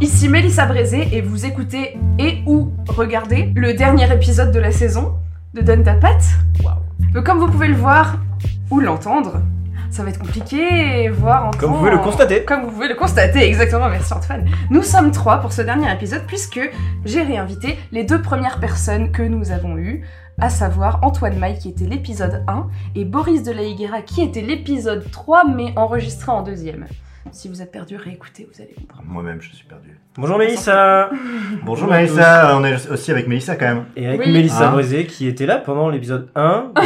ici Mélissa Brézé et vous écoutez et ou regardez le dernier épisode de la saison de Donne ta patte. Donc comme vous pouvez le voir ou l'entendre, ça va être compliqué, voire entendre... Comme vous pouvez le constater. Comme vous pouvez le constater, exactement, merci Antoine. Nous sommes trois pour ce dernier épisode puisque j'ai réinvité les deux premières personnes que nous avons eues, à savoir Antoine Maille qui était l'épisode 1 et Boris de la Higuera qui était l'épisode 3 mais enregistré en deuxième. Si vous êtes perdu, réécoutez, vous allez comprendre. Moi-même, je suis perdu. Bonjour Mélissa Bonjour Mélissa, on est aussi avec Mélissa quand même. Et avec Oui. Mélissa Hein Brézé qui était là pendant l'épisode 1, 2,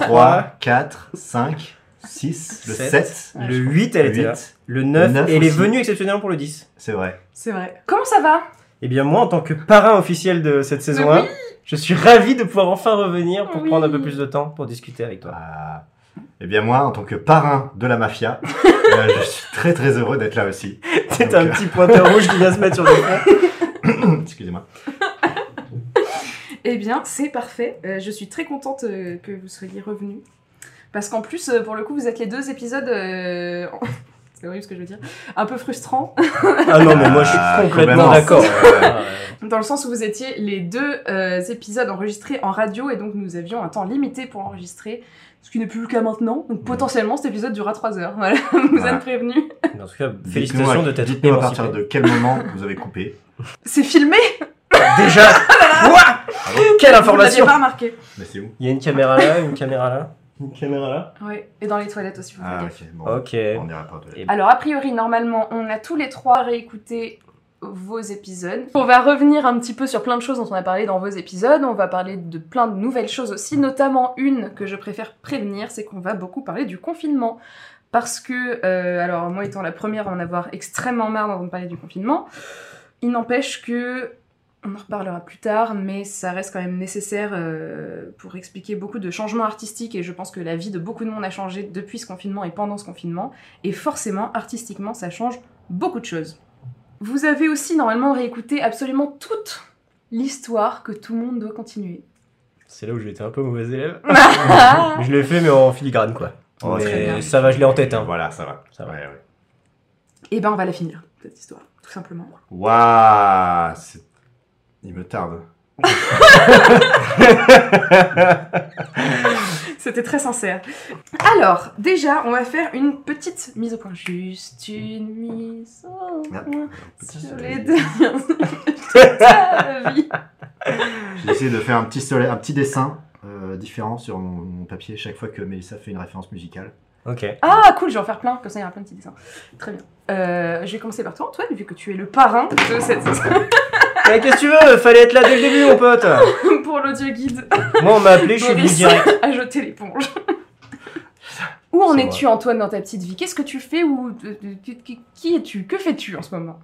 3, 4, 5, 6, le Sept. 7, Ouais, le je 8 elle le était là, 8. le 9, neuf et elle est aussi. venue exceptionnellement pour le 10. C'est vrai. C'est vrai. Comment ça va? Eh bien moi en tant que parrain officiel de cette saison Oui. 1, je suis ravi de pouvoir enfin revenir pour Oui. prendre un peu plus de temps pour discuter avec toi. Ah. Eh bien moi, en tant que parrain de la mafia, je suis très très heureux d'être là aussi. C'est un euh, petit pointeur rouge qui vient se mettre sur le front. Excusez-moi. Eh bien, c'est parfait. Euh, je suis très contente euh, que vous soyez revenus. Parce qu'en plus, euh, pour le coup, vous êtes les deux épisodes... euh, C'est horrible ce que je veux dire. Un peu frustrants. Ah non mais moi je suis Ah, complètement complètement. d'accord. Dans le sens où vous étiez les deux euh, épisodes enregistrés en radio et donc nous avions un temps limité pour enregistrer, ce qui n'est plus le cas maintenant. Donc potentiellement cet épisode durera 3 heures. Voilà, vous Voilà. êtes prévenus. Mais En tout cas, félicitations de t'être Dites-nous à partir de quel moment vous avez coupé. C'est filmé Déjà Ouah Quelle Vous information pas remarqué. Mais c'est où Il y a une caméra là, une caméra là, une caméra là. Ouais, et dans les toilettes aussi, vous Ah ok, bon. Ok. On ira pas Alors, a priori, normalement, on a tous les trois réécouté vos épisodes. On va revenir un petit peu sur plein de choses dont on a parlé dans vos épisodes. On va parler de plein de nouvelles choses aussi, notamment une que je préfère prévenir, c'est qu'on va beaucoup parler du confinement. Parce que, euh, alors moi étant la première à en avoir extrêmement marre d'entendre parler du confinement, il n'empêche que, on en reparlera plus tard, mais ça reste quand même nécessaire euh, pour expliquer beaucoup de changements artistiques et je pense que la vie de beaucoup de monde a changé depuis ce confinement et pendant ce confinement. Et forcément, artistiquement, ça change beaucoup de choses. Vous avez aussi normalement réécouté absolument toute l'histoire que tout le monde doit continuer. C'est là où j'ai été un peu mauvais élève. Je l'ai fait, mais en filigrane quoi. Oh, Mais ça va, je l'ai en tête. Hein. Voilà, ça va. Ça va. Ouais, ouais. Et ben on va la finir, cette histoire, tout simplement. Waouh Il me tarde. C'était très sincère. Alors, déjà, on va faire une petite mise au point. Juste une mise au Ah, point sur les dernières de ta vie. J'ai essayé de faire un petit, soleil- un petit dessin euh, différent sur mon, mon papier chaque fois que Mélissa fait une référence musicale. Ok. Ah, cool, je vais en faire plein, comme ça il y aura plein de petits dessins. Très bien. Euh, je vais commencer par toi, Antoine, vu que tu es le parrain de cette Mais qu'est-ce que tu veux Fallait être là dès le début, mon pote. pour l'audio guide. Moi, on m'a appelé, je suis venu Boris direct. a jeté l'éponge. Où en es-tu, Antoine, dans ta petite vie? Qu'est-ce que tu fais ou qui- qui- qui es-tu? Que fais-tu en ce moment?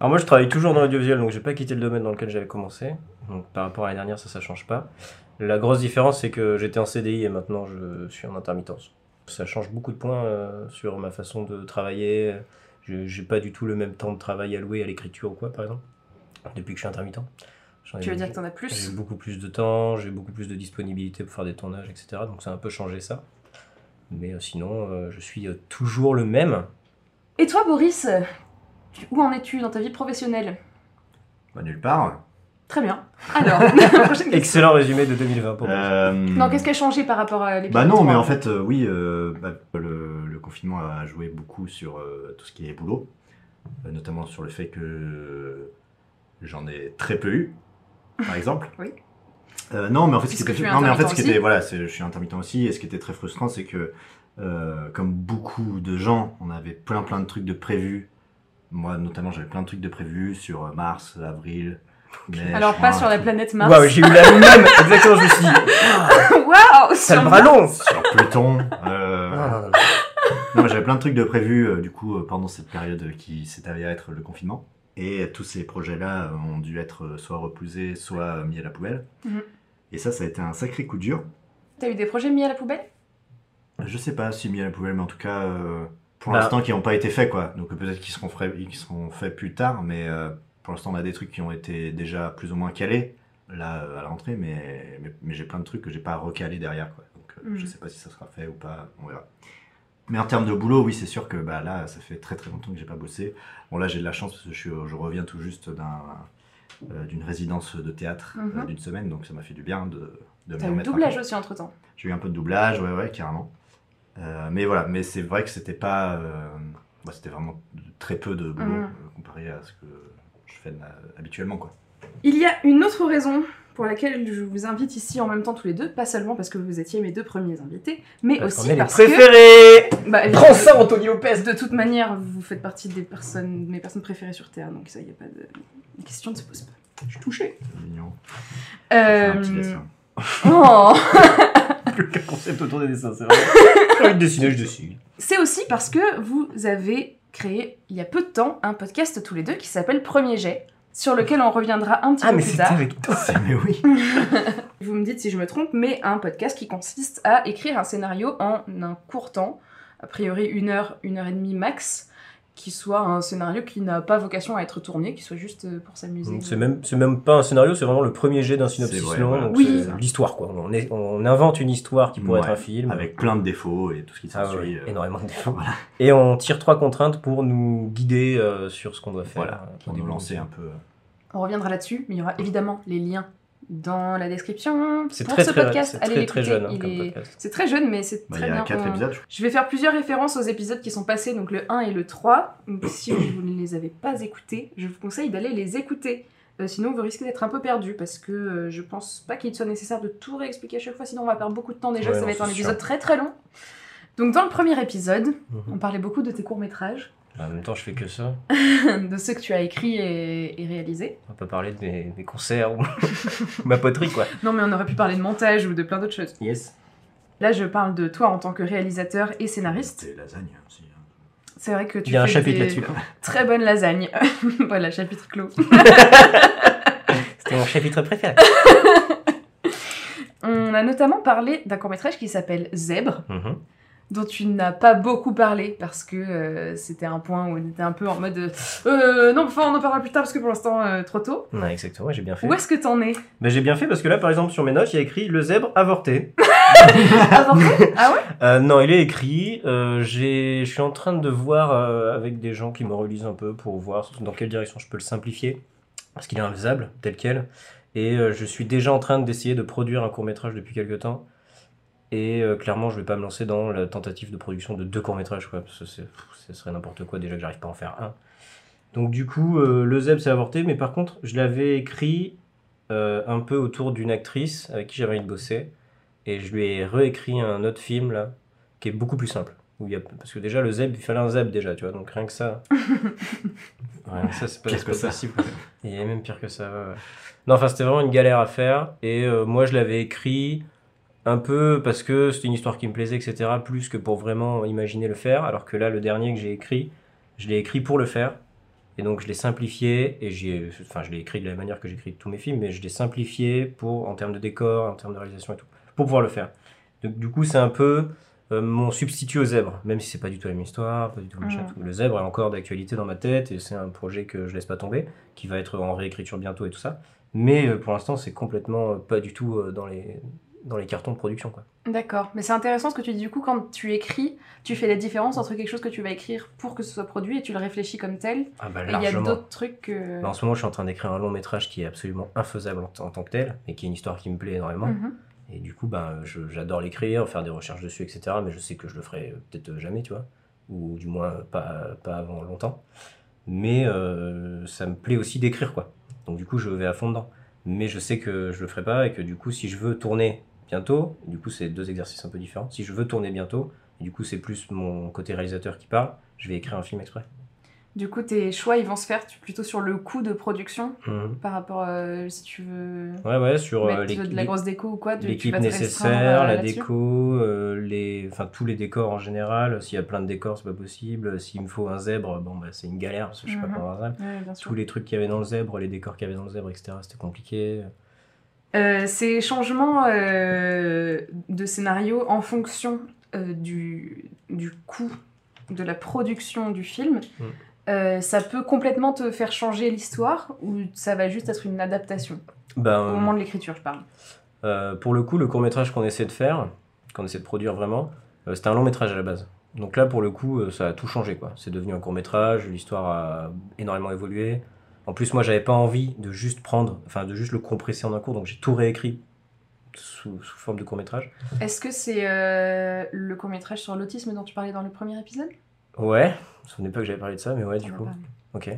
Alors moi, je travaille toujours dans l'audiovisuel, donc j'ai pas quitté le domaine dans lequel j'avais commencé. Donc par rapport à l'année dernière, ça, ça change pas. La grosse différence, c'est que j'étais en CDI et maintenant je suis en intermittence. Ça change beaucoup de points euh, sur ma façon de travailler. Je- J'ai pas du tout le même temps de travail alloué à l'écriture ou quoi, par exemple, depuis que je suis intermittent. J'en Tu veux dire que t'en as J'ai plus beaucoup plus de temps, j'ai beaucoup plus de disponibilité pour faire des tournages, etc. Donc ça a un peu changé ça. Mais euh, sinon, euh, je suis euh, toujours le même. Et toi, Boris tu- Où en es-tu dans ta vie professionnelle? Bah, nulle part. Très bien. Alors, prochaine question. Excellent résumé de 2020 pour moi. Euh, Non, qu'est-ce qui a changé par rapport à l'épisode Bah non, mais 3? en fait, euh, oui, euh, bah, le, le confinement a joué beaucoup sur euh, tout ce qui est boulot, euh, notamment sur le fait que j'en ai très peu eu, par exemple. Oui. Euh, non, mais en fait, ce qui était, non, mais en fait, ce intermittent qui était, voilà, je suis intermittent aussi, et ce qui était très frustrant, c'est que, euh, comme beaucoup de gens, on avait plein, plein de trucs de prévus. Moi, notamment, j'avais plein de trucs de prévus sur euh, mars, avril. mai, Alors, juin, pas sur la planète Mars. Waouh, j'ai eu la même Exactement, je me suis dit, Waouh le bras long Sur Pluton. euh, Non, non, j'avais plein de trucs de prévus euh, du coup euh, pendant cette période qui s'est avérée être le confinement. Et tous ces projets-là ont dû être euh, soit repoussés, soit mis à la poubelle. Mhm. Et ça, ça a été un sacré coup dur. T'as eu des projets mis à la poubelle? Je sais pas si mis à la poubelle, mais en tout cas, euh, pour Bah. l'instant, qui n'ont pas été faits, quoi. Donc euh, peut-être qu'ils seront, qu'ils seront faits plus tard, mais euh, pour l'instant, on a des trucs qui ont été déjà plus ou moins calés, là, euh, à la rentrée, mais, mais, mais j'ai plein de trucs que j'ai pas recalés derrière, quoi. Donc euh, Mhm. je sais pas si ça sera fait ou pas, on verra. Mais en termes de boulot, oui, c'est sûr que bah, là, ça fait très très longtemps que j'ai pas bossé. Bon, là, j'ai de la chance parce que je, suis- je reviens tout juste d'un, euh, d'une résidence de théâtre euh, Mhm. d'une semaine, donc ça m'a fait du bien de, de T'as eu le doublage aussi entre temps. J'ai eu un peu de doublage, ouais, ouais, carrément. Euh, mais voilà, mais c'est vrai que c'était pas. bah, c'était vraiment très peu de boulot Mhm. comparé à ce que je fais habituellement, quoi. Il y a une autre raison pour laquelle je vous invite ici en même temps tous les deux, pas seulement parce que vous étiez mes deux premiers invités, mais Parce aussi est les parce que... préférés Bah, Prends ça, Anthony Lopez De toute manière, vous faites partie des personnes, mes personnes préférées sur Terre, donc ça, y a pas de... La question ne se pose pas. Je suis touchée. C'est mignon. Faire un petit Euh... dessin. oh. Plus qu'un concept autour des dessins, c'est vrai. J'ai envie de dessiner, je dessine. C'est aussi parce que vous avez créé, il y a peu de temps, un podcast tous les deux qui s'appelle Premier Jet, sur lequel on reviendra un petit Ah, peu mais plus tard. avec toi C'est- mais oui. Vous me dites si je me trompe, mais un podcast qui consiste à écrire un scénario en un court temps, a priori une heure, une heure et demie max, qui soit un scénario qui n'a pas vocation à être tourné, qui soit juste euh, pour s'amuser. C'est même, c'est même pas un scénario, c'est vraiment le premier jet d'un synopsis vrai, long. voilà. donc Oui. c'est l'histoire, quoi. On, est- on invente une histoire qui pourrait Ouais, être un film. Avec plein de défauts et tout ce qui Ah s'ensuit. ouais, euh, énormément de défauts. Voilà. Et on tire trois contraintes pour nous guider euh, sur ce qu'on doit faire. Voilà, pour nous lancer un peu. On reviendra là-dessus, mais il y aura évidemment les liens dans la description. C'est pour très, ce très, podcast, c'est allez très, très jeune hein. C'est très jeune, mais c'est Bah, très il y a bien. quatre On- épisodes. je Je vais faire plusieurs références aux épisodes qui sont passés, donc le 1 et le 3. Donc si vous ne les avez pas écoutés, je vous conseille d'aller les écouter. Euh, sinon, vous risquez d'être un peu perdu parce que euh, je pense pas qu'il soit nécessaire de tout réexpliquer à chaque fois, sinon on va perdre beaucoup de temps déjà. Ouais, ça non, va être un c'est épisode sûr. très très long. Donc, dans le premier épisode, Mhm. on parlait beaucoup de tes courts-métrages, En même temps, je fais que ça. de ceux que tu as écrits et, et réalisés. On peut parler de mes, mes concerts ou ma poterie, quoi. Non, mais on aurait pu parler de montage ou de plein d'autres choses. Yes. Là, je parle de toi en tant que réalisateur et scénariste. C'était lasagne aussi. hein. C'est vrai que tu Il y a un chapitre des là-dessus. Très bonne lasagne. voilà, chapitre clos. C'était mon chapitre préféré. On a notamment parlé d'un court-métrage qui s'appelle Zèbre, Mhm. Dont tu n'as pas beaucoup parlé parce que euh, c'était un point où on était un peu en mode euh, non, enfin on en parlera plus tard parce que pour l'instant euh, trop tôt. Ouais, exactement, ouais, j'ai bien fait. Où est-ce que t'en es? Bah, j'ai bien fait parce que là, par exemple, sur mes notes, il y a écrit le zèbre avorté. Avorté? Ah ouais? Non, il est écrit. j'ai- je suis en train de voir avec des gens qui me relisent un peu pour voir dans quelle direction je peux le simplifier. Parce qu'il est infaisable, tel quel. Et je suis déjà en train d'essayer de produire un court métrage depuis quelques temps. Et euh, clairement, je vais pas me lancer dans la tentative de production de deux courts métrages, quoi. Parce que ce serait n'importe quoi déjà que j'arrive pas à en faire un. Donc du coup, euh, le zèbre c'est avorté, mais par contre, je l'avais écrit euh, un peu autour d'une actrice avec qui j'avais envie de bosser. Et je lui ai réécrit un autre film là, qui est beaucoup plus simple. Où il y a... Parce que déjà, le zèbre, il fallait un zèbre déjà, tu vois, donc rien que ça. rien que ça, c'est pas, Pire c'est que pas ça. possible. Il y a même pire que ça. ouais, ouais. Non, enfin, c'était vraiment une galère à faire. Et euh, moi, je l'avais écrit un peu parce que c'était une histoire qui me plaisait, etc., plus que pour vraiment imaginer le faire. Alors que là, le dernier que j'ai écrit, je l'ai écrit pour le faire. Et donc, je l'ai simplifié, et j'ai, enfin, je l'ai écrit de la manière que j'écris tous mes films, mais je l'ai simplifié pour, en termes de décor, en termes de réalisation et tout, pour pouvoir le faire. Donc, du coup, c'est un peu euh, mon substitut au zèbre, même si c'est pas du tout la même histoire, pas du tout le machin, tout. Le zèbre est encore d'actualité dans ma tête, et c'est un projet que je laisse pas tomber, qui va être en réécriture bientôt et tout ça. Mais euh, pour l'instant, c'est complètement euh, pas du tout dans les, dans les cartons de production, quoi. D'accord, mais c'est intéressant ce que tu dis du coup quand tu écris, tu fais la différence entre quelque chose que tu vas écrire pour que ce soit produit et tu le réfléchis comme tel. Ah bah Et il y a d'autres trucs que. Bah, en ce moment, je suis en train d'écrire un long métrage qui est absolument infaisable en, en tant que tel, et qui est une histoire qui me plaît énormément. Mhm. Et du coup, ben, je- j'adore l'écrire, faire des recherches dessus, etc. Mais je sais que je le ferai euh, peut-être jamais, tu vois. Ou du moins euh, pas, pas avant longtemps. Mais euh, ça me plaît aussi d'écrire, quoi. Donc du coup, je vais à fond dedans. Mais je sais que je le ferai pas et que du coup, si je veux tourner bientôt, du coup, c'est deux exercices un peu différents. Si je veux tourner bientôt, et du coup, c'est plus mon côté réalisateur qui parle, je vais écrire un film exprès. Du coup, tes choix ils vont se faire plutôt sur le coût de production Mhm. par rapport euh, si tu veux Ouais, ouais, sur euh, de la grosse déco ou quoi. l'équipe nécessaire, euh, la là-dessus déco, euh, les, enfin tous les décors en général. S'il y a plein de décors, c'est pas possible. S'il me faut un zèbre, bon bah c'est une galère parce que je sais Mhm. pas comment avoir un zèbre. Ouais, bien sûr. Tous les trucs qu'il y avait dans le zèbre, les décors qu'il y avait dans le zèbre, etc. C'était compliqué. Euh, ces changements euh, de scénario en fonction euh, du, du coût de la production du film, Mm. ça peut complètement te faire changer l'histoire ou ça va juste être une adaptation? Ben, Au moment de l'écriture, je parle. pour le coup, le court métrage qu'on essaie de faire, qu'on essaie de produire vraiment, c'était un long métrage à la base. Donc là, pour le coup, ça a tout changé. quoi. C'est devenu un court métrage, l'histoire a énormément évolué. En plus, moi, j'avais pas envie de juste prendre, enfin, de juste le compresser en un cours, donc j'ai tout réécrit sous, sous forme de court métrage. Est-ce que c'est euh, le court-métrage sur l'autisme dont tu parlais dans le premier épisode? Ouais, je me souvenais pas que j'avais parlé de ça, mais ouais, du On coup. Ok.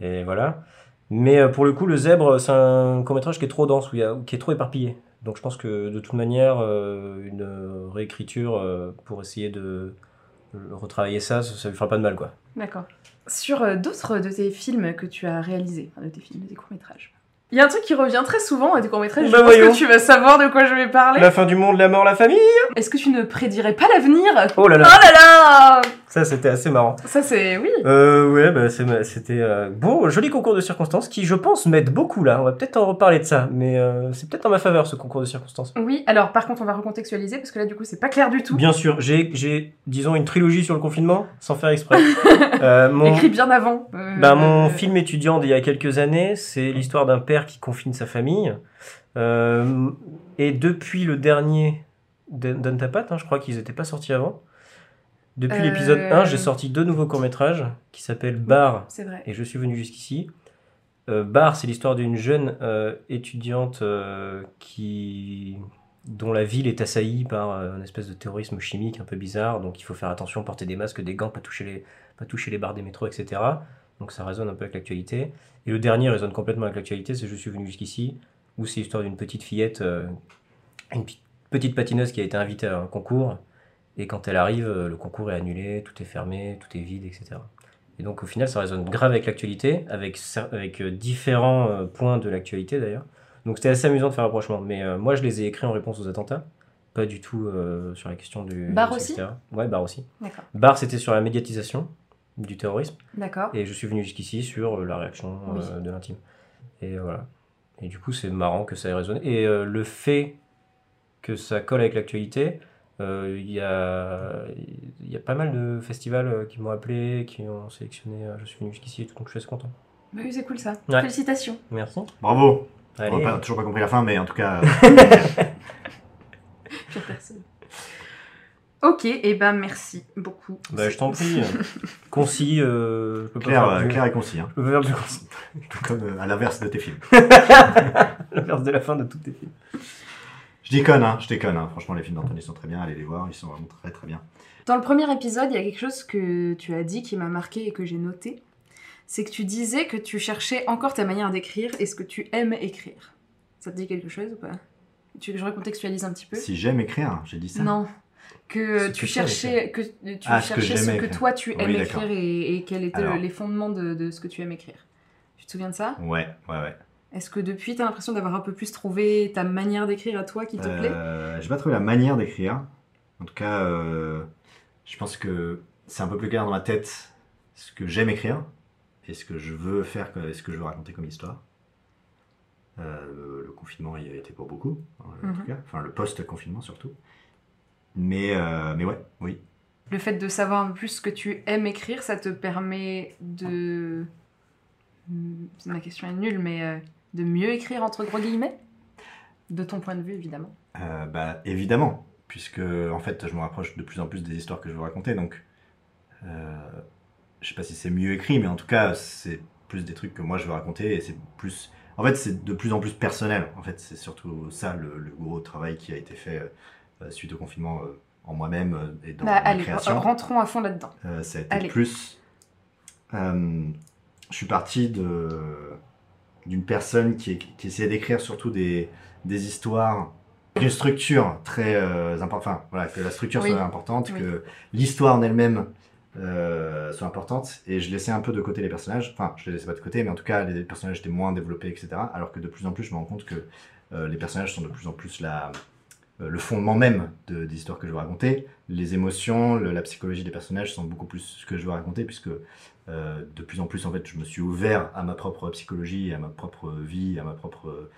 Et voilà. Mais euh, pour le coup, le zèbre, c'est un court-métrage qui est trop dense, où il y a- qui est trop éparpillé. Donc je pense que de toute manière, euh, une réécriture euh, pour essayer de retravailler ça, ça, ça lui fera pas de mal, quoi. D'accord. Sur euh, d'autres de tes films que tu as réalisés, de tes films, de tes courts-métrages. Il y a un truc qui revient très souvent à tes courts-métrages, je Bah pense voyons. que tu vas savoir de quoi je vais parler. La fin du monde, la mort, la famille Est-ce que tu ne prédirais pas l'avenir? Oh là Oh là là là Ça, c'était assez marrant. Ça c'est... oui Euh, ouais, bah, c'était euh, bon, joli concours de circonstances qui, je pense, m'aide beaucoup là. On va peut-être en reparler de ça, mais euh, c'est peut-être en ma faveur ce concours de circonstances. Oui, alors par contre on va recontextualiser parce que là du coup c'est pas clair du tout. Bien sûr, j'ai, disons, une trilogie sur le confinement, sans faire exprès. Euh, mon, Écrit bien avant. euh, bah, mon film étudiant d'il y a quelques années, c'est l'histoire d'un père qui confine sa famille. Euh, et depuis le dernier Don Don Tapat, hein, je crois qu'ils n'étaient pas sortis avant. Depuis Euh, l'épisode 1, j'ai sorti deux nouveaux courts-métrages qui s'appellent Bar C'est vrai. et je suis venu jusqu'ici. Euh, Bar, c'est l'histoire d'une jeune étudiante qui dont la ville est assaillie par une espèce de terrorisme chimique un peu bizarre, donc il faut faire attention, porter des masques, des gants, pas toucher les, pas toucher les barres des métros, etc. Donc ça résonne un peu avec l'actualité. Et le dernier résonne complètement avec l'actualité, c'est Je suis venu jusqu'ici, où c'est l'histoire d'une petite fillette, euh, une petite patineuse qui a été invitée à un concours, et quand elle arrive, euh, le concours est annulé, tout est fermé, tout est vide, etc. Et donc au final, ça résonne grave avec l'actualité, avec, euh, différents euh, points de l'actualité d'ailleurs. Donc c'était assez amusant de faire rapprochement. Mais euh, moi, je les ai écrits en réponse aux attentats, pas du tout euh, sur la question du. Du aussi? etc. Ouais, Barre aussi. D'accord. Barre, c'était sur la médiatisation du terrorisme, D'accord. et je suis venu jusqu'ici sur euh, la réaction euh, de l'intime. Et voilà. Et du coup, c'est marrant que ça ait résonné. Et euh, le fait que ça colle avec l'actualité, euh, il y, a, il y a pas mal de festivals qui m'ont appelé, qui ont sélectionné euh, Je suis venu jusqu'ici, et tout, donc je suis assez content. Bah oui, c'est cool ça. Ouais. Félicitations. Merci. Bravo. On Allez. n'a pas- toujours pas compris la fin, mais en tout cas, Pire personne. Ok, et ben merci beaucoup. Bah, je t'en prie. Concis, euh, je peux pas clair, faire clair et concis. Hein. Je peux pas faire plus concis. Tout comme euh, à l'inverse de tes films. L'inverse de la fin de tous tes films. Je déconne, hein, je déconne. Hein. Franchement, les films d'Anthony sont très bien. Allez les voir, ils sont vraiment très très bien. Dans le premier épisode, il y a quelque chose que tu as dit qui m'a marqué et que j'ai noté. C'est que tu disais que tu cherchais encore ta manière d'écrire et ce que tu aimes écrire. Ça te dit quelque chose ou pas? Tu veux que je recontextualise un petit peu? Si j'aime écrire, j'ai dit ça. Non. Que tu tu cherchais, que tu Ah, ce que cherchais ce que toi tu aimes écrire et, et quels étaient Alors. les fondements de, de ce que tu aimes écrire. Tu te souviens de ça? Ouais, ouais, ouais. Est-ce que depuis, tu as l'impression d'avoir un peu plus trouvé ta manière d'écrire à toi qui te plaît? Euh, j'ai pas trouvé la manière d'écrire. En tout cas, euh, je pense que c'est un peu plus clair dans ma tête ce que j'aime écrire et ce que je veux faire, ce que je veux raconter comme histoire. Euh, le confinement y a été pour beaucoup, en Mhm. tout cas. Enfin, le post-confinement surtout. Mais, euh, mais ouais, oui. Le fait de savoir un peu plus ce que tu aimes écrire, ça te permet de. Hmm, Ma question est nulle, mais euh, de mieux écrire entre gros guillemets? De ton point de vue, évidemment. Euh, bah, évidemment, puisque en fait, je me rapproche de plus en plus des histoires que je veux raconter, donc je sais pas si c'est mieux écrit, mais en tout cas, c'est plus des trucs que moi je veux raconter et c'est plus. En fait, c'est de plus en plus personnel. En fait, c'est surtout ça le, le gros travail qui a été fait suite au confinement euh, en moi-même euh, et dans bah, ma allez, création. rentrons à fond là-dedans. Euh, ça a été Allez. plus. euh, je suis parti de d'une personne qui, qui essayait d'écrire surtout des, des histoires d'une structure très euh, importante. Enfin, voilà, que la structure Oui. soit importante, Oui. que l'histoire en elle-même euh, soit importante. Et je laissais un peu de côté les personnages. Enfin, je les laissais pas de côté, mais en tout cas, les personnages étaient moins développés, etc. Alors que de plus en plus, je me rends compte que euh, les personnages sont de plus en plus la, euh, le fondement même de, des histoires que je veux raconter. Les émotions, la psychologie des personnages sont beaucoup plus ce que je veux raconter, puisque euh, de plus en plus, en fait, je me suis ouvert à ma propre psychologie, à ma propre vie, à ma propre,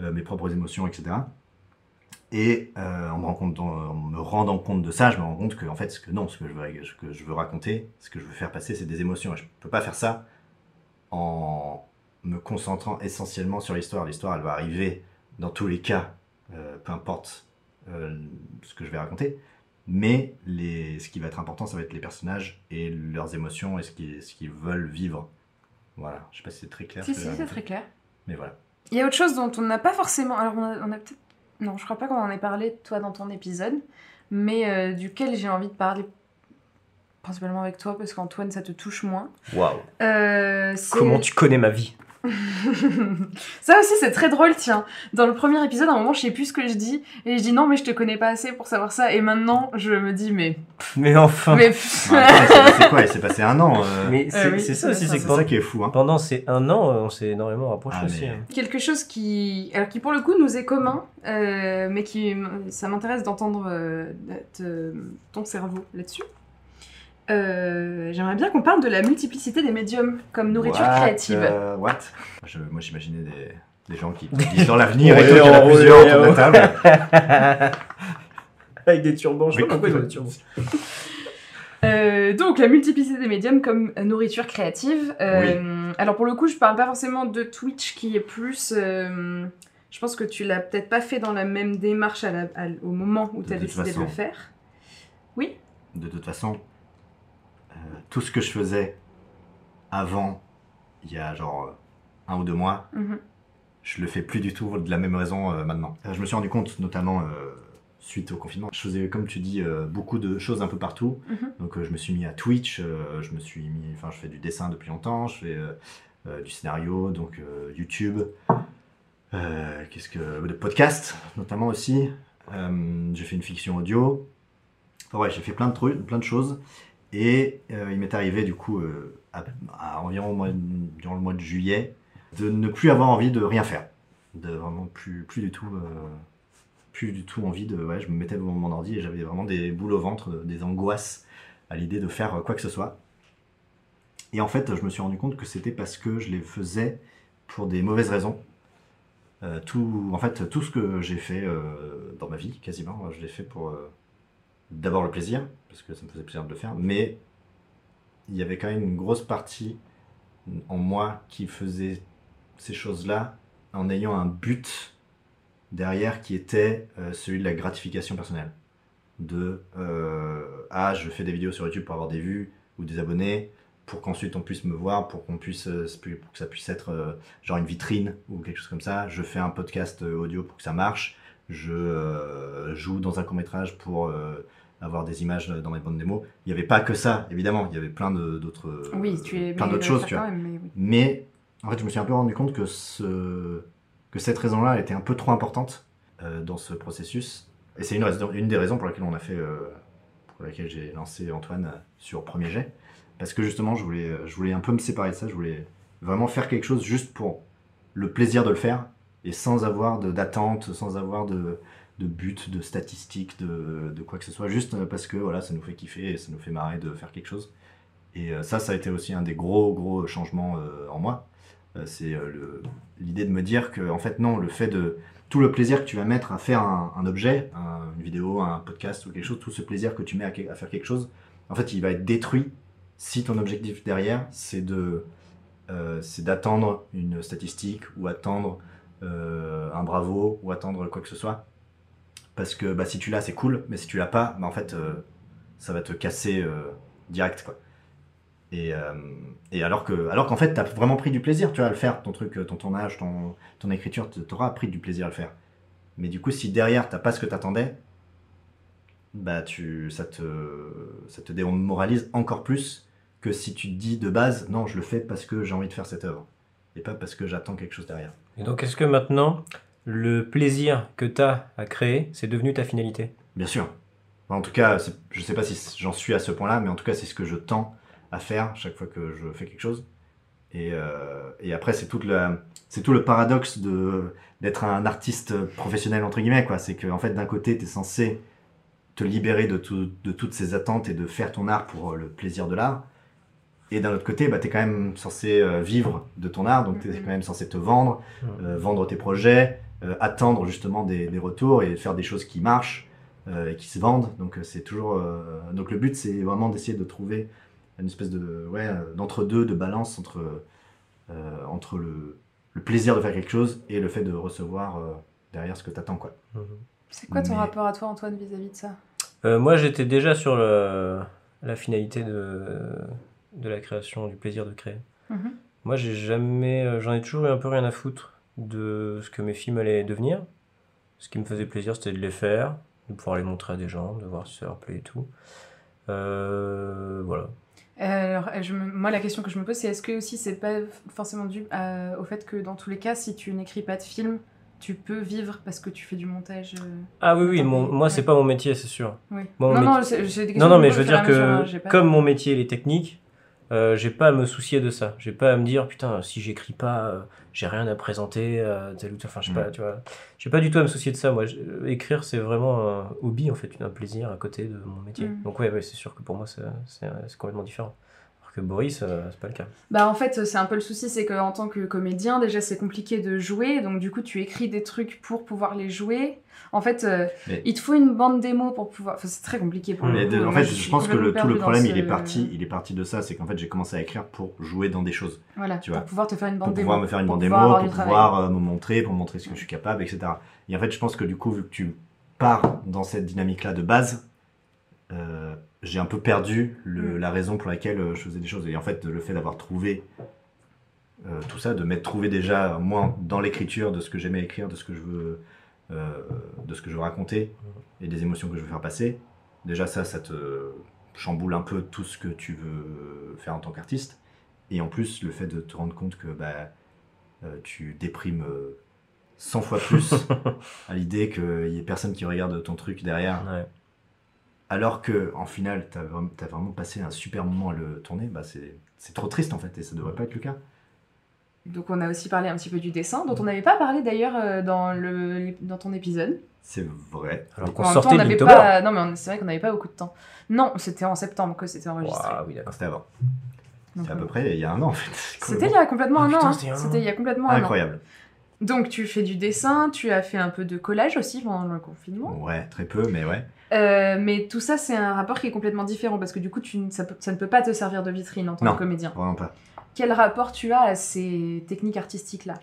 euh, mes propres émotions, etc. Et euh, en, me rendant compte de ça, je me rends compte que, en fait, ce que non, ce que je veux, raconter, ce que je veux faire passer, c'est des émotions. Et je peux pas faire ça en me concentrant essentiellement sur l'histoire. L'histoire, elle va arriver dans tous les cas, euh, peu importe euh, ce que je vais raconter. Mais les, ce qui va être important, ça va être les personnages et leurs émotions et ce qu'ils ce qu'ils veulent vivre. Voilà, je sais pas si c'est très clair. Si, ce si, c'est très clair. Mais voilà. Il y a autre chose dont on n'a pas forcément. Alors, on a, on a peut-être. Non, je crois pas qu'on en ait parlé, toi, dans ton épisode, mais euh, duquel j'ai envie de parler principalement avec toi, parce qu'Antoine, ça te touche moins. Waouh. Euh, Comment tu connais ma vie? ça aussi, c'est très drôle, tiens. Dans le premier épisode, à un moment, je sais plus ce que je dis, et je dis non, mais je te connais pas assez pour savoir ça, et maintenant, je me dis, mais. Mais enfin. mais... C'est passé quoi Il s'est passé un an. euh, Mais c'est oui, c'est c'est ça aussi, c'est que ça pendant, qui est fou. Hein. pendant ces un an, euh, on s'est énormément rapprochés Ah, aussi. mais- hein. quelque chose qui, alors qui pour le coup nous est commun, euh, mais qui ça m'intéresse d'entendre euh, te- ton cerveau là-dessus. Euh, J'aimerais bien qu'on parle de la multiplicité des médiums comme nourriture What, créative. euh, what? Je- Moi, j'imaginais des, des gens qui disent dans l'avenir et tout, qu'il y en a plusieurs autour de la table. Avec des turbans, je sais pas pourquoi ils ont des turbans? Euh, donc la multiplicité des médiums comme nourriture créative. Euh, Alors pour le coup, je parle pas forcément de Twitch qui est plus. euh, je pense que tu l'as peut-être pas fait dans la même démarche à la- à- au moment où tu as décidé de le faire. Oui. De toute façon, tout ce que je faisais avant, il y a genre euh, un ou deux mois, Mhm. je le fais plus du tout de la même raison euh, maintenant. Euh, Je me suis rendu compte, notamment euh, suite au confinement, je faisais, comme tu dis, euh, beaucoup de choses un peu partout. Mhm. Donc je me suis mis à Twitch, je me suis mis, enfin je fais du dessin depuis longtemps, je fais du scénario, donc YouTube, qu'est-ce que, de podcast notamment aussi. J'ai fait une fiction audio. Enfin ouais, j'ai fait plein de trucs, plein de choses. Et euh, il m'est arrivé du coup euh, à, environ mois- durant le mois de juillet de ne plus avoir envie de rien faire, de vraiment plus plus du tout. euh, plus du tout envie de. Ouais, je me mettais devant mon ordi et j'avais vraiment des boules au ventre, des angoisses à l'idée de faire quoi que ce soit. Et en fait, je me suis rendu compte que c'était parce que je les faisais pour des mauvaises raisons. Tout, en fait, tout ce que j'ai fait dans ma vie, quasiment, je l'ai fait pour d'abord le plaisir, parce que ça me faisait plaisir de le faire, mais il y avait quand même une grosse partie en moi qui faisait ces choses-là en ayant un but derrière qui était euh, celui de la gratification personnelle. De euh, ah, je fais des vidéos sur YouTube pour avoir des vues ou des abonnés, pour qu'ensuite on puisse me voir, pour qu'on puisse, euh, pour que ça puisse être euh, genre une vitrine ou quelque chose comme ça. Je fais un podcast audio pour que ça marche. Je joue dans un court métrage pour avoir des images dans mes bandes démos. Il n'y avait pas que ça, évidemment. Il y avait plein d'autres, euh, Oui, es plein d'autres le choses, tu vois. même, mais oui. Mais en fait, je me suis un peu rendu compte que, ce... que cette raison-là était un peu trop importante euh, dans ce processus. Et c'est une, une des raisons pour laquelle on a fait, euh, pour laquelle j'ai lancé Antoine euh, sur Premier Jet. Parce que justement, je voulais, je voulais un peu me séparer de ça. Je voulais vraiment faire quelque chose juste pour le plaisir de le faire et sans avoir d'attente, sans avoir de, de but, de statistiques, de, quoi que ce soit. Juste euh, parce que voilà, ça nous fait kiffer et ça nous fait marrer de faire quelque chose. Et euh, ça, ça a été aussi un des gros, gros changements euh, en moi. C'est l'idée de me dire que, en fait, non, le fait de. Tout le plaisir que tu vas mettre à faire un, objet, un- une vidéo, un podcast ou quelque chose, tout ce plaisir que tu mets à, faire quelque chose, en fait, il va être détruit si ton objectif derrière, c'est de. c'est d'attendre une statistique ou attendre un bravo ou attendre quoi que ce soit. Parce que bah, si tu l'as, c'est cool, mais si tu l'as pas, bah, en fait, euh, ça va te casser euh, direct. Quoi. Et, euh, et alors que, alors qu'en fait, tu as vraiment pris du plaisir, tu vois, à le faire, ton truc, ton tournage, ton, ton écriture, tu auras pris du plaisir à le faire. Mais du coup, si derrière, t'as pas ce que t'attendais, bah tu, ça te, ça te démoralise encore plus que si tu te dis de base, non, je le fais parce que j'ai envie de faire cette œuvre, et pas parce que j'attends quelque chose derrière. Et donc, est-ce que maintenant, le plaisir que tu as à créer, c'est devenu ta finalité Bien sûr. En tout cas, je sais pas si j'en suis à ce point-là, mais en tout cas, c'est ce que je tends à faire chaque fois que je fais quelque chose. Et, euh, et après, c'est tout le paradoxe de d'être un artiste professionnel entre guillemets, quoi. C'est que en fait, d'un côté, tu es censé te libérer de, tout- de toutes ces attentes et de faire ton art pour le plaisir de l'art. Et d'un autre côté, bah, tu es quand même censé euh, vivre de ton art, donc tu es Mhm. quand même censé te vendre, euh, vendre tes projets, euh, attendre justement des, des retours et faire des choses qui marchent euh, et qui se vendent. Donc euh, c'est toujours. euh, donc le but c'est vraiment d'essayer de trouver une espèce de ouais euh, d'entre-deux, de balance entre euh, entre le, le plaisir de faire quelque chose et le fait de recevoir euh, derrière ce que tu attends quoi. Mhm. C'est quoi ton Mais- rapport à toi, Antoine, vis-à-vis de ça? Euh, moi, j'étais déjà sur le- la finalité de, de la création, du plaisir de créer. Mhm. Moi, j'ai jamais, euh, j'en ai toujours eu un peu rien à foutre de ce que mes films allaient devenir. Ce qui me faisait plaisir, c'était de les faire, de pouvoir les montrer à des gens, de voir si ça leur plaît et tout. Euh, voilà. Euh, Alors, je me- moi, la question que je me pose, c'est est-ce que aussi c'est pas forcément dû à- au fait que dans tous les cas, si tu n'écris pas de film, tu peux vivre parce que tu fais du montage. euh, Ah oui, oui, mon- moi, c'est ouais. pas mon métier, c'est sûr. Oui. Non, non, c'est mais je veux dire que comme mon métier il est technique, euh, j'ai pas à me soucier de ça. J'ai pas à me dire putain si j'écris pas, euh, j'ai rien à présenter, euh, tel ou tel. Enfin, je sais Mm. pas, tu vois. J'ai pas du tout à me soucier de ça. Moi, euh, écrire c'est vraiment un hobby en fait, un plaisir à côté de mon métier. Mm. Donc ouais, ouais, c'est sûr que pour moi c'est complètement différent. Alors que Boris, euh, c'est pas le cas. Bah en fait, c'est un peu le souci, c'est qu'en tant que comédien, déjà c'est compliqué de jouer, donc du coup tu écris des trucs pour pouvoir les jouer. En fait, euh, Mais- il te faut une bande démo pour pouvoir. Enfin, c'est très compliqué pour le Mais en fait, je pense que le, tout le problème, ce- il est parti, il est parti de ça, c'est qu'en fait, j'ai commencé à écrire pour jouer dans des choses, Voilà, tu pour vois. pouvoir te faire une bande pour démo. pouvoir me faire une pour bande démo, pour pouvoir euh, me montrer, pour montrer ce que je suis capable, etc. Et en fait, je pense que du coup, vu que tu pars dans cette dynamique-là de base, euh, j'ai un peu perdu le- Mm. la raison pour laquelle euh, je faisais des choses. Et en fait, le fait d'avoir trouvé euh, tout ça, de m'être trouvé déjà, moi, dans l'écriture de ce que j'aimais écrire, de ce que je veux, euh, de ce que je veux raconter et des émotions que je veux faire passer, déjà ça, ça te chamboule un peu tout ce que tu veux faire en tant qu'artiste. Et en plus, le fait de te rendre compte que bah, euh, tu déprimes euh, 100 fois plus à l'idée qu'il y ait personne qui regarde ton truc derrière, Ouais. Alors que en final, tu as, vraiment passé un super moment à le tourner, bah, c'est c'est trop triste en fait, et ça devrait pas être le cas. Donc on a aussi parlé un petit peu du dessin, dont on n'avait pas parlé d'ailleurs euh, dans, le, dans ton épisode. C'est vrai. Alors qu'on même temps, sortait on pas... Non mais c'est vrai qu'on n'avait pas beaucoup de temps. Non, c'était en septembre que c'était enregistré. Ouah, oui, d'accord. C'était avant. C'est à euh, peu près il y a un an en fait. C'était il y a complètement Ah, un putain, an. hein. c'était il y a un an. C'était il y a complètement un an. Incroyable. Donc tu fais du dessin, tu as fait un peu de collage aussi pendant le confinement. Ouais, très peu, mais ouais. Euh, mais tout ça, c'est un rapport qui est complètement différent parce que du coup, tu, ça, ça ne peut pas te servir de vitrine en tant Non. que comédien. Vraiment pas. Quel rapport tu as à ces techniques artistiques-là?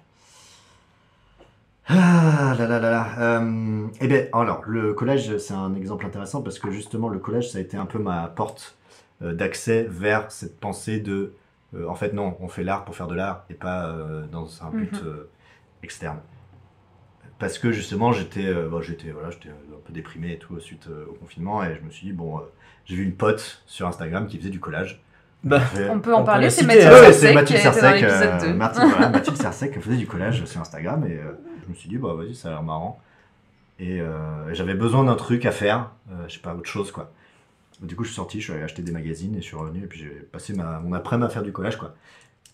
Ah là là là là. Euh, eh bien, alors, le collège, c'est un exemple intéressant parce que justement, le collège, ça a été un peu ma porte euh, d'accès vers cette pensée de. euh, en fait, non, on fait l'art pour faire de l'art et pas dans un but Mhm. Externe. Parce que justement, j'étais euh, bon, j'étais voilà, j'étais un peu déprimé et tout suite euh, au confinement et je me suis dit, bon, euh, j'ai vu une pote sur Instagram qui faisait du collage. Bah, On peut en on parler, c'est Mathilde Sersec euh, 2. Mathilde, voilà, Mathilde Sersec faisait du collage sur Instagram et euh, je me suis dit, bah vas-y, ça a l'air marrant. Et euh, j'avais besoin d'un truc à faire, euh, je sais pas, autre chose quoi. Du coup, je suis sorti, je suis allé acheter des magazines et je suis revenu et puis j'ai passé ma, mon après-midi à faire du collage quoi.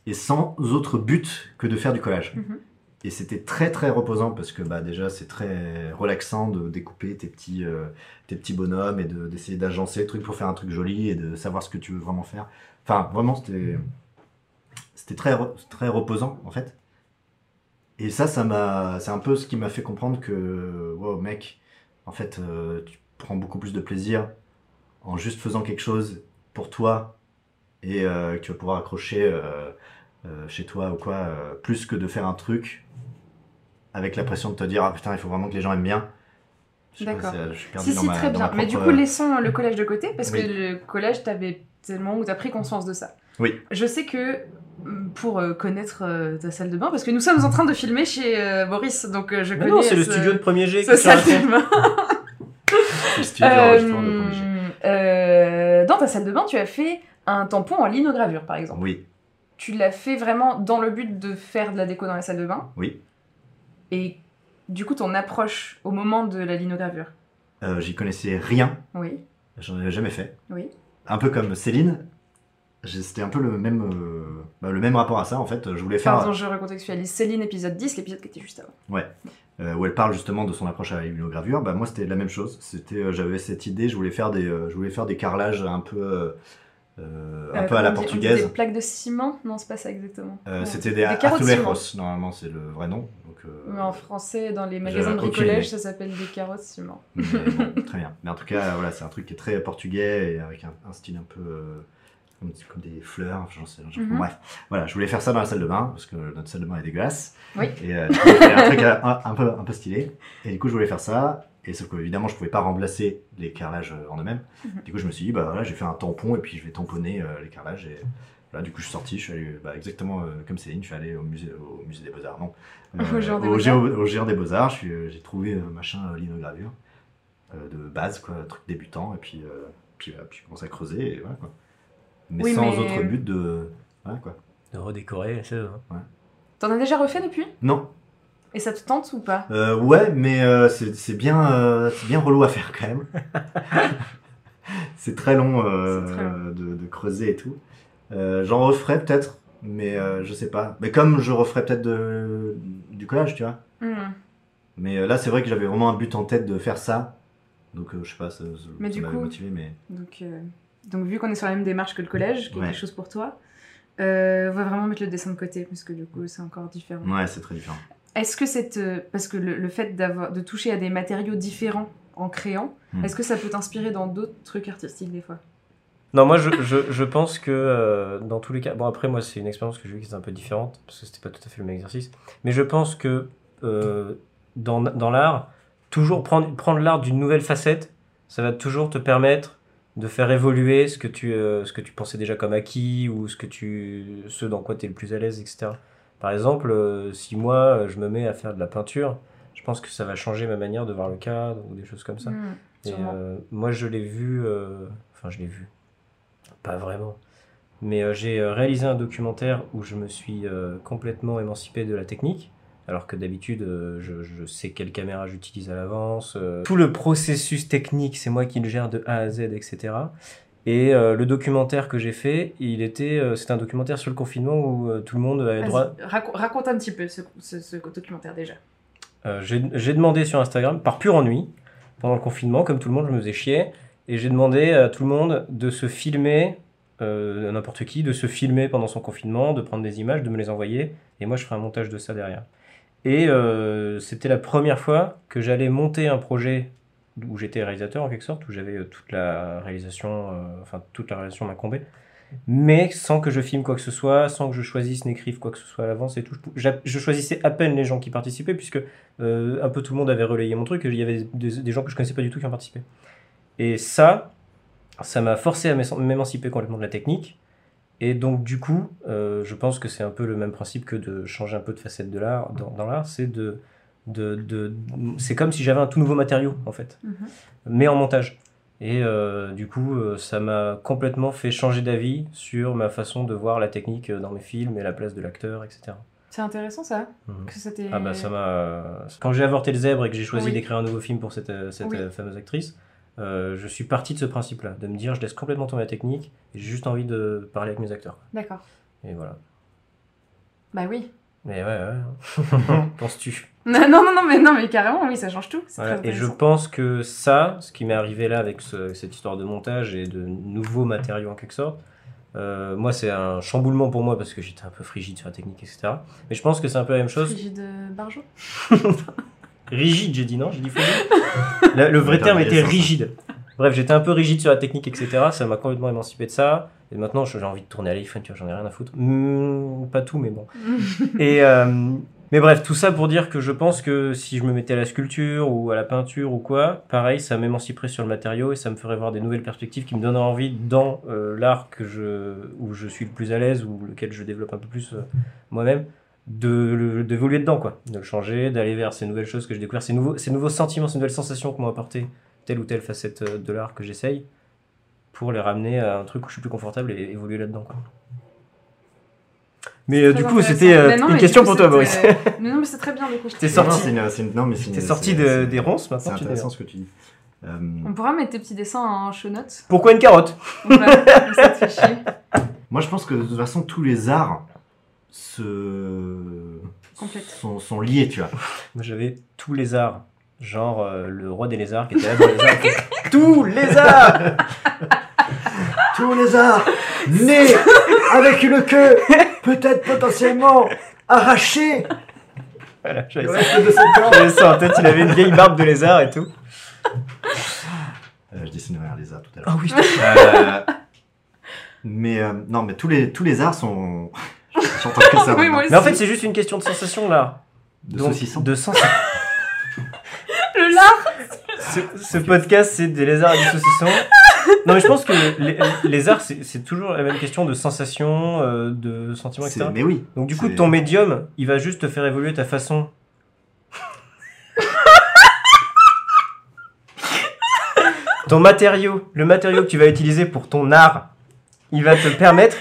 Et sans autre but que de faire du collage. Mhm. Et c'était très très reposant parce que bah, déjà c'est très relaxant de découper tes petits, euh, tes petits bonhommes et de- d'essayer d'agencer le truc pour faire un truc joli et de savoir ce que tu veux vraiment faire. Enfin, vraiment, c'était très, très reposant en fait. Et ça, ça c'est un peu ce qui m'a fait comprendre que, wow, mec, en fait, euh, tu prends beaucoup plus de plaisir en juste faisant quelque chose pour toi et euh, que tu vas pouvoir accrocher euh, chez toi ou quoi, euh, plus que de faire un truc avec la pression de te dire ah putain, il faut vraiment que les gens aiment bien. D'accord. Si, si, ma- très bien. ma Mais du coup, laissons le collège de côté parce Oui. que le collège, t'avais tellement où t'as pris conscience de ça. Oui. Je sais que mm, pour euh, connaître euh, ta salle de bain, parce que nous sommes en train de filmer chez euh, Boris, donc euh, je Mais connais. non, c'est le ce- studio de premier G. ce salle de bain. le studio de Premier G. Euh, euh, dans ta salle de bain, tu as fait un tampon en linogravure, par exemple. Oui, Tu l'as fait vraiment dans le but de faire de la déco dans la salle de bain. oui. Et du coup, ton approche au moment de la linogravure. Euh, J'y connaissais rien. Oui, J'en avais jamais fait. oui. Un peu comme Céline, c'était un peu le même, euh, bah, le même rapport à ça en fait. Je voulais faire Pardon, je recontextualise. Céline, épisode 10, l'épisode qui était juste avant. euh, où elle parle justement de son approche à la linogravure. Bah moi c'était la même chose. C'était, j'avais cette idée, je voulais faire des, je voulais faire des carrelages un peu, euh, euh, un Euh, peu à la dit- portugaise. Des plaques de ciment Non, c'est pas ça exactement. Euh, Ouais. c'était des, carottes de ciment. azulejos, normalement c'est le vrai nom. Donc, euh, Mais en français, dans les magasins de bricolage, ça s'appelle des carottes ciment. mais bon, très bien. Mais en tout cas, voilà, c'est un truc qui est très portugais et avec un, un style un peu comme, comme des fleurs. j'en sais, Mhm. Bref, voilà, je voulais faire ça dans la salle de bain parce que notre salle de bain est dégueulasse. Oui. Et coup, un truc un, un peu, un peu stylé. Et du coup, je voulais faire ça. Et sauf que, évidemment, je pouvais pas remplacer les carrelages euh, en eux-mêmes. Mhm. Du coup, je me suis dit, bah voilà, j'ai fait un tampon et puis je vais tamponner euh, les carrelages. Et là, du coup, je suis sorti, je suis allé, bah, exactement euh, comme Céline, je suis allé au musée, au musée des Beaux-Arts, non Au Géant des au, Géant des Beaux-Arts, euh, j'ai trouvé un machin euh, linogravure euh, de base, quoi, un truc débutant, et puis, euh, puis, voilà, puis je commence à creuser, et voilà, quoi. Mais Oui, sans mais- autre but de. Voilà, quoi. De redécorer, ça. hein. T'en as déjà refait depuis? Non, Et ça te tente ou pas? Euh, ouais, mais euh, c'est bien, euh, bien relou à faire quand même. c'est très long, euh, C'est très long. De, de creuser et tout. Euh, J'en referai peut-être, mais je sais pas. Mais comme je referai peut-être du collage, tu vois. Hmm. Mais là, c'est vrai que j'avais vraiment un but en tête de faire ça. Donc, je sais pas, ça, ça- Mais ça m'avait motivé. Mais Donc, donc vu qu'on est sur la même démarche que le collège, qui est Ouais. quelque chose pour toi, on va vraiment mettre le dessin de côté, parce que du coup, c'est encore différent. ouais, c'est très différent. Est-ce que cette... euh, Parce que le, le fait d'avoir de toucher à des matériaux différents en créant, Hmm. est-ce que ça peut t'inspirer dans d'autres trucs artistiques des fois? Non, moi je, je, je pense que euh, dans tous les cas, bon après moi c'est une expérience que j'ai eue qui est un peu différente parce que c'était pas tout à fait le même exercice, mais je pense que euh, dans, dans l'art, toujours prendre, prendre l'art d'une nouvelle facette, ça va toujours te permettre de faire évoluer ce que tu, euh, ce que tu pensais déjà comme acquis ou ce, que tu, ce dans quoi tu es le plus à l'aise, etc. Par exemple, euh, si moi euh, je me mets à faire de la peinture, je pense que ça va changer ma manière de voir le cadre ou des choses comme ça. Hmm, Et, euh, moi, je l'ai vu, euh, enfin, je l'ai vu, pas vraiment, mais euh, j'ai réalisé un documentaire où je me suis complètement émancipé de la technique, alors que d'habitude, je, je sais quelle caméra j'utilise à l'avance. tout le processus technique, c'est moi qui le gère de A à Z, etc. Et euh, le documentaire que j'ai fait, il était, euh, c'était un documentaire sur le confinement où euh, tout le monde avait droit. raco- raconte un petit peu ce, ce- ce documentaire déjà. J'ai demandé sur Instagram, par pur ennui, pendant le confinement, comme tout le monde, je me faisais chier, et j'ai demandé à tout le monde de se filmer, n'importe qui, de se filmer pendant son confinement, de prendre des images, de me les envoyer, et moi je ferai un montage de ça derrière. Et c'était la première fois que j'allais monter un projet où j'étais réalisateur en quelque sorte, où j'avais euh, toute la réalisation, euh, enfin toute la réalisation m'incombait, mais sans que je filme quoi que ce soit, sans que je choisisse, n'écrive quoi que ce soit à l'avance et tout. Je, choisissais à peine les gens qui participaient, puisque euh, un peu tout le monde avait relayé mon truc, il y avait des, gens que je connaissais pas du tout qui ont participé. Et ça, ça m'a forcé à m'é- m'émanciper complètement de la technique. Et donc, du coup, je pense que c'est un peu le même principe que de changer un peu de facette de l'art, dans l'art, c'est de, de, de- c'est comme si j'avais un tout nouveau matériau, en fait, Mhm. mais en montage. Et euh, du coup, euh, ça m'a complètement fait changer d'avis sur ma façon de voir la technique dans mes films et la place de l'acteur, etc. C'est intéressant ça Mhm. que c'était... Ah bah ça m'a... Quand j'ai avorté le zèbre et que j'ai choisi Oui. d'écrire un nouveau film pour cette, euh, cette Oui. euh, fameuse actrice, euh, je suis parti de ce principe-là, de me dire je laisse complètement tomber la technique et j'ai juste envie de parler avec mes acteurs. D'accord. Et voilà. Bah oui. Mais ouais, ouais. Penses-tu? Non, non, non, mais, non, mais carrément, oui, ça change tout. Voilà. Et je pense que ça, ce qui m'est arrivé là avec ce- cette histoire de montage et de nouveaux matériaux en quelque sorte, euh, moi c'est un chamboulement pour moi parce que j'étais un peu frigide sur la technique, etc. Mais je pense que c'est un peu la même chose. Frigide euh, Barjot Rigide, j'ai dit non, j'ai dit frigide. Le, le vrai terme était rigide. Bref, j'étais un peu rigide sur la technique, etc. Ça m'a complètement émancipé de ça. Et maintenant, j'ai envie de tourner à l'iPhone, tu vois, j'en ai rien à foutre. Hmm, pas tout, mais bon. Et, euh, mais bref, tout ça pour dire que je pense que si je me mettais à la sculpture ou à la peinture ou quoi, pareil, ça m'émanciperait sur le matériau et ça me ferait voir des nouvelles perspectives qui me donneraient envie dans euh, l'art que je, où je suis le plus à l'aise ou lequel je développe un peu plus euh, moi-même, de d'évoluer dedans, quoi. De le changer, d'aller vers ces nouvelles choses que j'ai découvertes, ces nouveaux, ces nouveaux sentiments, ces nouvelles sensations que m'ont apporté telle ou telle facette euh, de l'art que j'essaye pour les ramener à un truc où je suis plus confortable et évoluer là-dedans, quoi. Mais euh, Très du coup, c'était euh, Mais une mais question coup, pour toi, Boris. c'était- Mais non, mais c'est très bien du coup. T'es sorti. c'est une- c'est une- non, mais c'est T'es une- sorti c'est- de- c'est- des ronces, C'est maintenant tu intéressant ce que tu dis. Euh, On pourra mettre tes petits dessins en show notes. Pourquoi une carotte? On va- ça chier. Moi, je pense que de toute façon, tous les arts se... Sont, sont liés, tu vois. Moi, j'avais tous les arts. Genre euh, le roi des lézards qui était là dans les arts. qui fait, tous les arts Tous les arts nés avec une queue, peut-être potentiellement arrachée. Voilà, j'avais Le ça. de ça en tête, il avait une vieille barbe de lézard et tout. Euh, je dessinerai un lézard tout à l'heure. Ah oui, Euh, mais euh, non, mais tous les, tous les arts sont. J'entends que ça. Oui, maintenant. moi aussi. Mais en fait, c'est juste une question de sensation là. De Donc, saucisson. De sensation. Le lard ce, ce podcast, c'est des lézards et du saucisson. Non, mais je pense que les, les lézards, c'est toujours la même question de sensation, euh, de sentiments, C'est- etc. Mais oui. Donc, du coup, ton médium, il va juste te faire évoluer ta façon. ton matériau, le matériau que tu vas utiliser pour ton art, il va te permettre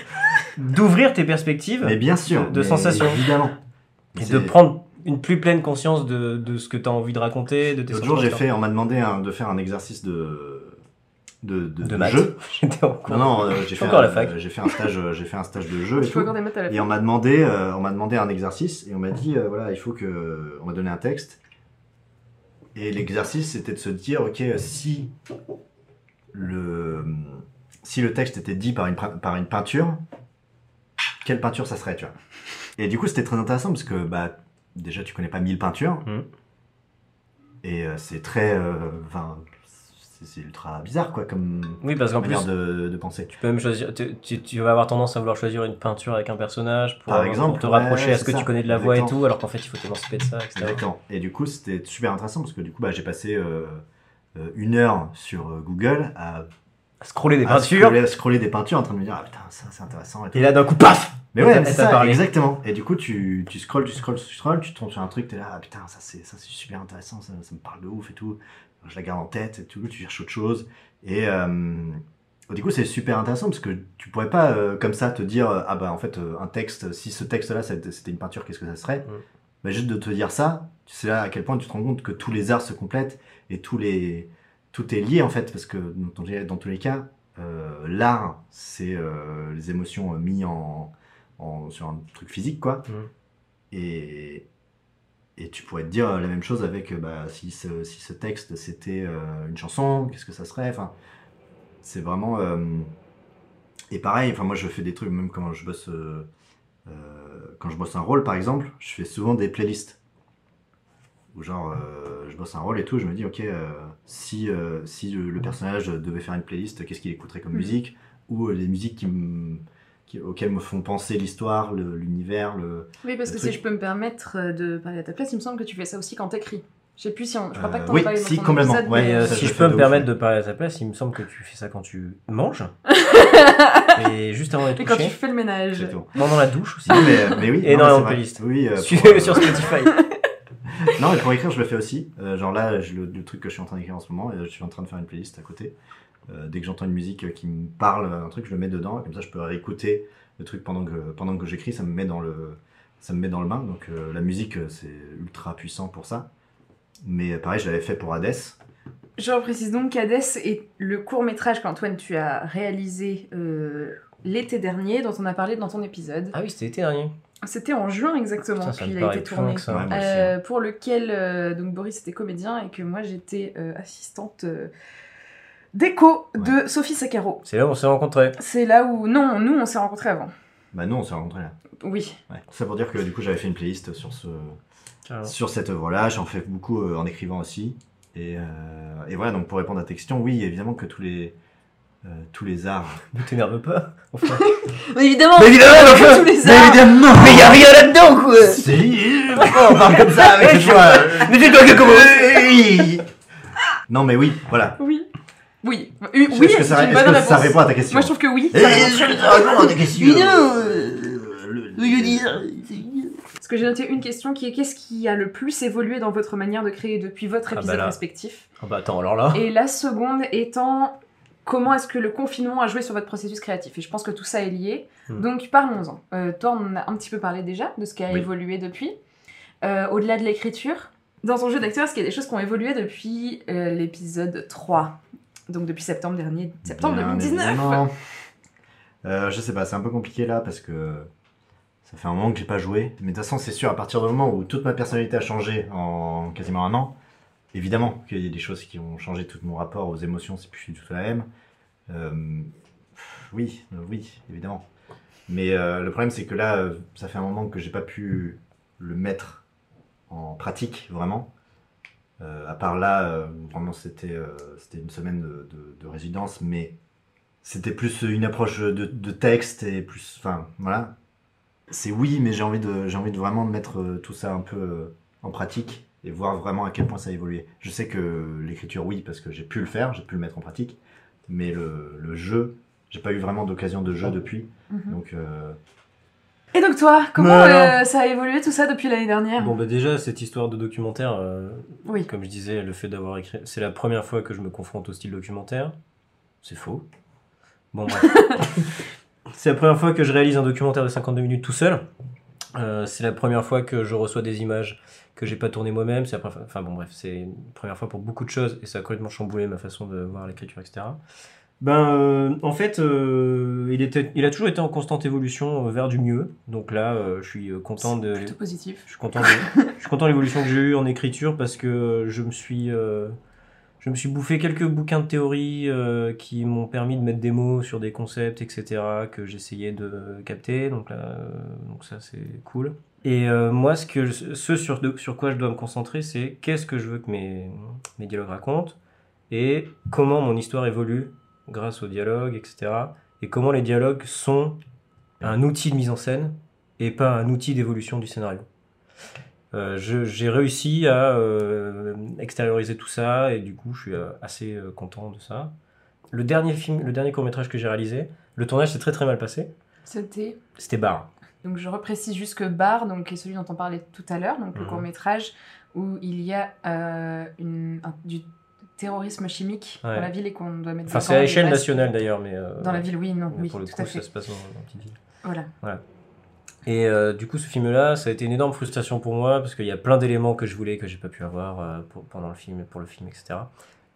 d'ouvrir tes perspectives Mais bien sûr. de- de sensations. Évidemment. et de prendre une plus pleine conscience de, de ce que tu as envie de raconter, de tes L'autre jour, j'ai fait, on m'a demandé un- de faire un exercice de de, de, De jeu. J'étais en cours. Non, non, euh, j'ai fait, encore à un- la fac. euh, j'ai fait un stage, euh, j'ai fait un stage de jeu et Tu peux tout. encore des maths à la Et on m'a demandé, euh, on m'a demandé un exercice et on m'a dit, euh, voilà, il faut que, on m'a donné un texte. Et l'exercice, c'était de se dire, ok, si le, si le texte était dit par une, par une peinture, quelle peinture ça serait, tu vois? Et du coup, c'était très intéressant parce que, bah, déjà, tu connais pas mille peintures. Mhm. Et euh, c'est très, euh, enfin, c'est ultra bizarre, quoi, comme Oui, parce qu'en plus, manière de, de penser. tu peux même choisir. Tu, tu- tu vas avoir tendance à vouloir choisir une peinture avec un personnage pour, Par exemple, pour te ouais, rapprocher à ce que ça, tu connais de la voix et tout, alors qu'en fait, il faut t'émanciper de ça, etc. Exactement. Et du coup, c'était super intéressant parce que du coup, bah, j'ai passé euh, euh, une heure sur euh, Google à, Scroller des peintures. scroller, scroller des peintures en train de me dire ah putain ça c'est intéressant. Et, tout. Et là, d'un coup, paf Mais ouais, c'est ça, parlé. exactement. Et du coup, tu, tu scrolles, tu scrolles, tu scrolles, tu tombes sur un truc, t'es là ah putain ça c'est ça c'est super intéressant, ça, ça me parle de ouf et tout. Je la garde en tête et tout, tu cherches autre chose. Et euh, du coup, c'est super intéressant parce que tu pourrais pas euh, comme ça te dire ah bah en fait euh, un texte, si ce texte-là c'était une peinture, qu'est-ce que ça serait? Mm. bah, Juste de te dire ça, tu sais là à quel point tu te rends compte que tous les arts se complètent et tous les tout est lié en fait parce que dans, tous les- dans tous les cas, euh, l'art c'est euh, les émotions euh, mis en, en- sur un truc physique quoi. Mm. Et et tu pourrais te dire la même chose avec euh, bah, si, ce, si ce texte c'était euh, une chanson, qu'est-ce que ça serait? Enfin, c'est vraiment. euh, Et pareil, enfin moi je fais des trucs même quand je bosse, euh, euh, quand je bosse un rôle par exemple, je fais souvent des playlists. Où genre euh, je bosse un rôle et tout, je me dis ok euh, si euh, si le, le personnage devait faire une playlist, qu'est-ce qu'il écouterait comme Mhm. musique? Ou euh, les musiques qui me auxquelles me font penser l'histoire, l'univers, le, Oui, parce le que si je peux me permettre euh, de parler à ta place, il me semble que tu fais ça aussi quand t'écris. Je sais plus si on... Je crois pas que Euh, t'en oui, parlé dans si, complètement, épisode, ouais, mais, euh, ça, si je peux me permettre de parler à ta place, il me semble que tu fais ça quand tu manges. et juste avant d'être Et quand tu couché. fais le ménage. Exactement. Pendant la douche aussi. Non, mais, mais oui. Et non, dans la playlist. Oui, euh, sur, pour, euh, sur Spotify. Non, mais pour écrire, je le fais aussi. Euh, genre là, le, le truc que je suis en train d'écrire en ce moment, euh, je suis en train de faire une playlist à côté. Euh, dès que j'entends une musique euh, qui me parle, un truc, je le mets dedans. Et comme ça, je peux réécouter le truc pendant que, pendant que j'écris. Ça me met dans le, ça me met dans le bain. Donc euh, la musique, c'est ultra puissant pour ça. Mais pareil, je l'avais fait pour Hades. Je reprécise donc qu'Hades est le court métrage qu'Antoine tu as réalisé euh, l'été dernier, dont on a parlé dans ton épisode. Ah oui, c'était l'été dernier. C'était en juin exactement qu'il a été tourné. ça. Ouais. Euh, pour lequel euh, donc Boris était comédien et que moi j'étais euh, assistante d'écho de Sophie Sakaro. C'est là où on s'est rencontrés. C'est là où non, nous on s'est rencontrés avant. Bah nous, on s'est rencontrés là. Oui. Ouais. Ça pour dire que du coup, j'avais fait une playlist sur ce, sur cette œuvre-là. J'en fais beaucoup euh, en écrivant aussi. Et, euh, et voilà, donc pour répondre à ta question, oui, évidemment que tous les, euh, tous les arts. Ne t'énerve pas. Enfin, évidemment. Mais évidemment, comme enfin, tous les mais arts. évidemment Mais y a rien là-dedans, quoi Si Pourquoi on parle comme ça avec toi Mais c'est toi qui commence Oui Non mais oui, voilà. Oui. Oui. Oui, Est-ce oui, que, une est-ce bonne que ça répond à ta question Moi je trouve que oui. Eh, ça à ta question non, Euh, dis. Parce que j'ai noté une question qui est qu'est-ce qui a le plus évolué dans votre manière de créer depuis votre Ah bah épisode là. respectif? Ah bah attends, alors là. Et la seconde étant comment est-ce que le confinement a joué sur votre processus créatif? Et je pense que tout ça est lié. Hmm. Donc parlons-en. Euh, toi, on en a un petit peu parlé déjà de ce qui a Oui. évolué depuis. Euh, Au-delà de l'écriture, dans ton jeu d'acteur, est-ce qu'il y a des choses qui ont évolué depuis euh, l'épisode 3 Donc depuis septembre dernier, septembre Bien 2019 évidemment. Euh, je sais pas, c'est un peu compliqué là parce que ça fait un moment que j'ai pas joué. Mais de toute façon, c'est sûr, à partir du moment où toute ma personnalité a changé en quasiment un an, évidemment qu'il y a des choses qui ont changé tout mon rapport aux émotions, c'est plus du tout la même. Euh, oui, euh, oui, évidemment. Mais euh, le problème, c'est que là, ça fait un moment que j'ai pas pu le mettre en pratique vraiment. Euh, à part là, euh, vraiment, c'était euh, c'était une semaine de, de- de résidence, mais c'était plus une approche de, de texte et plus. Enfin, voilà. C'est oui, mais j'ai envie, de, envie de vraiment de mettre tout ça un peu en pratique et voir vraiment à quel point ça a évolué. Je sais que l'écriture, oui, parce que j'ai pu le faire, j'ai pu le mettre en pratique, mais le, le jeu, j'ai pas eu vraiment d'occasion de jeu depuis. Mhm. Donc, euh, Et donc toi, comment euh, ça a évolué tout ça depuis l'année dernière Bon, bah déjà, cette histoire de documentaire, euh, Oui. comme je disais, le fait d'avoir écrit. C'est la première fois que je me confronte au style documentaire. C'est faux. Bon, bref. c'est la première fois que je réalise un documentaire de 52 minutes tout seul. Euh, c'est la première fois que je reçois des images que j'ai pas tournées moi-même. C'est la première Enfin bon, bref, c'est une première fois pour beaucoup de choses et ça a complètement chamboulé ma façon de voir l'écriture, etc. Ben, euh, en fait, euh, il, était, il a toujours été en constante évolution euh, vers du mieux. Donc là, je suis content de. Plutôt positif. Je suis content de, je suis content de l'évolution que j'ai eue en écriture parce que je me suis, je me suis bouffé quelques bouquins de théorie qui m'ont permis de mettre des mots sur des concepts, etc. que j'essayais de capter. Donc là, donc ça c'est cool. Et moi, ce, que, je- ce sur, quoi je dois me concentrer, c'est qu'est-ce que je veux que mes, mes dialogues racontent et comment mon histoire évolue grâce au dialogue, etc. Et comment les dialogues sont un outil de mise en scène et pas un outil d'évolution du scénario. Euh, j'ai réussi à euh, extérioriser tout ça et du coup je suis euh, assez euh, content de ça. Le dernier film, le dernier court métrage que j'ai réalisé, le tournage s'est très très mal passé. C'était C'était Bar. donc je reprécise juste que Bar, donc est celui dont on parlait tout à l'heure, donc le Mhm. court métrage où il y a euh, une, un- du terrorisme chimique Ouais. dans la ville et qu'on doit mettre. Enfin c'est à échelle nationale d'ailleurs, mais euh, Dans la ville, oui, non, mais oui, pour le tout coup à fait. ça se passe dans dans une petite ville. Voilà. Et euh, du coup, ce film-là, ça a été une énorme frustration pour moi parce qu'il y a plein d'éléments que je voulais que j'ai pas pu avoir euh, pour- pendant le film et pour le film, etc.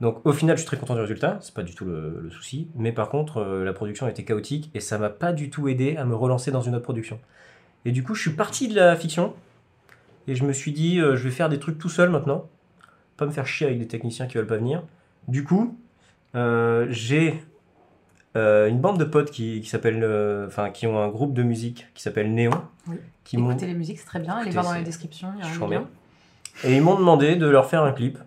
Donc, au final, je suis très content du résultat, c'est pas du tout le, le souci. Mais par contre, la production était chaotique et ça m'a pas du tout aidé à me relancer dans une autre production. Et du coup, je suis parti de la fiction et je me suis dit, je vais faire des trucs tout seul maintenant, pas me faire chier avec des techniciens qui veulent pas venir. Du coup, euh, j'ai euh, une bande de potes qui, qui s'appellent, euh, enfin, qui ont un groupe de musique qui s'appelle Néon, Oui. qui Écoutez les musiques, c'est très bien. Allez voir dans c'est- les descriptions, il y a un chambé. lien. Et ils m'ont demandé de leur faire un clip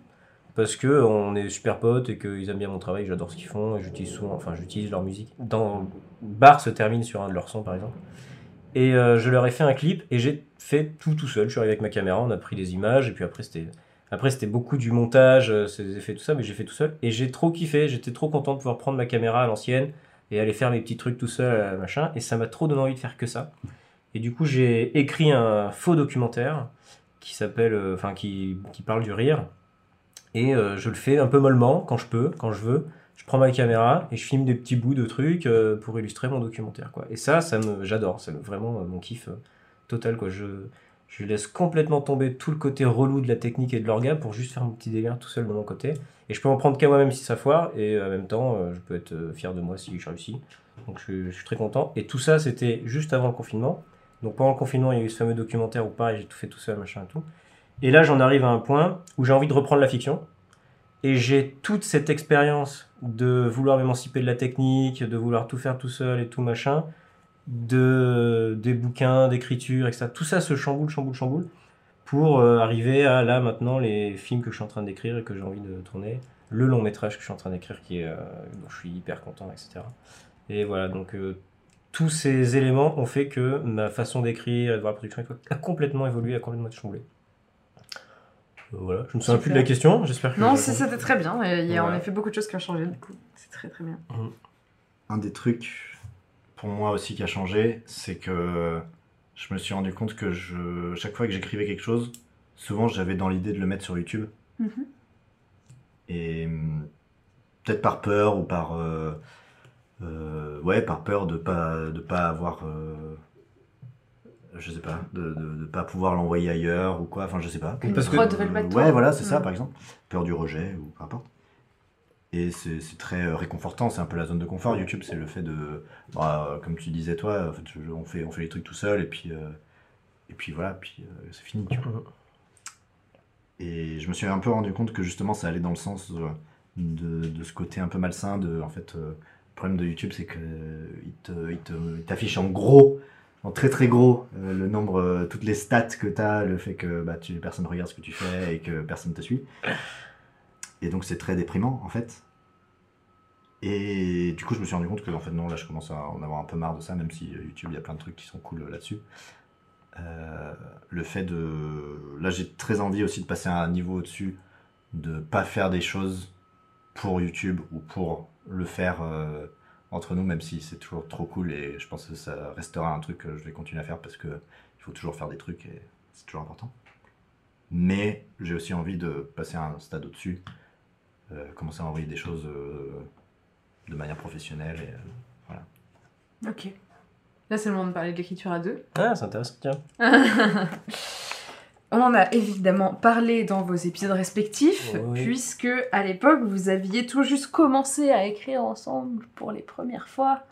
parce que on est super potes et qu'ils aiment bien mon travail, j'adore ce qu'ils font et j'utilise souvent, enfin j'utilise leur musique. Dans Bar se termine sur un de leurs sons par exemple. Et je leur ai fait un clip et j'ai fait tout tout seul. Je suis arrivé avec ma caméra, on a pris des images et puis après c'était après c'était beaucoup du montage, euh, c'est des effets tout ça, mais j'ai fait tout seul et j'ai trop kiffé. J'étais trop content de pouvoir prendre ma caméra à l'ancienne et aller faire mes petits trucs tout seul euh, machin et ça m'a trop donné envie de faire que ça. Et du coup j'ai écrit un faux documentaire qui s'appelle, euh, enfin qui, qui parle du rire. Et je le fais un peu mollement quand je peux, quand je veux. Je prends ma caméra et je filme des petits bouts de trucs pour illustrer mon documentaire. Quoi. Et ça, ça me, j'adore. C'est vraiment mon kiff total. Quoi. Je, je laisse complètement tomber tout le côté relou de la technique et de l'orga pour juste faire mon petit délire tout seul de mon côté. Et je peux en prendre qu'à moi-même si ça foire. Et en même temps, euh, je peux être euh, fier de moi si je réussis. Donc je, je suis très content. Et tout ça, c'était juste avant le confinement. Donc pendant le confinement, il y a eu ce fameux documentaire où pareil, j'ai tout fait tout seul, machin et tout. Et là, j'en arrive à un point où j'ai envie de reprendre la fiction. Et j'ai toute cette expérience de vouloir m'émanciper de la technique, de vouloir tout faire tout seul et tout machin, de, des bouquins, d'écriture, etc. Tout ça se chamboule, chamboule, chamboule, pour euh, arriver à là maintenant les films que je suis en train d'écrire et que j'ai envie de tourner, le long métrage que je suis en train d'écrire qui est, euh, dont je suis hyper content, etc. Et voilà, donc euh, tous ces éléments ont fait que ma façon d'écrire et de voir la production a complètement évolué, a complètement chamboulé. Voilà, je me souviens plus de la question, j'espère que Non, répondu. c'était très bien. et Il y a en effet beaucoup de choses qui ont changé du coup. C'est très très bien. un des trucs pour moi aussi qui a changé, c'est que je me suis rendu compte que je, chaque fois que j'écrivais quelque chose, souvent j'avais dans l'idée de le mettre sur YouTube. Mhm. Et hum, peut-être par peur ou par euh, euh, ouais par peur de pas de pas avoir euh, je sais pas de, de, de pas pouvoir l'envoyer ailleurs ou quoi enfin je sais pas Parce que- ouais voilà c'est ça Mm. par exemple peur du rejet ou peu importe et c'est très euh, réconfortant c'est un peu la zone de confort YouTube c'est le fait de bah, comme tu disais toi en fait, je- on fait on fait les trucs tout seul et puis euh, et puis voilà puis euh, c'est fini tu vois. Mhm. Et je me suis un peu rendu compte que justement ça allait dans le sens de, de ce côté un peu malsain de en fait euh, le problème de YouTube c'est que euh, il te- il te- il t'affiche en gros en très très gros le nombre toutes les stats que tu as le fait que bah, tu, personne regarde ce que tu fais et que personne te suit et donc c'est très déprimant en fait et du coup je me suis rendu compte que en fait non là je commence à en avoir un peu marre de ça même si euh, YouTube il y a plein de trucs qui sont cool euh, là-dessus euh, le fait de. Là, j'ai très envie aussi de passer à un niveau au-dessus, de pas faire des choses pour YouTube ou pour le faire entre nous, même si c'est toujours trop cool et je pense que ça restera un truc que je vais continuer à faire parce que il faut toujours faire des trucs et c'est toujours important. Mais j'ai aussi envie de passer à un stade au-dessus, commencer à envoyer des choses euh, de manière professionnelle et euh, Ok. Là, c'est le moment de parler de l'écriture à deux. Ah, c'est intéressant, tiens. On en a évidemment parlé dans vos épisodes respectifs, Oui. puisque à l'époque, vous aviez tout juste commencé à écrire ensemble pour les premières fois.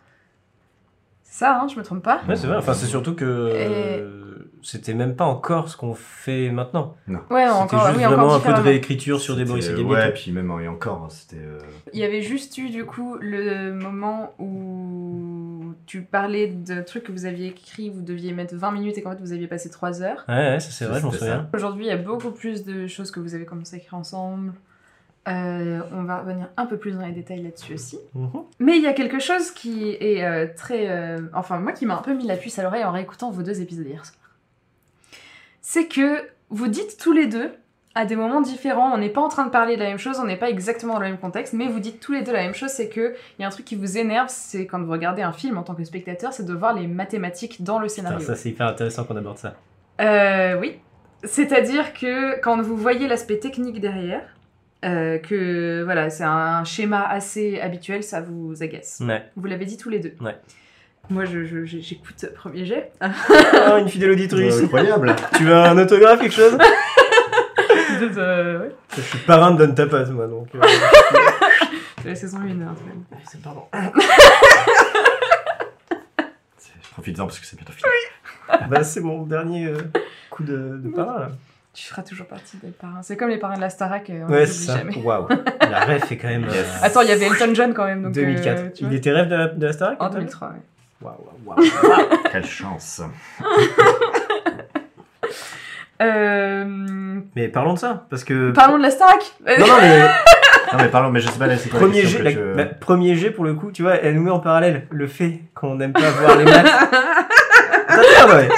C'est ça, hein, je me trompe pas? Ouais, c'est vrai. Enfin, c'est surtout que euh, c'était même pas encore ce qu'on fait maintenant. Ouais, C'était encore, juste oui, vraiment encore un peu de réécriture sur des Boris et Gabi. Ouais, puis même et encore, c'était. euh, Il y avait juste eu du coup le moment où tu parlais de trucs que vous aviez écrits, vous deviez mettre 20 minutes et qu'en fait vous aviez passé 3 heures. Ouais, ouais, ça c'est vrai, je m'en souviens. Aujourd'hui, il y a beaucoup plus de choses que vous avez commencé à écrire ensemble. Euh, on va revenir un peu plus dans les détails là-dessus aussi. Mhm. Mais il y a quelque chose qui est euh, très... euh, enfin, moi qui m'a un peu mis la puce à l'oreille en réécoutant vos deux épisodes hier soir. C'est que vous dites tous les deux, à des moments différents, on n'est pas en train de parler de la même chose, on n'est pas exactement dans le même contexte, mais vous dites tous les deux la même chose, c'est que il y a un truc qui vous énerve, c'est quand vous regardez un film en tant que spectateur, c'est de voir les mathématiques dans le scénario. ça c'est hyper intéressant qu'on aborde ça. Euh, oui. C'est-à-dire que quand vous voyez l'aspect technique derrière, euh, que voilà, c'est un schéma assez habituel, ça vous agace. Ouais. Vous l'avez dit tous les deux. Ouais. Moi, je, je- j'ai- j'écoute premier jet. Oh, une fidèle auditrice. Incroyable tu veux un autographe, quelque chose? Euh, ouais. Je suis parrain de Don Tapas, moi, donc. euh, C'est la saison 1, hein, même. c'est pardon. Je profite-en parce que c'est bientôt fini. Bah, c'est mon dernier euh, coup de, de parrain, là. Tu feras toujours partie des parrains. C'est comme les parrains de la Starac, euh, on Ouais, c'est oublie ça. jamais. Waouh. La ref est quand même. Euh, Attends, il y avait Elton John quand même. Donc, 2004. euh, tu Il était rêve de la, de la Starac En toi 2003, ouais. Waouh, waouh, waouh. Quelle chance Euh, Mais parlons de ça, parce que. Parlons de la Starac Non, non, mais Non mais parlons, mais je sais pas là c'est quoi premier la G, la- tu- bah, premier G pour le coup, tu vois, elle nous met en parallèle le fait qu'on n'aime pas voir les maths. Attends, ouais.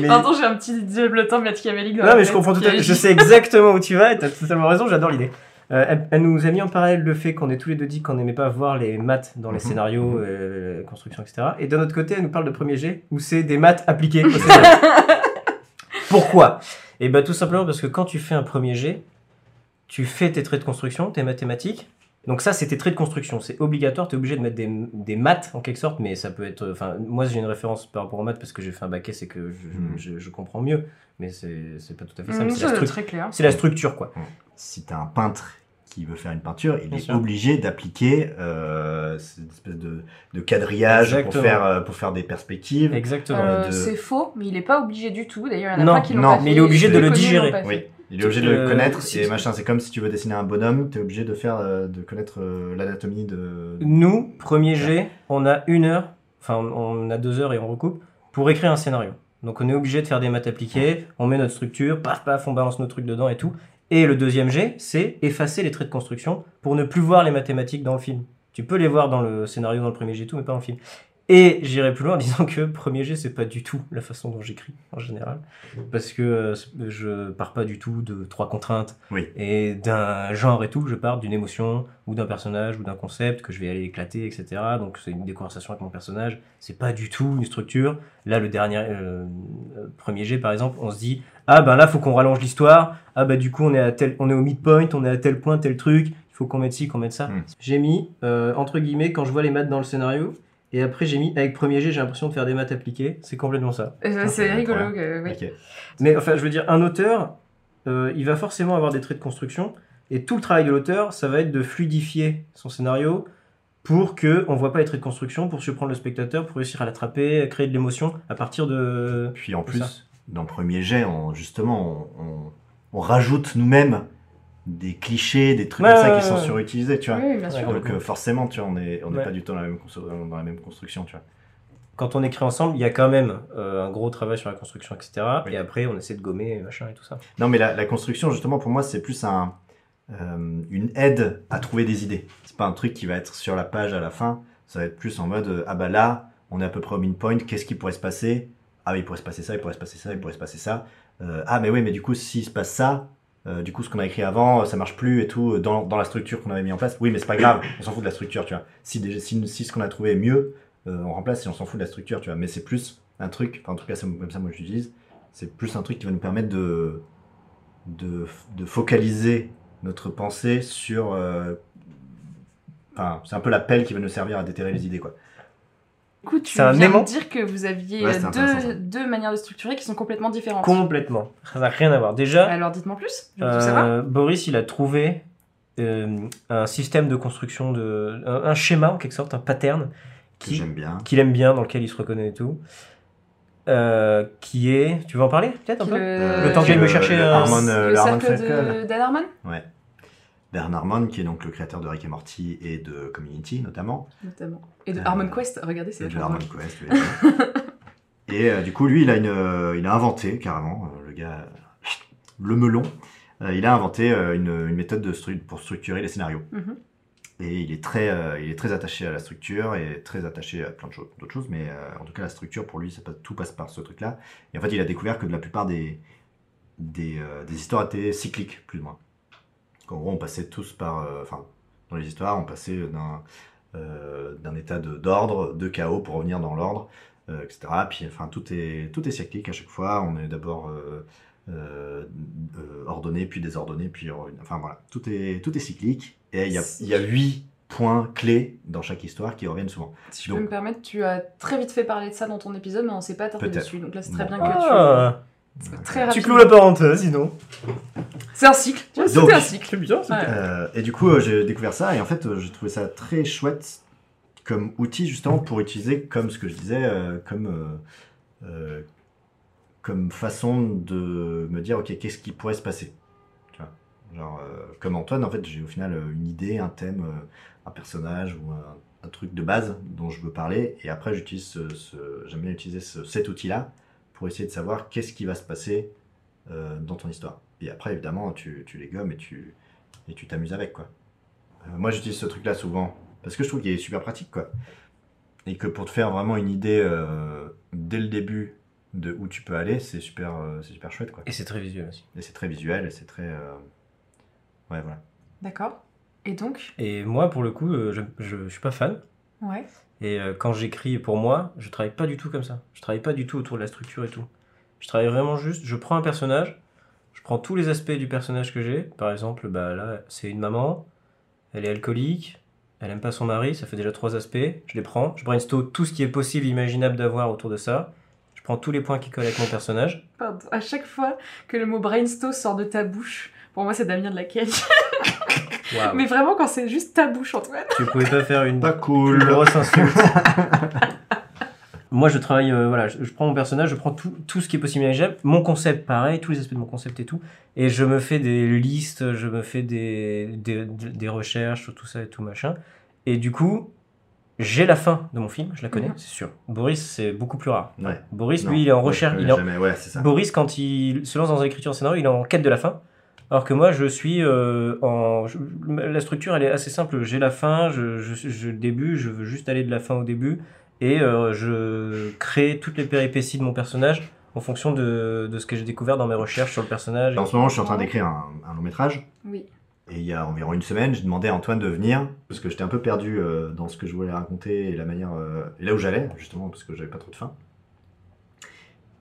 Mais- Pardon, j'ai un petit diablotin machiavélique dans Non, mais je comprends tout à fait. Je sais exactement où tu vas et t'as totalement raison, j'adore l'idée. Euh, elle, elle nous a mis en parallèle le fait qu'on ait tous les deux dit qu'on n'aimait pas voir les maths dans les Mhm. scénarios, Mhm. euh, construction, etc. Et d'un autre côté, elle nous parle de premier G où c'est des maths appliquées au. Pourquoi? Et bah tout simplement parce que quand tu fais un premier G, tu fais tes traits de construction, tes mathématiques. Donc ça, c'est tes traits de construction. C'est obligatoire, tu es obligé de mettre des, des maths en quelque sorte, mais ça peut être... Enfin, moi j'ai une référence par rapport aux maths parce que j'ai fait un bac S et que je, je- je comprends mieux, mais c'est c'est pas tout à fait ça. Mmh, mais c'est la c'est stru- très clair. c'est la structure, quoi. Si t'as un peintre qui veut faire une peinture, il Bien est sûr. obligé d'appliquer euh, cette espèce de, de quadrillage pour faire, euh, pour faire des perspectives. Exactement. Euh, de- C'est faux, mais il est pas obligé du tout. D'ailleurs, il y en a Non, plein qui l'ont non, pas mais fait, il est obligé de le digérer. pas. Oui, il est obligé de le connaître si- et machin. C'est comme si tu veux dessiner un bonhomme, t'es obligé de faire, euh, de connaître euh, l'anatomie de. Nous, premier G, on a une heure, enfin on on a deux heures et on recoupe, pour écrire un scénario. Donc on est obligé de faire des maths appliquées, on met notre structure, paf paf, on balance nos trucs dedans et tout. Et le deuxième G, c'est effacer les traits de construction pour ne plus voir les mathématiques dans le film. Tu peux les voir dans le scénario, dans le premier G et tout, mais pas dans le film. Et j'irai plus loin en disant que premier G, c'est pas du tout la façon dont j'écris en général. Parce que euh, je pars pas du tout de trois contraintes Oui. et d'un genre et tout. Je pars d'une émotion ou d'un personnage ou d'un concept que je vais aller éclater, etc. Donc c'est une des conversations avec mon personnage. C'est pas du tout une structure. Là, le dernier euh, euh, premier G, par exemple, on se dit ah ben là, faut qu'on rallonge l'histoire. Ah bah du coup, on est à tel, on est au midpoint, on est à tel point, tel truc. Il faut qu'on mette ci, qu'on mette ça. Mm. J'ai mis euh, entre guillemets quand je vois les maths dans le scénario. Et après, j'ai mis avec premier G, j'ai l'impression de faire des maths appliquées. C'est complètement ça. Euh, C'est rigolo, que- oui. Mais enfin, je veux dire, un auteur, euh, il va forcément avoir des traits de construction. Et tout le travail de l'auteur, ça va être de fluidifier son scénario pour que on voit pas les traits de construction, pour surprendre le spectateur, pour réussir à l'attraper, à créer de l'émotion à partir de. Puis en plus, ça. dans le premier jet, on, justement, on, on- on rajoute nous-mêmes des clichés, des trucs Ouais, comme ça ouais, qui sont surutilisés, tu vois. Oui, bien sûr. Donc euh, forcément, tu vois, on n'est on n'est Ouais. pas du tout dans la, même constru- dans la même construction, tu vois. Quand on écrit ensemble, il y a quand même euh, un gros travail sur la construction, etc. Oui. Et après, on essaie de gommer, machin et tout ça. Non, mais la, la construction, justement, pour moi, c'est plus un, euh, une aide à trouver des idées. C'est pas un truc qui va être sur la page à la fin. Ça va être plus en mode, euh, ah bah là, on est à peu près au midpoint, qu'est-ce qui pourrait se passer? Ah oui, il pourrait se passer ça, il pourrait se passer ça, il pourrait se passer ça. Euh, ah mais oui, mais du coup, s'il se passe ça, euh, du coup, ce qu'on a écrit avant, ça marche plus et tout, dans, dans la structure qu'on avait mis en place. Oui, mais c'est pas grave, on s'en fout de la structure, tu vois. Si, si, si ce qu'on a trouvé est mieux, euh, on remplace et on s'en fout de la structure, tu vois. Mais c'est plus un truc, enfin, en tout cas, comme ça, moi, je l'utilise, c'est plus un truc qui va nous permettre de, de, de focaliser notre pensée sur. euh, Enfin, c'est un peu la pelle qui va nous servir à déterrer les idées, quoi. Coup, tu C'est un viens aimant de dire que vous aviez Ouais, ça. deux, deux manières de structurer qui sont complètement différentes. Complètement. Ça n'a rien à voir. Déjà, Alors dites-moi plus, je veux tout savoir. Euh, Boris, il a trouvé euh, un système de construction, de, un, un schéma en quelque sorte, un pattern Que qui- j'aime bien. qu'il aime bien, dans lequel il se reconnaît et tout. Euh, qui est. Tu veux en parler peut-être un peu Euh, Le temps que j'aille me chercher le un- Harmon, euh, le le cercle Ouais. Bernard Mann, qui est donc le créateur de Rick et Morty et de Community notamment. Notamment. Et de Euh, Harmon Quest, regardez, c'est de Harmon. Quest. oui. et euh, du coup, lui, il a, une, euh, il a inventé carrément, euh, le gars, le melon, il a inventé une, une méthode de stru- pour structurer les scénarios. Mhm. Et il est, très, euh, il est très attaché à la structure et très attaché à plein de choses, d'autres choses, mais en tout cas, la structure, pour lui, ça passe- tout passe par ce truc-là. Et en fait, il a découvert que de la plupart des, des, des histoires étaient cycliques, plus ou moins. Qu'en gros, on passait tous par. euh, Enfin, dans les histoires, on passait d'un euh, d'un état de- d'ordre, de, chaos pour revenir dans l'ordre, euh, etc. Puis, enfin, tout est, tout est cyclique à chaque fois. On est d'abord euh, euh, euh, ordonné, puis désordonné, puis. revenu. Enfin, voilà. Tout est, tout est cyclique. Et il y a, il y a huit points clés dans chaque histoire qui reviennent souvent. Si je Donc- peux me permettre, tu as très vite fait parler de ça dans ton épisode, mais on s'est pas attardé Peut-être. dessus. Donc là, c'est très Bon. bien que Ah, tu. Très tu cloues la parenthèse, sinon. C'est un cycle. Tu vois, Donc- C'était un cycle. C'est bien, c'est Ouais. Euh, et du coup, euh, j'ai découvert ça et en fait, euh, j'ai trouvé ça très chouette comme outil justement pour utiliser, comme ce que je disais, euh, comme, euh, euh, comme façon de me dire, ok, qu'est-ce qui pourrait se passer? Tu vois? Genre, euh, comme Antoine, en fait, j'ai au final euh, une idée, un thème, euh, un personnage ou un, un truc de base dont je veux parler et après, j'utilise ce, ce- j'aime bien utiliser ce- cet outil-là pour essayer de savoir qu'est-ce qui va se passer euh, dans ton histoire. Et après, évidemment, tu, tu les gommes et tu et tu t'amuses avec quoi. Euh, moi j'utilise ce truc là souvent parce que je trouve qu'il est super pratique quoi. Et que pour te faire vraiment une idée euh, dès le début de où tu peux aller, c'est super, euh, c'est super chouette quoi. Et c'est très visuel aussi. Et c'est très visuel et c'est très. euh, Ouais voilà. D'accord. Et donc? Et moi, pour le coup, euh, je, je suis pas fan. Ouais. Et euh, quand j'écris pour moi, je travaille pas du tout comme ça. Je travaille pas du tout autour de la structure et tout. Je travaille vraiment juste, je prends un personnage, je prends tous les aspects du personnage que j'ai. Par exemple, bah là, c'est une maman, elle est alcoolique, elle aime pas son mari, ça fait déjà trois aspects. Je les prends, je brainstorm tout ce qui est possible, imaginable d'avoir autour de ça. Je prends tous les points qui collent avec mon personnage. Pardon. À chaque fois que le mot brainstorm sort de ta bouche, pour moi c'est Damien de la Caille. Mais vraiment quand c'est juste ta bouche, Antoine. Tu pouvais pas faire une Pas cool. grosse insulte. Moi, je travaille, euh, voilà, je, je prends mon personnage, je prends tout, tout ce qui est possible imaginable, mon concept, pareil, tous les aspects de mon concept et tout, et je me fais des listes, je me fais des, des, des recherches sur tout ça et tout machin. Et du coup, j'ai la fin de mon film, je la connais, Mhm. c'est sûr. Boris, c'est beaucoup plus rare. Ouais. Boris, Non, lui, il est en recherche, il est en- jamais. Ouais c'est ça. Boris, quand il se lance dans l'écriture scénario, il est en quête de la fin. Alors que moi, je suis euh, en. je- la structure, elle est assez simple. J'ai la fin, je, je, je- le début, je veux juste aller de la fin au début. Et euh, je crée toutes les péripéties de mon personnage en fonction de, de ce que j'ai découvert dans mes recherches sur le personnage. En ce moment je suis en train d'écrire un, un long métrage. Oui. Et il y a environ une semaine, j'ai demandé à Antoine de venir, parce que j'étais un peu perdu euh, dans ce que je voulais raconter et la manière. euh, et là où j'allais, justement, parce que j'avais pas trop de faim.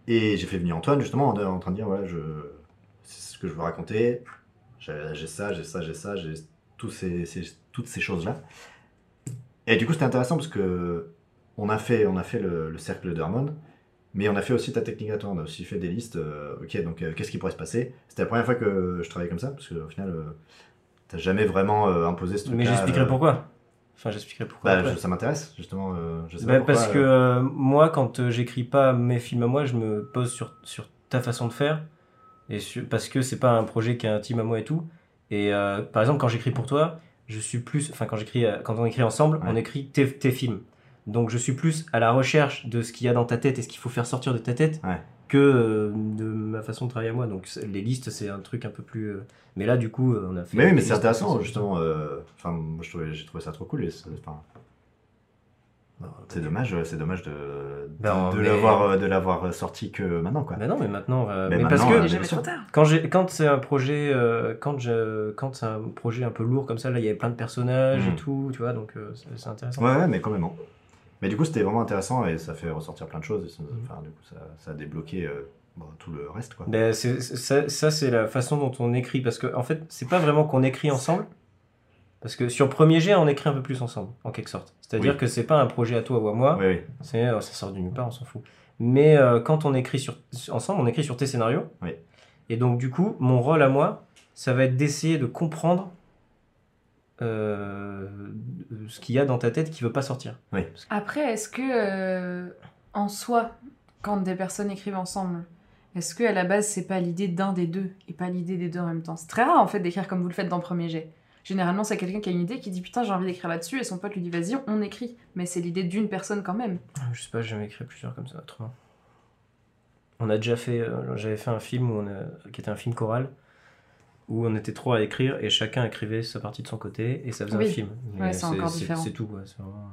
Et j'ai fait venir Antoine, justement, en, en train de dire voilà, je, ce que je veux raconter. J'ai ça, j'ai ça, j'ai ça, j'ai tous ces, ces- toutes ces choses-là. Et du coup, c'était intéressant parce que on a fait, on a fait le, le cercle d'Hermon, mais on a fait aussi ta technique à toi. On a aussi fait des listes. euh, ok, donc euh, qu'est-ce qui pourrait se passer? C'était la première fois que je travaillais comme ça, parce qu'au final. euh, T'as jamais vraiment euh, imposé ce truc Mais j'expliquerai pourquoi. Enfin, j'expliquerai pourquoi. Bah, je- ça m'intéresse, justement. je sais Bah, pas pourquoi, parce que moi, quand j'écris pas mes films à moi, je me pose sur, sur ta façon de faire. Et sur- parce que c'est pas un projet qui est intime à moi et tout. Et euh, par exemple, quand j'écris pour toi, je suis plus. Enfin, quand, j'écris, euh, quand on écrit ensemble, Ouais. on écrit tes, tes films. Donc je suis plus à la recherche de ce qu'il y a dans ta tête et ce qu'il faut faire sortir de ta tête Ouais. que euh, de ma façon de travailler à moi. Donc les listes, c'est un truc un peu plus. euh, Mais là, du coup, on a fait. Mais oui, mais c'est intéressant, justement. Enfin, moi, j'ai trouvé ça trop cool. enfin, C'est dommage, euh, c'est dommage de, Ben, de, de mais- l'avoir, euh, de l'avoir sorti que maintenant, quoi. Mais non, mais maintenant. euh, Mais mais parce maintenant, que euh, trop tard. quand, j'ai, quand c'est un projet, euh, quand, je, quand c'est un projet un peu lourd comme ça, là, il y avait plein de personnages et tout, tu vois, donc euh, c'est, intéressant. Ouais, ouais, mais complètement. Mais du coup, c'était vraiment intéressant et ça fait ressortir plein de choses. Et ça, Mhm. enfin, du coup, ça, ça a débloqué tout le reste, quoi. Ben, ça, ça, c'est la façon dont on écrit, parce que en fait, c'est pas vraiment qu'on écrit ensemble, parce que sur premier jet, on écrit un peu plus ensemble, en quelque sorte. C'est-à-dire Oui. que c'est pas un projet à toi ou à moi, Oui, oui. c'est, euh, ça sort du nulle part, on s'en fout. Mais euh, quand on écrit sur, ensemble, on écrit sur tes scénarios. Oui. Et donc, du coup, mon rôle à moi, ça va être d'essayer de comprendre euh, ce qu'il y a dans ta tête qui veut pas sortir. Après, est-ce que, euh, en soi, quand des personnes écrivent ensemble, est-ce que à la base, c'est pas l'idée d'un des deux et pas l'idée des deux en même temps? C'est très rare, en fait, d'écrire comme vous le faites dans premier jet. Généralement, c'est quelqu'un qui a une idée qui dit putain, j'ai envie d'écrire là-dessus, et son pote lui dit vas-y, on écrit. Mais c'est l'idée d'une personne quand même. Je sais pas, j'ai jamais écrit plusieurs comme ça autrement. On a déjà fait, euh, j'avais fait un film où on a- qui était un film choral où on était trois à écrire et chacun écrivait sa partie de son côté et ça faisait Oui. un film. Ouais, c'est encore différent. C'est tout, quoi. c'est vraiment-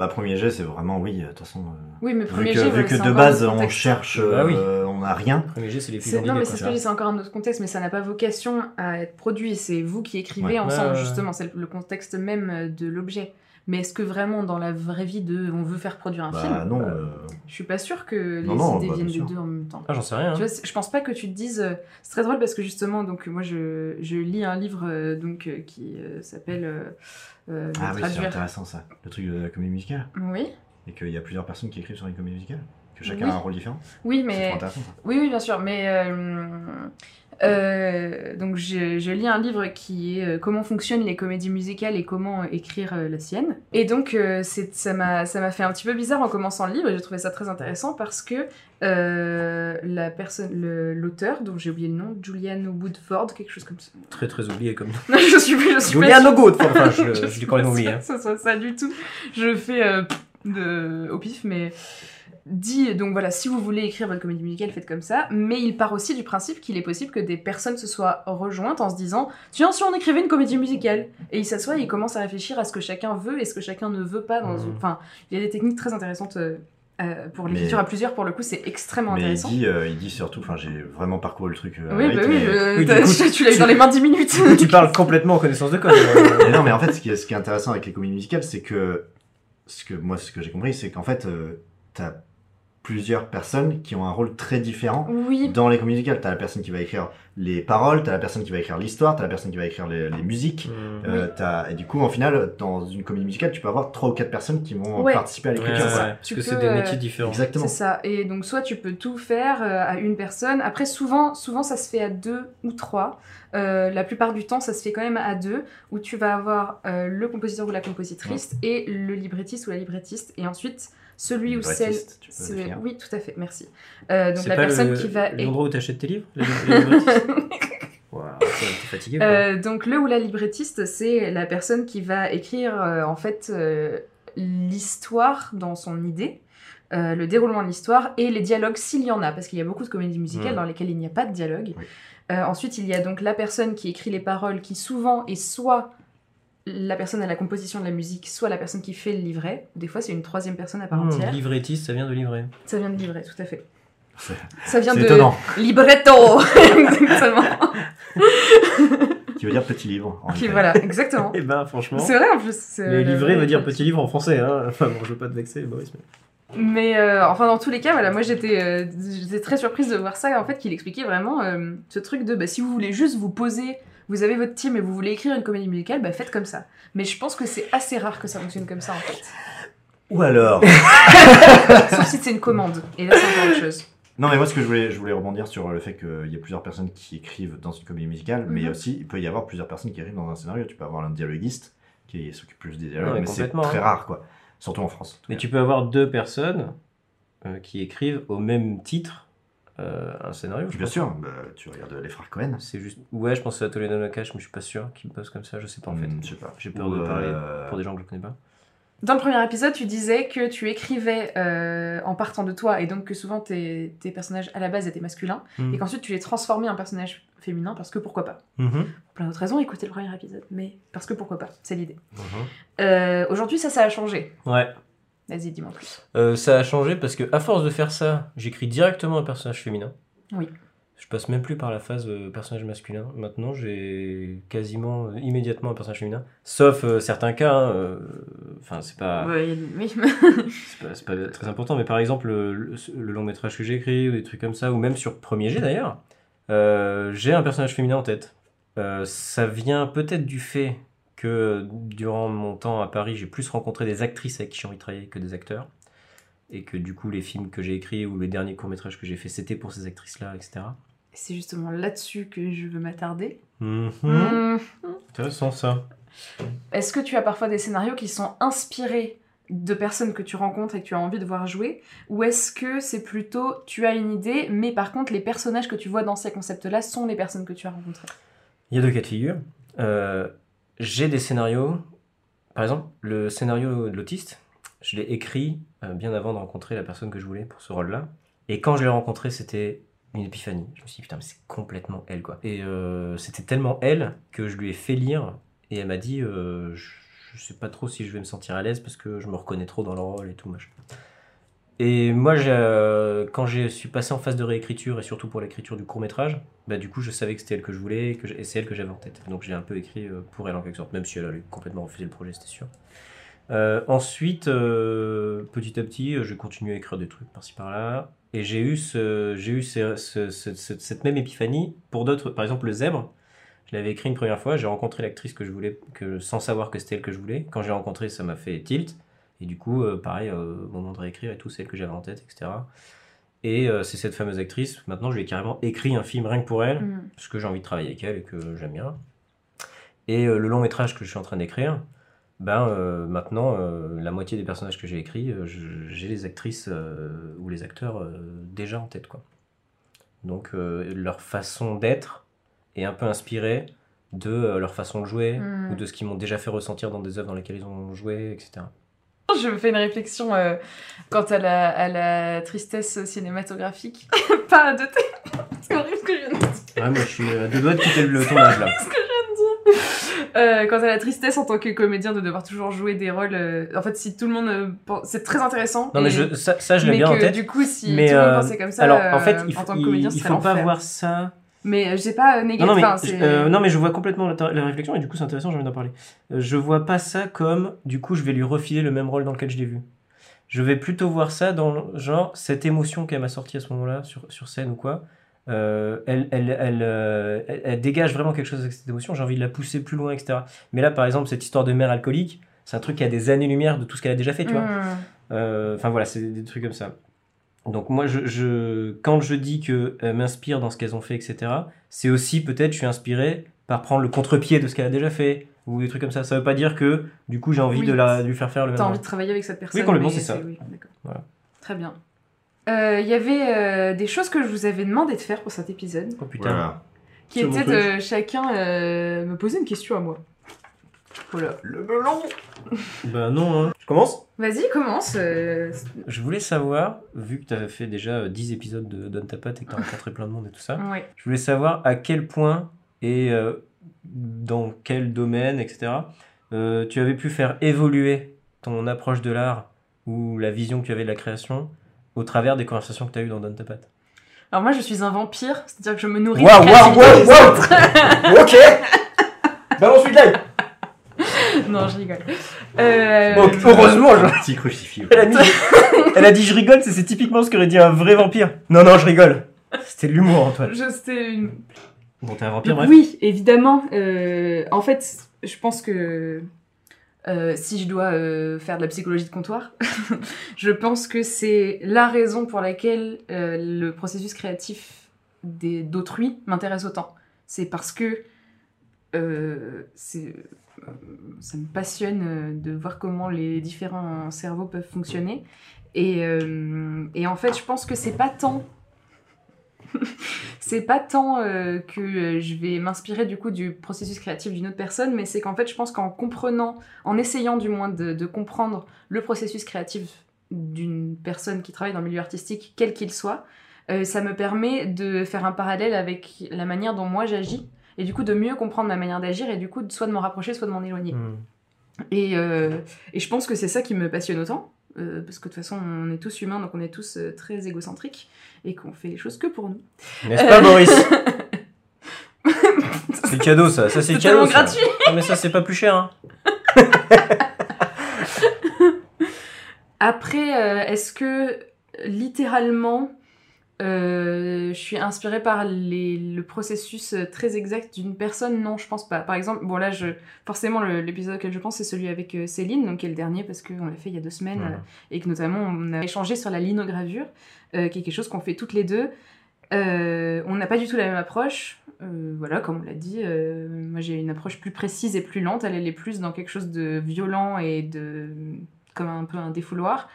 Bah, premier jet, c'est vraiment oui, de toute façon. euh, Oui, mais vu premier que, jet, vu que de base, on cherche, Bah oui. euh, on n'a rien. Premier jet, c'est les films Non, mais c'est ce que je dis, c'est encore un autre contexte, mais ça n'a pas vocation à être produit. C'est vous qui écrivez Ouais. ensemble, justement. C'est le- le contexte même euh, de l'objet. Mais est-ce que vraiment, dans la vraie vie de on veut faire produire un Bah film non. Bah, euh, Je suis pas sûre que Non, les non, idées bah, viennent sûr. deux en même temps. Ah, j'en sais rien. Tu hein. vois, je pense pas que tu te dises. euh, C'est très drôle parce que justement, donc moi je, je lis un livre euh, donc euh, qui euh, s'appelle euh, euh, Ah oui, c'est intéressant ça. Le truc de la comédie musicale. Oui, Et qu'il y a plusieurs personnes qui écrivent sur une comédie musicale. Que chacun Oui. a un rôle différent. oui, mais trop intéressant ça. Oui, oui, bien sûr, mais euh, donc je, je lis un livre qui est euh, comment fonctionnent les comédies musicales et comment euh, écrire la sienne. Et donc ça m'a ça m'a fait un petit peu bizarre en commençant le livre j'ai trouvé ça très intéressant parce que euh, la personne l'auteur dont j'ai oublié le nom, Julian Woodford, quelque chose comme ça. Très, très oublié comme. Non, je suis je suis sûre. Ogood, enfin, je, je, suis quand même oublié. hein. que Ce soit ça du tout. Je fais euh, de, au pif, mais dit donc voilà, si vous voulez écrire votre comédie musicale, faites comme ça. Mais il part aussi du principe qu'il est possible que des personnes se soient rejointes en se disant tiens, si on écrivait une comédie musicale, et il s'assoit et il commence à réfléchir à ce que chacun veut et ce que chacun ne veut pas dans Mhm. une. Enfin, il y a des techniques très intéressantes. euh, euh, pour Mais- l'écriture à plusieurs, pour le coup, c'est extrêmement Mais il intéressant. dit, euh, il dit surtout, enfin j'ai vraiment parcouru le truc. euh, Oui, bah oui, mais- Oui, coup, tu l'as eu dans les mains 10 minutes. tu parles complètement en connaissance de code. euh. Mais non, mais en fait, ce qui est, ce qui est intéressant avec les comédies musicales, c'est que, ce que moi, ce que j'ai compris, c'est qu'en fait, euh, t'as plusieurs personnes qui ont un rôle très différent oui, dans les comédies musicales. T'as la personne qui va écrire les paroles, t'as la personne qui va écrire l'histoire, t'as la personne qui va écrire les, les musiques. Mm. Euh, t'as- et du coup, en final, dans une comédie musicale, tu peux avoir trois ou quatre personnes qui vont Ouais. participer à Ouais, l'écriture. ouais, quoi. parce Tu que c'est des euh, métiers différents. Exactement. C'est ça. Et donc, soit tu peux tout faire euh, à une personne. Après, souvent, souvent, ça se fait à deux ou trois. Euh, la plupart du temps, ça se fait quand même à deux, où tu vas avoir euh, le compositeur ou la compositrice et le librettiste ou la librettiste. Et ensuite, celui ou celle. Tu. Oui, tout à fait, merci. Euh, donc, la pas personne le- qui va. L'endroit où t'achètes tes livres les- t'es fatigué quoi. Euh, donc le ou la librettiste, c'est la personne qui va écrire euh, en fait euh, l'histoire dans son idée, euh, le déroulement de l'histoire et les dialogues s'il y en a, parce qu'il y a beaucoup de comédies musicales dans lesquelles il n'y a pas de dialogue. Oui. Euh, ensuite, il y a donc la personne qui écrit les paroles, qui souvent est soit la personne à la composition de la musique, soit la personne qui fait le livret. Des fois, c'est une troisième personne à part entière. livrettiste, ça vient de livrer. Ça vient de livret, tout à fait. Ça vient c'est de étonnant. libretto, exactement. Qui veut dire petit livre. en Qui- voilà, exactement. Eh ben, franchement. C'est vrai en plus. Mais livrer le- veut dire petit livre en français, hein. Enfin bon, je veux pas te vexer, Boris. Mais... Mais euh, enfin, dans tous les cas, voilà, moi j'étais euh, j'étais très surprise de voir ça, en fait, qu'il expliquait vraiment euh, ce truc de bah, si vous voulez juste vous poser, vous avez votre team et vous voulez écrire une comédie musicale, bah faites comme ça. Mais je pense que c'est assez rare que ça fonctionne comme ça en fait. Ou alors. Sauf si c'est une commande. Et là, c'est encore autre chose. Non, mais moi, ce que je voulais, je voulais rebondir sur le fait qu'il y a plusieurs personnes qui écrivent dans une comédie musicale, mais Mhm. aussi, il peut y avoir plusieurs personnes qui écrivent dans un scénario. Tu peux avoir un dialoguiste qui s'occupe plus des dialogues, Ouais, mais mais c'est très hein. rare, quoi. Surtout en France. en Mais cas. tu peux avoir deux personnes euh, qui écrivent au même titre euh, un scénario. je Bien pense. sûr, bah, tu regardes les frères Cohen. C'est juste. Ouais, je pense à Toledo Nakash, mais je suis pas sûr qu'ils bossent comme ça. Je sais pas en fait. Hmm, je sais pas. J'ai peur Ou, de parler euh, pour des gens que je connais pas. Dans le premier épisode, tu disais que tu écrivais euh, en partant de toi et donc que souvent tes, tes personnages à la base étaient masculins Mhm. et qu'ensuite tu les transformais en personnages féminins parce que pourquoi pas. Mhm. Pour plein d'autres raisons, écoutez le premier épisode, mais parce que pourquoi pas, c'est l'idée. Mhm. Euh, Aujourd'hui, ça, ça a changé. Ouais. Vas-y, dis-moi plus. Euh, ça a changé parce que à force de faire ça, j'écris directement un personnage féminin. Oui. Je passe même plus par la phase euh, personnage masculin. Maintenant, j'ai quasiment euh, immédiatement un personnage féminin. Sauf certains cas. hein, Enfin, c'est pas, Ouais, oui. c'est pas, très important. Mais par exemple, le, le- long métrage que j'ai écrit ou des trucs comme ça, ou même sur Premier G d'ailleurs, j'ai un personnage féminin en tête. Ça vient peut-être du fait que durant mon temps à Paris, j'ai plus rencontré des actrices avec qui j'ai envie de travailler que des acteurs. Et que du coup, les films que j'ai écrits ou les derniers courts-métrages que j'ai fait, c'était pour ces actrices-là, etc. C'est justement là-dessus que je veux m'attarder. Mhm. Hmm. Intéressant ça. Est-ce que tu as parfois des scénarios qui sont inspirés de personnes que tu rencontres et que tu as envie de voir jouer? Ou est-ce que c'est plutôt tu as une idée, mais par contre les personnages que tu vois dans ces concepts-là sont les personnes que tu as rencontrées? Il y a deux cas de figure. Euh, j'ai des scénarios. Par exemple, le scénario de l'autiste, je l'ai écrit euh, bien avant de rencontrer la personne que je voulais pour ce rôle-là. Et quand je l'ai rencontré, c'était une épiphanie. Je me suis dit, putain, mais c'est complètement elle, quoi. Et euh, c'était tellement elle que je lui ai fait lire. Et elle m'a dit, euh, je, je sais pas trop si je vais me sentir à l'aise parce que je me reconnais trop dans le rôle et tout, machin. Et moi, euh, quand je suis passé en phase de réécriture, et surtout pour l'écriture du court métrage, bah, du coup, je savais que c'était elle que je voulais, et, c'est elle que j'avais en tête. Donc j'ai un peu écrit euh, pour elle en quelque sorte, même si elle allait complètement refuser le projet, c'était sûr. Euh, ensuite, petit à petit, j'ai continué à écrire des trucs par-ci par-là, et j'ai eu, cette même épiphanie pour d'autres. Par exemple, le zèbre, je l'avais écrit une première fois, j'ai rencontré l'actrice que je voulais, sans savoir que c'était elle que je voulais. Quand j'ai rencontré, ça m'a fait tilt. Et du coup, euh, pareil, euh, au moment de réécrire et tout, c'est elle que j'avais en tête, etc. Et euh, c'est cette fameuse actrice. Maintenant, je lui ai carrément écrit un film rien que pour elle, Hmm. parce que j'ai envie de travailler avec elle et que j'aime bien. Et euh, le long métrage que je suis en train d'écrire, ben euh, maintenant, euh, la moitié des personnages que j'ai écrits, euh, j'ai les actrices euh, ou les acteurs euh, déjà en tête, quoi. Donc euh, leur façon d'être est un peu inspirée de euh, leur façon de jouer Hmm. ou de ce qu'ils m'ont déjà fait ressentir dans des œuvres dans lesquelles ils ont joué, etc. Je me fais une réflexion euh, quant à la, à la tristesse cinématographique. Pas de thé. C'est horrible ce que je viens de dire. Ouais, moi je suis à deux doigts de quitter le tournage là. Euh, quant à la tristesse en tant que comédien de devoir toujours jouer des rôles. euh, en fait, si tout le monde. euh, pense- c'est très intéressant. Non mais et- je, ça, ça, je l'ai mais bien en que tête. du coup, si mais tout le monde euh, pensait comme ça, alors euh, en fait, il, en faut, tant que il- comédien, il ce faut serait pas voir ça. Mais euh, j'ai pas euh, négatif. Non, non, mais, enfin, euh, non, mais je vois complètement la, la réflexion et du coup c'est intéressant, j'ai envie d'en parler. Je vois pas ça comme du coup je vais lui refiler le même rôle dans lequel je l'ai vu. Je vais plutôt voir ça dans genre cette émotion qu'elle m'a sortie à ce moment-là sur, sur scène ou quoi. euh, elle, elle, elle, euh, dégage vraiment quelque chose avec cette émotion, j'ai envie de la pousser plus loin, etc. Mais là par exemple, cette histoire de mère alcoolique, c'est un truc qui a des années-lumière de tout ce qu'elle a déjà fait, tu vois. Euh, Enfin voilà, c'est des trucs comme ça. Donc moi, je, je, quand je dis que euh, m'inspire dans ce qu'elles ont fait, etc., c'est aussi peut-être je suis inspiré par prendre le contre-pied de ce qu'elle a déjà fait ou des trucs comme ça. Ça veut pas dire que du coup j'ai envie Oui. de, la, de lui faire faire le même. T'as envie de travailler avec cette personne. Oui, complètement, c'est ça. oui, d'accord. Voilà. Très bien. Euh, Il y avait euh, des choses que je vous avais demandé de faire pour cet épisode, Oh putain. Voilà. qui truc. de chacun euh, me poser une question à moi. Voilà, le melon Bah non. Hein. Je commence. Vas-y, commence. euh, Je voulais savoir, vu que tu avais fait déjà euh, 10 épisodes de Donne ta patte et que tu as rencontré plein de monde et tout ça, Ouais. je voulais savoir à quel point et euh, dans quel domaine, etc., euh, tu avais pu faire évoluer ton approche de l'art ou la vision que tu avais de la création au travers des conversations que tu as eues dans Donne ta patte. Alors moi, je suis un vampire, c'est-à-dire que je me nourris Waouh, de waouh, créativité waouh, des waouh autres. Ok Balance suite live Non, je rigole. Euh, Bon, heureusement, je- Petit crucifix. elle, a mis- elle a dit je rigole, c'est typiquement ce qu'aurait dit un vrai vampire. Non, non, je rigole. C'était de l'humour, Antoine. je- C'était une Bon, t'es un vampire, bref. oui, évidemment. euh, en fait, je pense que euh, si je dois euh, faire de la psychologie de comptoir, je pense que c'est la raison pour laquelle euh, le processus créatif des- d'autrui m'intéresse autant. C'est parce que euh, c'est, euh, ça me passionne euh, de voir comment les différents cerveaux peuvent fonctionner. Et, euh, en fait, je pense que c'est pas tant c'est pas tant euh, que je vais m'inspirer du coup du processus créatif d'une autre personne, mais c'est qu'en fait, je pense qu'en comprenant, en essayant du moins de, comprendre le processus créatif d'une personne qui travaille dans le milieu artistique, quel qu'il soit, ça me permet de faire un parallèle avec la manière dont moi j'agis, et du coup de mieux comprendre ma manière d'agir, et du coup soit de m'en rapprocher, soit de m'en éloigner. Hmm. Et, euh, et je pense que c'est ça qui me passionne autant. euh, parce que de toute façon, on est tous humains, donc on est tous euh, très égocentriques et qu'on fait les choses que pour nous. N'est-ce pas, Boris C'est cadeau, ça. Ça, c'est cadeau. ça. gratuit. Ah, mais ça, c'est pas plus cher. Hein. Après, est-ce que littéralement, euh, je suis inspirée par les- le processus euh, très exact d'une personne Non, je pense pas. Par exemple, bon là, je, forcément, l'épisode auquel je pense, c'est celui avec euh, Céline, donc qui est le dernier parce qu'on l'a fait il y a deux semaines euh, et que notamment on a échangé sur la linogravure, qui est quelque chose qu'on fait toutes les deux. On n'a pas du tout la même approche. Voilà, comme on l'a dit, moi j'ai une approche plus précise et plus lente. Elle, elle est plus dans quelque chose de violent et de comme un peu un défouloir.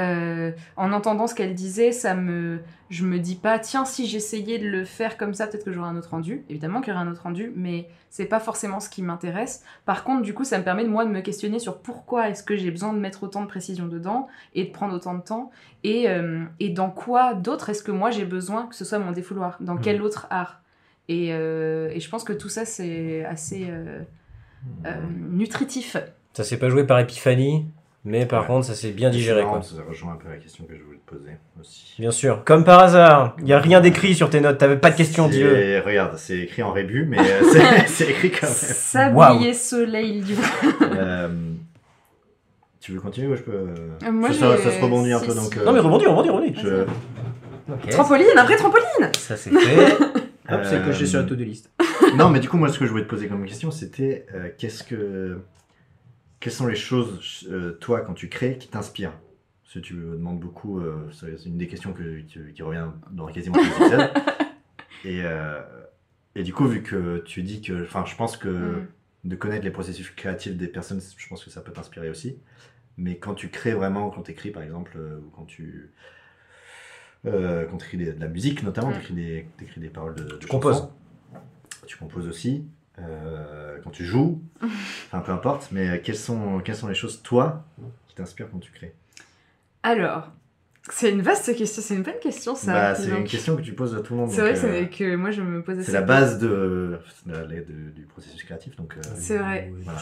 Euh, en entendant ce qu'elle disait, ça me, je me dis pas, tiens, si j'essayais de le faire comme ça, peut-être que j'aurais un autre rendu. Évidemment qu'il y aurait un autre rendu, mais c'est pas forcément ce qui m'intéresse. Par contre, du coup, ça me permet de moi de me questionner sur pourquoi est-ce que j'ai besoin de mettre autant de précision dedans et de prendre autant de temps et, euh, et dans quoi d'autre est-ce que moi j'ai besoin que ce soit mon défouloir? Dans Mhm. quel autre art? Et, euh, et je pense que tout ça, c'est assez euh, euh, nutritif. Ça s'est pas joué par épiphanie, mais par Ouais. contre, ça s'est bien digéré, marrant, quoi. Ça rejoint un peu la question que je voulais te poser aussi. Bien sûr. Comme par hasard, il y a rien d'écrit sur tes notes. T'avais pas de questions, C'est- dis-le. Regarde, c'est écrit en rébus, mais euh, c'est- écrit quand même. Sablier soleil du Euh, tu veux continuer ou je peux euh, moi, ça, se rebondit un peu donc. euh, Non, mais rebondis, rebondis, rebondis. je- Ok. Trampoline, un vrai trampoline Ça c'est fait. Hop, c'est coché sur la to-do list. non, mais du coup, moi, ce que je voulais te poser comme question, c'était euh, qu'est-ce que, quelles sont les choses, euh, toi, quand tu crées, qui t'inspirent? Parce que tu me demandes beaucoup, euh, c'est une des questions que, qui, qui revient dans quasiment tous les épisodes. Et, euh, et du coup, vu que tu dis que, enfin, je pense que Mm. de connaître les processus créatifs des personnes, je pense que ça peut t'inspirer aussi. Mais quand tu crées vraiment, quand tu écris par exemple, ou quand tu, quand tu écris de la musique notamment, Mm. tu écris des, paroles de, de Tu composes. Tu composes aussi. Euh, quand tu joues, enfin peu importe, mais euh, quelles sont, quelles sont les choses, toi, qui t'inspirent quand tu crées? Alors, c'est une vaste question, c'est une bonne question ça. Bah, C'est une question que tu poses à tout le monde. C'est vrai euh, c'est que moi je me pose assez c'est la base de, de la- de- du processus créatif. Donc, euh, C'est vrai. Voilà.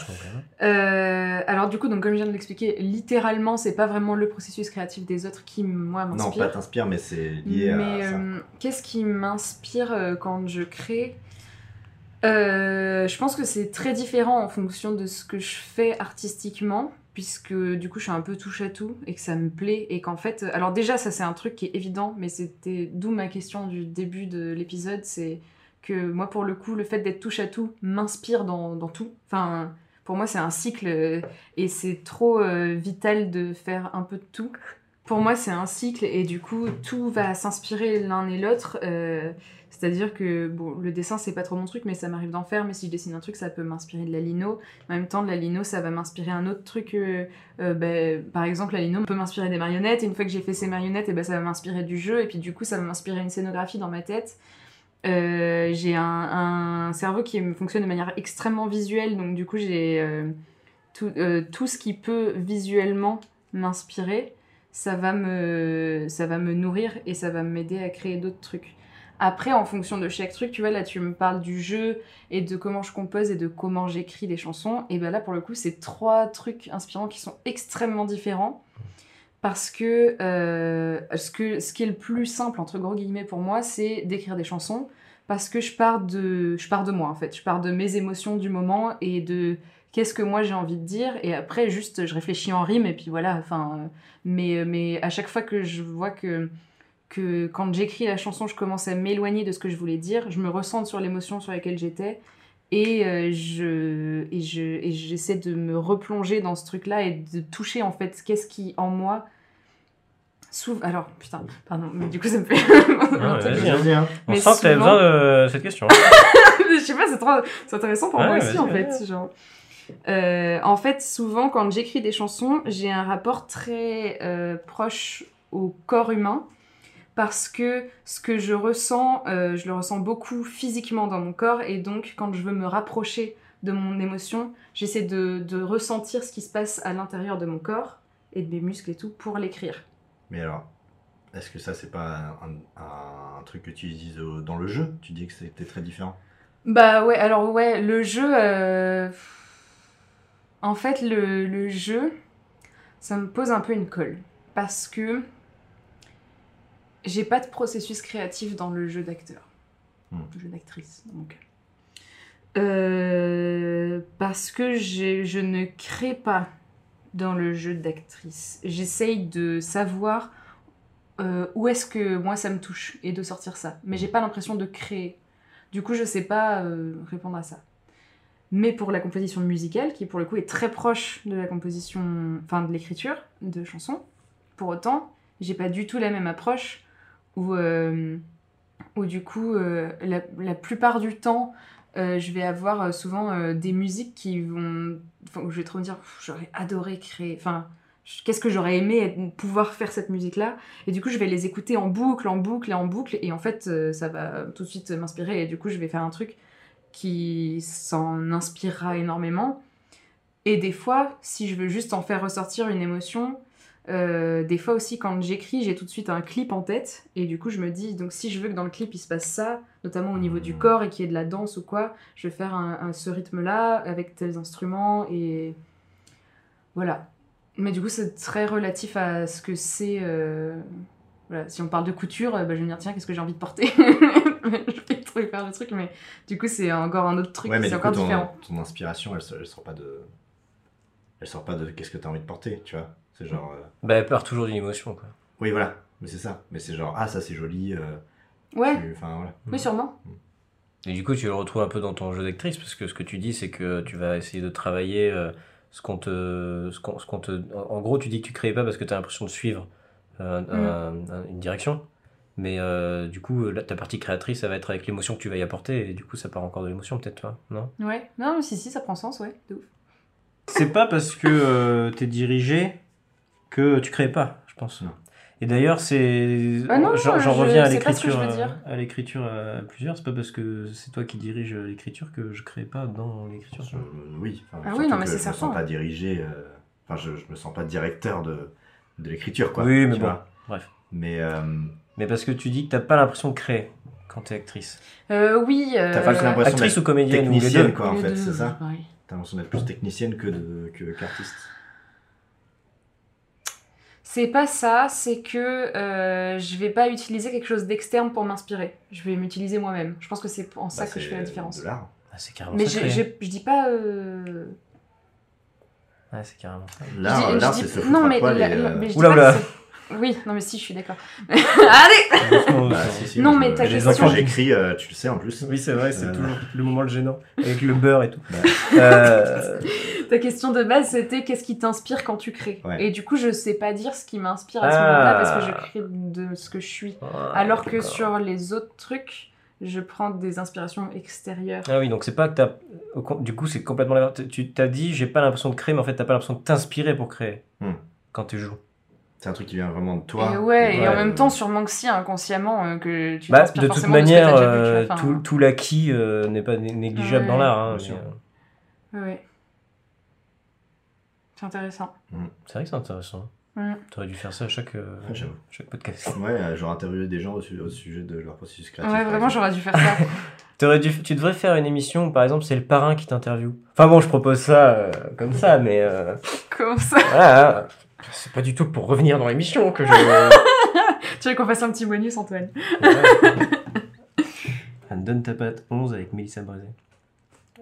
Euh, alors du coup, donc comme je viens de l'expliquer, littéralement, c'est pas vraiment le processus créatif des autres qui moi non, m'inspire. pas t'inspire, mais c'est lié Mais à ça. euh, qu'est-ce qui m'inspire quand je crée? Euh, Je pense que c'est très différent en fonction de ce que je fais artistiquement, puisque du coup je suis un peu touche à tout et que ça me plaît et qu'en fait, alors déjà ça c'est un truc qui est évident, mais c'était d'où ma question du début de l'épisode, c'est que moi pour le coup le fait d'être touche à tout m'inspire dans, tout. Enfin, pour moi c'est un cycle euh, et c'est trop euh, vital de faire un peu de tout. Pour moi, c'est un cycle et du coup, tout va s'inspirer l'un et l'autre. euh, C'est-à-dire que bon, le dessin, c'est pas trop mon truc, mais ça m'arrive d'en faire. Mais si je dessine un truc, ça peut m'inspirer de la lino. En même temps, de la lino, ça va m'inspirer un autre truc. euh, euh, ben, par exemple, la lino peut m'inspirer des marionnettes. Et une fois que j'ai fait ces marionnettes, et ben, ça va m'inspirer du jeu. Et puis du coup, ça va m'inspirer une scénographie dans ma tête. Euh, j'ai un, cerveau qui fonctionne de manière extrêmement visuelle. Donc du coup, j'ai tout, tout ce qui peut visuellement m'inspirer ça va me ça va me nourrir et ça va m'aider à créer d'autres trucs. Après, en fonction de chaque truc, tu vois, là, tu me parles du jeu et de comment je compose et de comment j'écris des chansons. Et ben là, pour le coup, c'est trois trucs inspirants qui sont extrêmement différents. Parce que, euh, ce que ce qui est le plus simple, entre gros guillemets, pour moi, c'est d'écrire des chansons. Parce que je pars, de, je pars de moi, en fait. Je pars de mes émotions du moment et de qu'est-ce que moi j'ai envie de dire. Et après, juste, je réfléchis en rime et puis voilà. Enfin, euh, mais, mais à chaque fois que je vois que, que quand j'écris la chanson, je commence à m'éloigner de ce que je voulais dire, je me ressens sur l'émotion sur laquelle j'étais et euh, je et je et j'essaie de me replonger dans ce truc-là et de toucher en fait qu'est-ce qui en moi s'ouvre. Alors putain, pardon, mais du coup ça me fait. Ouais, truc- vas-y, hein. Vas-y, hein. On Mais sent que t'avais souvent- besoin de cette question. je sais pas, c'est trop intéressant pour Ouais, moi aussi en ouais. fait. Genre. Euh, en fait, souvent quand j'écris des chansons, j'ai un rapport très euh, proche au corps humain parce que ce que je ressens, euh, je le ressens beaucoup physiquement dans mon corps et donc quand je veux me rapprocher de mon émotion, j'essaie de, de ressentir ce qui se passe à l'intérieur de mon corps et de mes muscles et tout pour l'écrire. Mais alors, est-ce que ça, c'est pas un, un- un truc que tu utilises dans le jeu? Tu dis que c'était très différent? Bah ouais, alors ouais, le jeu. euh, En fait, le, le jeu. ça me pose un peu une colle. Parce que j'ai pas de processus créatif dans le jeu d'acteur. Hmm. Le jeu d'actrice, dans mon cas. Euh, parce que je ne crée pas dans le jeu d'actrice. J'essaye de savoir euh, où est-ce que moi ça me touche et de sortir ça. Mais j'ai pas l'impression de créer. Du coup, je sais pas euh, répondre à ça. Mais pour la composition musicale, qui pour le coup est très proche de la composition, enfin de l'écriture de chansons, pour autant, j'ai pas du tout la même approche où, euh, où du coup, euh, la, plupart du temps, euh, je vais avoir souvent des musiques qui vont. Je vais trop me dire, j'aurais adoré créer. Enfin, qu'est-ce que j'aurais aimé pouvoir faire cette musique-là? Et du coup, je vais les écouter en boucle, en boucle et en boucle. Et en fait, ça va tout de suite m'inspirer. Et du coup, je vais faire un truc qui s'en inspirera énormément. Et des fois, si je veux juste en faire ressortir une émotion, euh, des fois aussi quand j'écris, j'ai tout de suite un clip en tête. Et du coup, je me dis, donc si je veux que dans le clip il se passe ça, notamment au niveau du corps et qu'il y ait de la danse ou quoi, je vais faire un, un- ce rythme-là avec tels instruments. Et voilà. Mais du coup, c'est très relatif à ce que c'est. euh, Voilà, si on parle de couture, euh, bah, je vais me dire, tiens, qu'est-ce que j'ai envie de porter? Je vais trop faire le truc, mais du coup, c'est encore un autre truc, Ouais, mais c'est du coup, encore ton, différent. ton inspiration, elle, sort- elle sort pas de. Elle sort pas de qu'est-ce que t'as envie de porter, tu vois? C'est genre. euh, Bah, elle part toujours d'une émotion, quoi. Oui, voilà. Mais c'est ça. Mais c'est genre, ah, ça c'est joli. euh, Ouais, tu- Enfin, voilà. oui, sûrement. Et du coup, tu le retrouves un peu dans ton jeu d'actrice, parce que ce que tu dis, c'est que tu vas essayer de travailler euh, ce qu'on te, ce qu'on, ce qu'on te. En gros, tu dis que tu crées pas parce que tu as l'impression de suivre euh, un- un- une direction. Mais euh, du coup, là, ta partie créatrice, ça va être avec l'émotion que tu vas y apporter, et du coup, ça part encore de l'émotion, peut-être, toi, non? Ouais, non, mais si, si, ça prend sens, ouais, de ouf. C'est pas parce que euh, t'es dirigé que tu crées pas, je pense. Non. Et d'ailleurs, c'est. Ah non, j'en, j'en je reviens à l'écriture, euh, dire. à l'écriture à plusieurs. C'est pas parce que c'est toi qui dirige l'écriture que je crée pas dans l'écriture. Oui. enfin, Ah oui, non, mais je me sens pas dirigé. euh, Enfin, je, je me sens pas directeur de, de l'écriture, quoi. Oui, mais bon, vois. bref. Mais. euh, Mais parce que tu dis que t'as pas l'impression de créer quand t'es actrice. Euh, oui. Euh, T'as pas l'impression Actrice ou comédienne ou les deux. quoi, en les fait, c'est ça. T'as l'impression d'être plus technicienne que, de, que qu'artiste. C'est pas ça, c'est que euh, je vais pas utiliser quelque chose d'externe pour m'inspirer. Je vais m'utiliser moi-même. Je pense que c'est en ça Bah, que je fais la différence. De l'art. Ah, c'est carrément Mais ça. je, créer. je, je dis pas. euh, Ah, c'est carrément ça. je L'art, c'est Non, mais, poil la- et, la- euh, mais je dis Oula, oula. Oui, non, mais si, je suis d'accord. Allez Bah, si, si, Non, moi, mais je- ta les question- enfants, j'écris, euh, tu le sais en plus. Oui, c'est vrai, c'est Euh, toujours le moment le gênant. Avec le beurre et tout. Bah. Euh, Ta question de base, c'était qu'est-ce qui t'inspire quand tu crées Ouais. Et du coup, je sais pas dire ce qui m'inspire à ce Ah. moment-là parce que je crée de ce que je suis. Alors que sur les autres trucs, je prends des inspirations extérieures. Ah oui, donc c'est pas que t'as. Du coup, c'est complètement l'inverse. Tu t'as dit, j'ai pas l'impression de créer, mais en fait, t'as pas l'impression de t'inspirer pour créer. Hmm. Quand tu joues. C'est un truc qui vient vraiment de toi. et ouais, et Ouais, en même temps, sûrement que si, inconsciemment, euh, que tu Bah, t'inspires de toute forcément de ce que manière, t'as déjà vu, tu euh, enfin, tout, tout l'acquis euh, n'est pas né- négligeable Ouais, dans l'art. hein, mais, euh, Ouais. C'est intéressant. c'est vrai que c'est intéressant. Mm. T'aurais dû faire ça à chaque, euh, chaque podcast. Ouais, euh, genre interviewer des gens au, su- au sujet de leur processus créatif. Ouais, vraiment, j'aurais dû faire ça. T'aurais dû, tu devrais faire une émission où, par exemple, c'est le parrain qui t'interviewe. Enfin bon, je propose ça euh, comme ça, mais euh, Comment ça voilà, hein. c'est pas du tout pour revenir dans l'émission que je. Tu veux qu'on fasse un petit bonus, Antoine? Un Donne ta patte 11 avec Mélissa Brézé.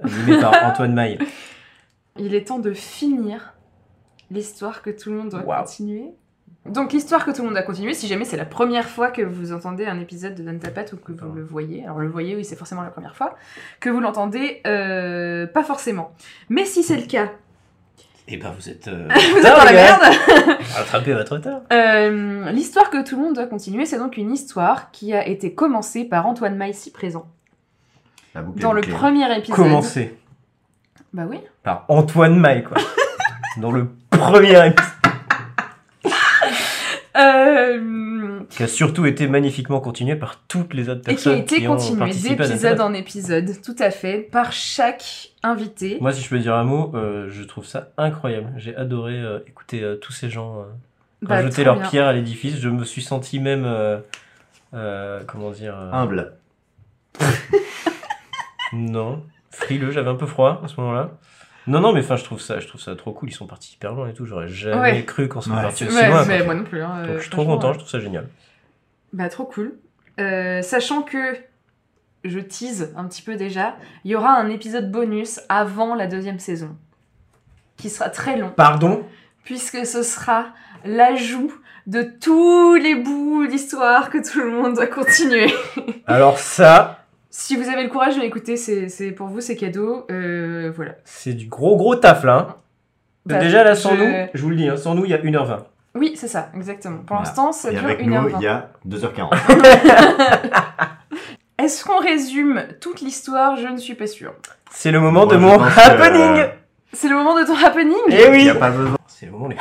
Animé par Antoine Maille. Il est temps de finir l'histoire que tout le monde doit continuer. Donc l'histoire que tout le monde doit continuer, si jamais c'est la première fois que vous entendez un épisode de Donne ta patte ou que vous le voyez, alors le voyez oui c'est forcément la première fois, que vous l'entendez, euh, pas forcément. Mais si c'est le cas, Et ben vous êtes. euh, vous êtes dans la gars. merde Rattrapez votre retard. Euh, L'histoire que tout le monde doit continuer, c'est donc une histoire qui a été commencée par Antoine Maille ici présent. La boucle est Dans le premier épisode. Commencé Bah oui. par Antoine Maille, quoi. Dans le premier épisode. Euh, Qui a surtout été magnifiquement continué par toutes les autres et qui a personnes été ont continué d'épisode en épisode, tout à fait, par chaque invité. Moi, si je peux dire un mot, euh, je trouve ça incroyable. J'ai adoré euh, écouter euh, tous ces gens euh, Bah, rajouter trop leur bien. pierre à l'édifice. Je me suis senti même, euh, euh, comment dire, euh, Humble. non, frileux. J'avais un peu froid à ce moment-là. Non, non, mais enfin, je trouve ça, je trouve ça trop cool. Ils sont partis hyper loin et tout. J'aurais jamais Ouais. cru qu'on serait Ouais. parti aussi Ouais, loin. mais moi non plus. hein, Donc, je suis trop content. ouais. Je trouve ça génial. Bah, trop cool. Euh, sachant que, je tease un petit peu déjà, il y aura un épisode bonus avant la deuxième saison, qui sera très long, Pardon? puisque ce sera l'ajout de tous les bouts d'histoire que tout le monde doit continuer. Alors ça, Si vous avez le courage de l'écouter, c'est c'est pour vous, c'est cadeau. Euh, voilà. c'est du gros gros taf là. hein. Bah, Déjà là, sans je- nous, je vous le dis, hein, sans nous, il y a 1h20. Oui, c'est ça, exactement. Pour Voilà. l'instant, ça Et dure avec 1h20. nous, il y a 2h40. Est-ce qu'on résume toute l'histoire? Je ne suis pas sûre. C'est le moment Moi, de mon happening. euh, C'est le moment de ton happening? Eh Il oui. n'y a pas besoin. C'est le moment. des-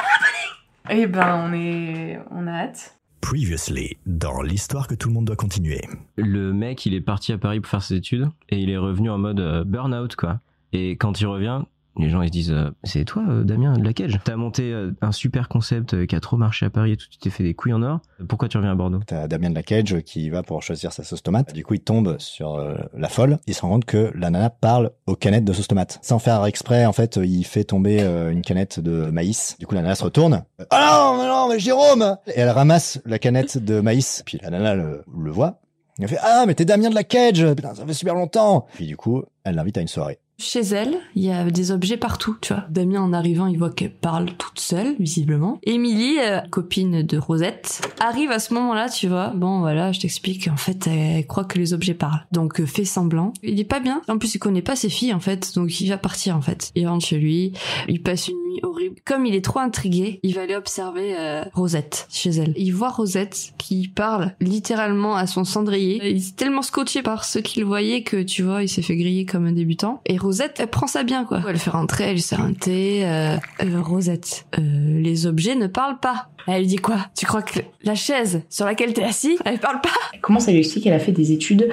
Eh ben, on est... on a hâte. Previously, dans l'histoire que tout le monde doit continuer. Le mec, il est parti à Paris pour faire ses études et il est revenu en mode euh, burn-out, quoi. Et quand il revient, les gens ils se disent euh, C'est toi, euh, Damien, de la cage? T'as monté euh, un super concept euh, qui a trop marché à Paris et tout, tu t'es fait des couilles en or. Pourquoi tu reviens à Bordeaux? T'as Damien de la Cage qui va pour choisir sa sauce tomate. Du coup, il tombe sur la folle. Il se rend compte que la nana parle aux canettes de sauce tomate. Sans faire exprès, en fait, il fait tomber une canette de maïs. Du coup, la nana se retourne. Ah non, mais non, mais Jérôme Et elle ramasse la canette de maïs. Puis la nana le, le voit. Elle fait Ah, mais t'es Damien de la Cage Putain, ça fait super longtemps Puis du coup, elle l'invite à une soirée. Chez elle, il y a des objets partout, tu vois. Damien, en arrivant, il voit qu'elle parle toute seule, visiblement. Émilie, euh, copine de Rosette, arrive à ce moment-là, tu vois. Bon, voilà, je t'explique. En fait, elle croit que les objets parlent. Donc, euh, fait semblant. Il est pas bien. En plus, il connaît pas ses filles, en fait. Donc, il va partir, en fait. Il rentre chez lui. Il passe une nuit horrible. Comme il est trop intrigué, il va aller observer euh, Rosette chez elle. Il voit Rosette qui parle littéralement à son cendrier. Il est tellement scotché par ce qu'il voyait que, tu vois, il s'est fait griller comme un débutant. Rosette, elle prend ça bien, quoi. Elle le fait rentrer, elle lui sert un thé. Euh, euh, Rosette, euh, les objets ne parlent pas. Elle lui dit quoi? Tu crois que la chaise sur laquelle t'es assis, elle parle pas? Elle commence à lui expliquer qu'elle a fait des études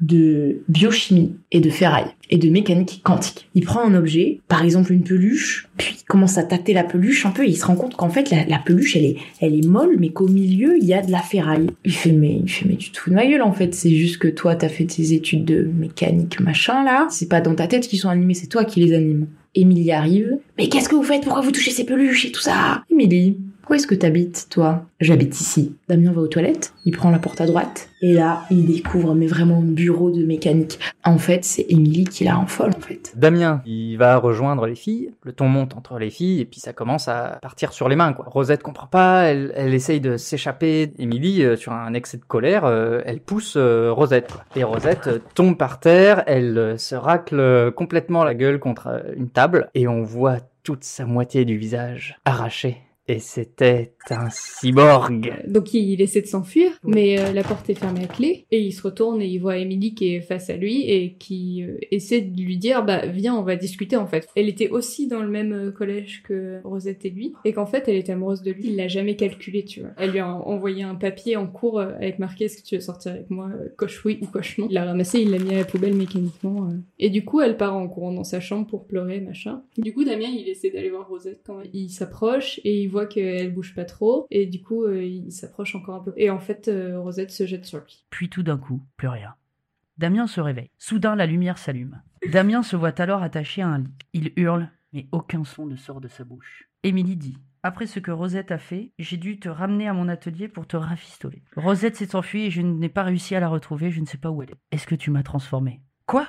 de biochimie et de ferraille et de mécanique quantique. Il prend un objet, par exemple une peluche, puis il commence à tâter la peluche un peu et il se rend compte qu'en fait la, peluche elle est, elle est molle mais qu'au milieu il y a de la ferraille. Il fait mais, il fait mais tu te fous de ma gueule en fait, c'est juste que toi t'as fait tes études de mécanique machin là, c'est pas dans ta tête qu'ils sont animés, c'est toi qui les animes. Émilie arrive. Mais qu'est-ce que vous faites? Pourquoi vous touchez ces peluches et tout ça? Émilie, où est-ce que t'habites, toi? J'habite ici. Damien va aux toilettes, il prend la porte à droite, et là, il découvre, mais vraiment, un bureau de mécanique. En fait, c'est Émilie qui la rend folle, en fait. Damien, il va rejoindre les filles, le ton monte entre les filles, et puis ça commence à partir sur les mains, quoi. Rosette comprend pas, elle, essaye de s'échapper. Émilie, euh, sur un excès de colère, euh, elle pousse euh, Rosette. Et Rosette tombe par terre, elle se racle complètement la gueule contre une table, et on voit toute sa moitié du visage arraché. Et c'était un cyborg. Donc il essaie de s'enfuir, mais euh, la porte est fermée à clé et il se retourne et il voit Emily qui est face à lui et qui euh, essaie de lui dire bah viens on va discuter en fait. Elle était aussi dans le même euh, collège que Rosette et lui et qu'en fait elle était amoureuse de lui. Il l'a jamais calculé tu vois. Elle lui a envoyé un papier en cours avec marqué est-ce que tu veux sortir avec moi coche oui ou coche non. Il l'a ramassé, il l'a mis à la poubelle mécaniquement euh. et du coup elle part en courant dans sa chambre pour pleurer machin. Du coup Damien il essaie d'aller voir Rosette quand il s'approche et il voit qu'elle bouge pas trop et du coup euh, il s'approche encore un peu et en fait euh, Rosette se jette sur lui. Puis tout d'un coup, plus rien. Damien se réveille. Soudain, la lumière s'allume. Damien se voit alors attaché à un lit. Il hurle, mais aucun son ne sort de sa bouche. Émilie dit Après ce que Rosette a fait, j'ai dû te ramener à mon atelier pour te rafistoler. Rosette s'est enfuie et je n'ai pas réussi à la retrouver, je ne sais pas où elle est. Est-ce que tu m'as transformé Quoi?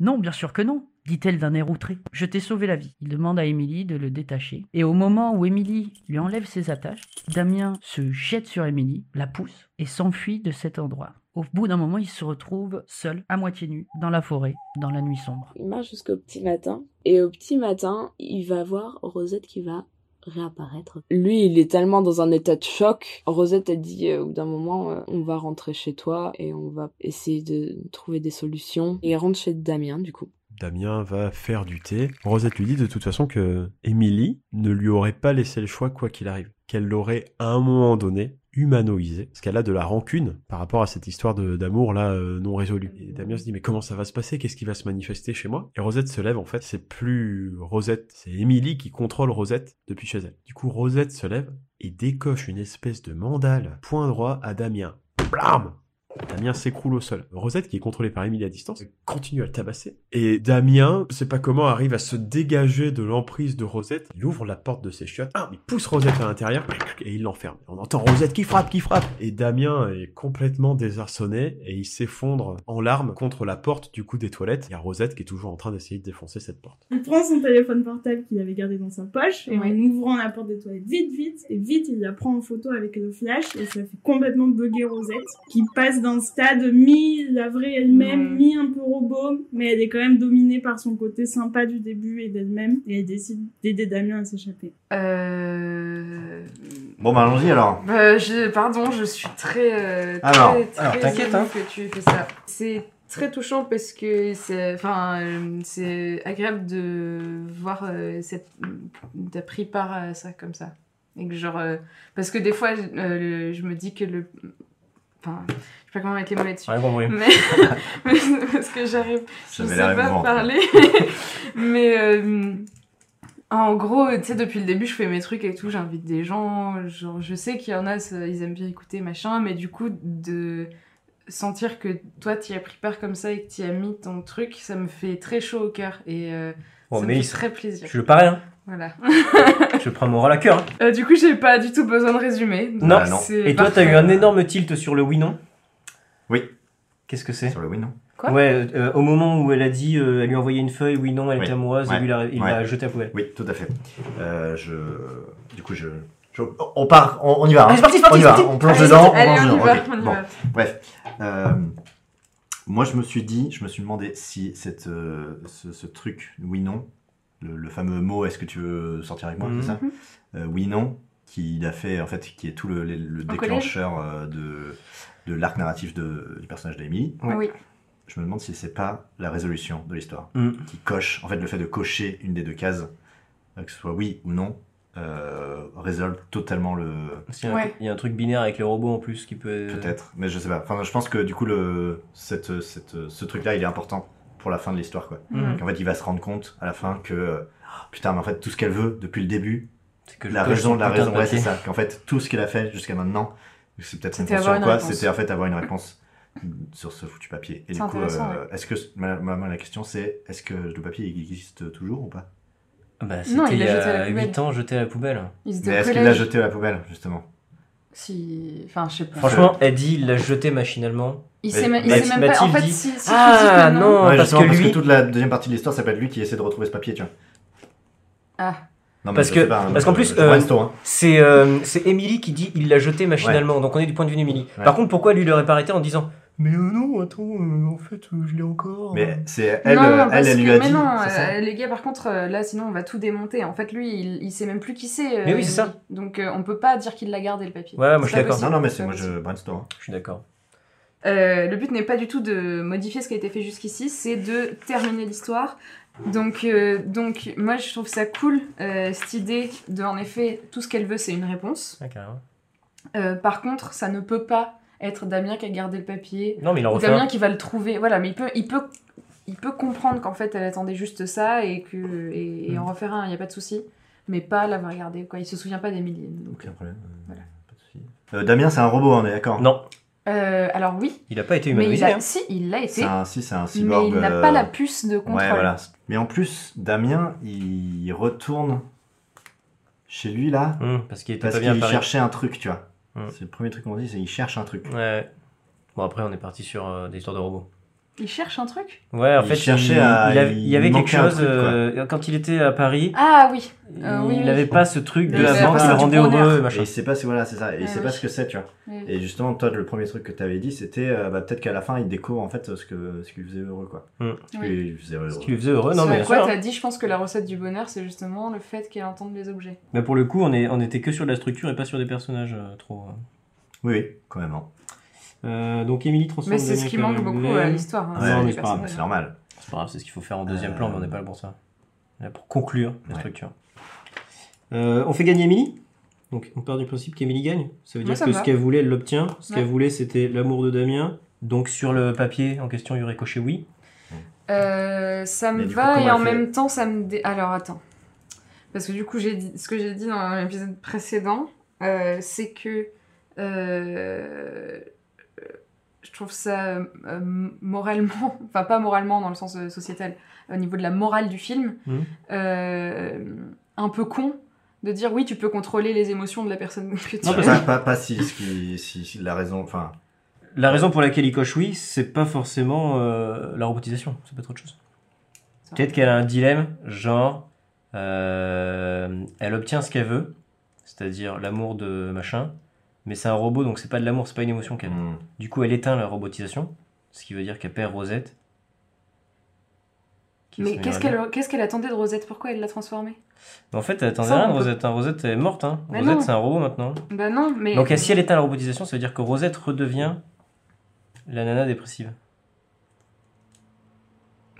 Non, bien sûr que non, dit-elle d'un air outré. Je t'ai sauvé la vie. Il demande à Émilie de le détacher. Et au moment où Émilie lui enlève ses attaches, Damien se jette sur Émilie, la pousse et s'enfuit de cet endroit. Au bout d'un moment, il se retrouve seul, à moitié nu, dans la forêt, dans la nuit sombre. Il marche jusqu'au petit matin. Et au petit matin, il va voir Rosette qui va réapparaître. Lui, il est tellement dans un état de choc. Rosette a dit euh, au bout d'un moment, euh, on va rentrer chez toi et on va essayer de trouver des solutions. Et il rentre chez Damien, du coup. Damien va faire du thé. Rosette lui dit de toute façon que Émilie ne lui aurait pas laissé le choix quoi qu'il arrive. Qu'elle l'aurait à un moment donné humanoïsé. Parce qu'elle a de la rancune par rapport à cette histoire d'amour là euh, non résolue. Et Damien se dit mais comment ça va se passer? Qu'est-ce qui va se manifester chez moi? Et Rosette se lève en fait. C'est plus Rosette, c'est Émilie qui contrôle Rosette depuis chez elle. Du coup Rosette se lève et décoche une espèce de mandale point droit à Damien. Blam Damien s'écroule au sol. Rosette, qui est contrôlée par Émilie à distance, continue à le tabasser. Et Damien, je sais pas comment, arrive à se dégager de l'emprise de Rosette. Il ouvre la porte de ses chiottes. Ah, il pousse Rosette à l'intérieur et il l'enferme. On entend Rosette qui frappe, qui frappe. Et Damien est complètement désarçonné et il s'effondre en larmes contre la porte du coup des toilettes. Il y a Rosette qui est toujours en train d'essayer de défoncer cette porte. Il prend son téléphone portable qu'il avait gardé dans sa poche et Ouais. en ouvrant la porte des toilettes vite, vite, et vite, il la prend en photo avec le flash et ça fait complètement bugger Rosette qui passe d'un stade mi-lavrée elle-même, Ouais. mi un peu robot, mais elle est quand même dominée par son côté sympa du début et d'elle-même et elle décide d'aider Damien à s'échapper. Euh... Bon, bah allons-y alors. Bah, je, pardon, je suis très, euh, très, Alors, très t'inquiète, hein. que tu aies fait ça. C'est très touchant parce que c'est, enfin, euh, c'est agréable de voir euh, cette, t'as pris part à ça comme ça. Et que genre, euh, parce que des fois, euh, le- je me dis que le, enfin, sais pas comment mettre les mots là-dessus. Rien compris. Mais, parce que j'arrive, je sais pas parler. mais euh, en gros, tu sais, depuis le début, je fais mes trucs et tout, j'invite des gens. Genre, je sais qu'il y en a, ça- ils aiment bien écouter, machin, mais du coup, de sentir que toi, tu as pris part comme ça et que tu as mis ton truc, ça me fait très chaud au cœur et euh, Bon, ça mais me il- fait très plaisir. Je le parrain. Voilà. Je prends mon rôle à cœur. hein. Euh, du coup, j'ai pas du tout besoin de résumer. Non. c'est Et toi, t'as parfait. eu un énorme tilt sur le oui-non? Oui. Qu'est-ce que c'est? Sur le oui, non. Quoi? Ouais, euh, au moment où elle a dit, euh, elle lui a envoyé une feuille, oui, non, elle Oui. était amoureuse, Ouais. et lui, il l'a- il Ouais. l'a jeté à la poubelle. Oui, tout à fait. Euh, je... Du coup, je... je- On part, on, on y va. hein. Allez, c'est parti, c'est parti, on y va, parti. on plonge Allez, dedans. allez, plonge on y dedans. va, Ok, on y bon. va. Bref. Euh, moi, je me suis dit, je me suis demandé si cette, euh, ce, ce truc, oui-non, le, le fameux mot, est-ce que tu veux sortir avec moi, Mhm. c'est ça? Euh, Oui-non, qu'il a fait, en fait, qui est tout le, le- le Au déclencheur euh, de, de l'arc narratif de, du personnage d'Emily. Oui. Je me demande si c'est pas la résolution de l'histoire Mm. qui coche, en fait, le fait de cocher une des deux cases, euh, que ce soit oui ou non, euh, résolve totalement le. Il y, a un, Ouais. il y a un truc binaire avec les robots en plus qui peut. Peut-être, mais je sais pas. Enfin, je pense que du coup, le, cette, cette, ce truc-là, il est important pour la fin de l'histoire, quoi. Qu'en fait, il va se rendre compte à la fin que, euh, putain, mais en fait, tout ce qu'elle veut depuis le début, C'est que je la raison, ce la de raison, ouais, c'est ça. Qu'en fait, tout ce qu'elle a fait jusqu'à maintenant, c'est peut-être une quoi, réponse. c'était en fait avoir une réponse sur ce foutu papier. Et du coup, euh, est-ce que ma, ma- ma- la question c'est, est-ce que le papier existe toujours ou pas? Bah, c'était il il y l'a jeté à la a poubelle. 8 ans jeté à la poubelle. Mais est-ce qu'il l'a jeté à la poubelle justement? Si... Enfin, je sais pas. Franchement, elle dit, il l'a jeté machinalement. Il sait, même- pas. En fait, dit- si, si Ah, non. non. Ouais, parce justement, que parce que lui- toute la deuxième partie de l'histoire, ça peut être lui qui essaie de retrouver ce papier, tu vois. Ah. Non, Parce que- parce qu'en plus, euh, hein. C'est euh, c'est Emily qui dit il l'a jeté machinalement, donc on est du point de vue d'Emily. Ouais. Par contre, pourquoi lui l'aurait pas arrêté en disant Mais euh, non, attends, euh, en fait, euh, je l'ai encore. Mais c'est elle, non, elle, elle lui a mais dit. non, euh, les gars, par contre, euh, là, sinon, on va tout démonter. En fait, lui, il, il sait même plus qui c'est. euh, Mais oui, c'est ça. Donc, euh, on peut pas dire qu'il l'a gardé, le papier. Ouais, moi, je suis d'accord. Non, non, mais C'est moi je brainstorm. hein. Je suis d'accord. Euh, le but n'est pas du tout de modifier ce qui a été fait jusqu'ici, c'est de terminer l'histoire. Donc, euh, donc, moi, je trouve ça cool, euh, cette idée de, en effet, tout ce qu'elle veut, c'est une réponse. Carrément. Euh, par contre, ça ne peut pas être Damien qui a gardé le papier. Non, mais il en ou refait Damien un. qui va le trouver. Voilà, mais il peut, il peut, il peut comprendre qu'en fait, elle attendait juste ça et que et, et en refaire un, il y a pas de souci. Mais pas l'avoir gardé. Quoi, il se souvient pas d'Emilie. donc, Aucun problème. Voilà. pas de souci. Damien, c'est un robot, on est d'accord? Non, Euh, alors oui, il a pas été mais il a, hein. si, il l'a été. Un, si, c'est un Mais cyborg. il n'a euh, pas la puce de contrôle. Ouais, voilà. Mais en plus, Damien, il retourne chez lui là Hum, parce qu'il Paris. cherchait un truc, tu vois. Hmm. C'est le premier truc qu'on dit, c'est qu'il cherche un truc. Ouais. Bon, après, on est parti sur euh, des histoires de robots. Il cherche un truc Ouais, en Il fait, cherchait il, à- il avait- il y avait quelque chose. truc, euh, quand il était à Paris, Ah oui. Euh, il oui. n'avait pas ce truc de la banque pas le rendait heureux, Et machin. il sait pas, c'est voilà, c'est ça. Et il Ah sait oui. pas ce que c'est, tu vois. Oui. Et justement, toi, le premier truc que tu avais dit, c'était euh, bah, peut-être qu'à la fin, il découvre en fait ce que ce qui lui faisait heureux, quoi. Hmm. Ce qui Oui. lui faisait heureux. Ce qui lui faisait heureux, non, Ce mais bien quoi sûr. t'as hein. dit, je pense que la recette du bonheur, c'est justement le fait qu'elle entende les objets. Mais pour le coup, on, est, on était que sur de la structure et pas sur des personnages euh, trop. euh. Oui, oui, quand même. hein. Euh, donc, Émilie transforme Mais c'est ce qui manque beaucoup à l'histoire. hein, Ouais, c'est mais c'est pas grave, personnages. C'est normal. C'est pas grave, c'est ce qu'il faut faire en deuxième Euh, plan, mais on n'est pas là pour ça. On est là pour conclure la Ouais. structure. Euh, on fait gagner Émilie Donc on part du principe qu'Émilie gagne. Ça veut dire ça que ce qu'elle voulait, elle l'obtient. Ce Ouais. qu'elle voulait, c'était l'amour de Damien. Donc sur le papier en question, il y aurait coché oui. Euh, ça me coup, va et en même temps ça me dé... alors attends parce que du coup j'ai dit ce que j'ai dit dans l'épisode précédent euh, c'est que euh, je trouve ça euh, moralement, enfin pas moralement dans le sens euh, sociétal, au niveau de la morale du film, euh, un peu con de dire oui, tu peux contrôler les émotions de la personne que tu Non, pas, pas, pas si, la raison. Enfin, La raison pour laquelle il coche oui, c'est pas forcément euh, la robotisation, c'est peut-être autre chose. Peut-être qu'elle a un dilemme, genre, euh, elle obtient ce qu'elle veut, c'est-à-dire l'amour de machin, mais c'est un robot donc c'est pas de l'amour, c'est pas une émotion qu'elle a. hmm. Du coup, elle éteint la robotisation, ce qui veut dire qu'elle perd Rosette. qui Mais qu'est-ce qu'elle qu'est-ce qu'elle attendait de Rosette? Pourquoi elle l'a transformée? Mais En fait, elle attendait rien de Rosette. hein. Rosette est morte. Hein. Mais Rosette, non. c'est un robot maintenant. Bah non, mais. Donc, si elle éteint la robotisation, ça veut dire que Rosette redevient la nana dépressive.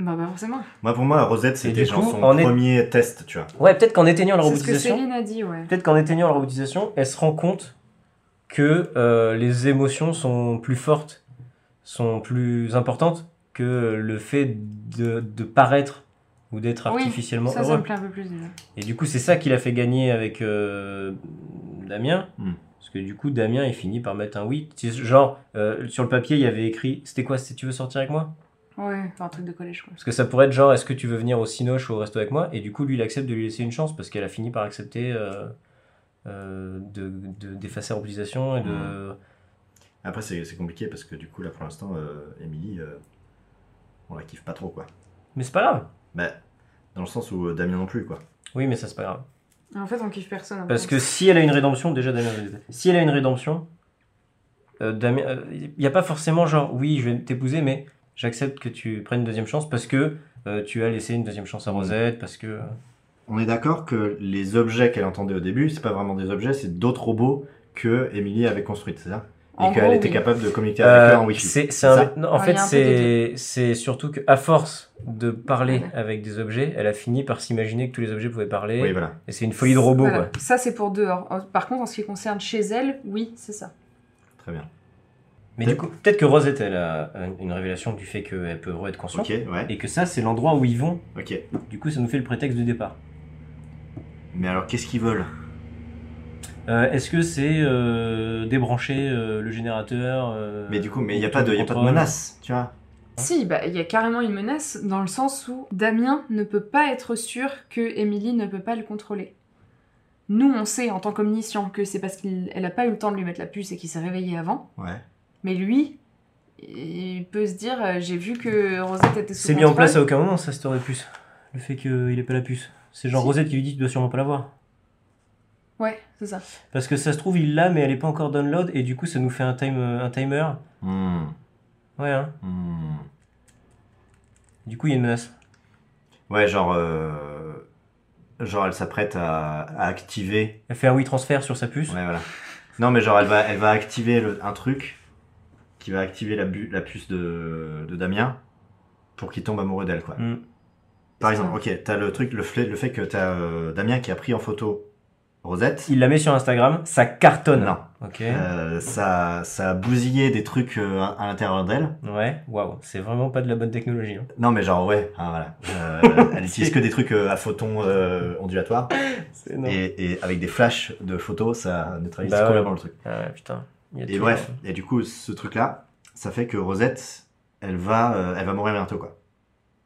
Bah, pas forcément. Moi, pour moi, Rosette, Et c'était genre coup, son en est- premier test, tu vois. Ouais, peut-être qu'en éteignant la C'est ce que robotisation, Céline a dit, ouais. peut-être qu'en éteignant la robotisation, elle se rend compte que euh, les émotions sont plus fortes, sont plus importantes que le fait de, de paraître ou d'être Oui, artificiellement ça, ça heureux. me plaît un peu plus déjà. Et du coup, c'est ça qui l'a fait gagner avec euh, Damien. Hmm. Parce que du coup, Damien, il finit par mettre un oui. Genre, euh, sur le papier, il y avait écrit C'était quoi C'était Tu veux sortir avec moi? Ouais, enfin un truc de collège quoi. Parce que ça pourrait être genre Est-ce que tu veux venir au Cinoche ou au resto avec moi? Et du coup, lui, il accepte de lui laisser une chance parce qu'elle a fini par accepter euh, euh, de- de- d'effacer la robotisation et de. Hmm. Après, c'est c'est compliqué parce que du coup, là, pour l'instant, euh, Emily, euh, on la kiffe pas trop, quoi. Mais c'est pas grave. Bah, dans le sens où euh, Damien non plus, quoi. Oui, mais ça, c'est pas grave. En fait, on kiffe personne. hein. Parce que si elle a une rédemption, déjà Damien, si elle a une rédemption, euh, Damien, euh, il n'y a pas forcément genre oui, je vais t'épouser, mais j'accepte que tu prennes une deuxième chance parce que euh, tu as laissé une deuxième chance à Rosette, parce que. On est d'accord que les objets qu'elle entendait au début, c'est pas vraiment des objets, c'est d'autres robots que Emily avait construites, c'est ça? Et qu'elle était oui. capable de communiquer avec eux en Euh, Wi-Fi. c'est, c'est C'est un- ça? non, en Ouais, fait, c'est, c'est surtout qu'à force de parler avec des objets, elle a fini par s'imaginer que tous les objets pouvaient parler. Oui, voilà. Et c'est une folie de robot, Voilà. quoi. Ça, c'est pour dehors. Par contre, en ce qui concerne chez elle, oui, c'est ça. Très bien. Mais du coup, peut-être que Rosette, elle a une révélation du fait qu'elle peut re-être consciente. Ouais. Et que ça, c'est l'endroit où ils vont. Ok. Du coup, ça nous fait le prétexte du départ. Mais alors, qu'est-ce qu'ils veulent? Euh, Est-ce que c'est euh, débrancher euh, le générateur euh, Mais du coup, mais il n'y a pas de, y a pas de menace, tu vois. Si, bah, il y a carrément une menace dans le sens où Damien ne peut pas être sûr que Emily ne peut pas le contrôler. Nous, on sait en tant qu'omniscient que c'est parce qu'elle n'a pas eu le temps de lui mettre la puce et qu'il s'est réveillé avant. Ouais. Mais lui, il peut se dire j'ai vu que Rosette était sous C'est mis en place à aucun moment, ça, cette puce. Le fait qu'il ait pas la puce. C'est genre Si. Rosette qui lui dit tu dois sûrement pas l'avoir. Ouais, c'est ça. Parce que ça se trouve, il l'a, mais elle est pas encore download, et du coup, ça nous fait un, time, un timer. Hmm. Ouais, hein. Hmm. Du coup, il y a une menace. Ouais, genre, euh, genre elle s'apprête à, à activer. Elle fait un oui transfert sur sa puce. Ouais, voilà. Non, mais genre elle va, elle va activer le- un truc qui va activer la, bu- la puce de, de Damien pour qu'il tombe amoureux d'elle, quoi. Mm. Par exemple, ok, t'as le truc, le fait, le fait que t'as euh, Damien qui a pris en photo Rosette. Il la met sur Instagram, ça cartonne. Non. Ok. Euh, ça, ça a bousillé des trucs euh, à, à l'intérieur d'elle. Ouais, waouh, c'est vraiment pas de la bonne technologie. hein. Non, mais genre, ouais, ah, voilà. Euh, elle utilise que des trucs euh, à photons euh, ondulatoires. C'est énorme. Et, et avec des flashs de photos, ça neutralise Bah ouais. complètement le truc. Ah ouais, putain. Il y a Et tout, bref, hein. et du coup, ce truc-là, ça fait que Rosette, elle va, euh, elle va mourir bientôt, quoi.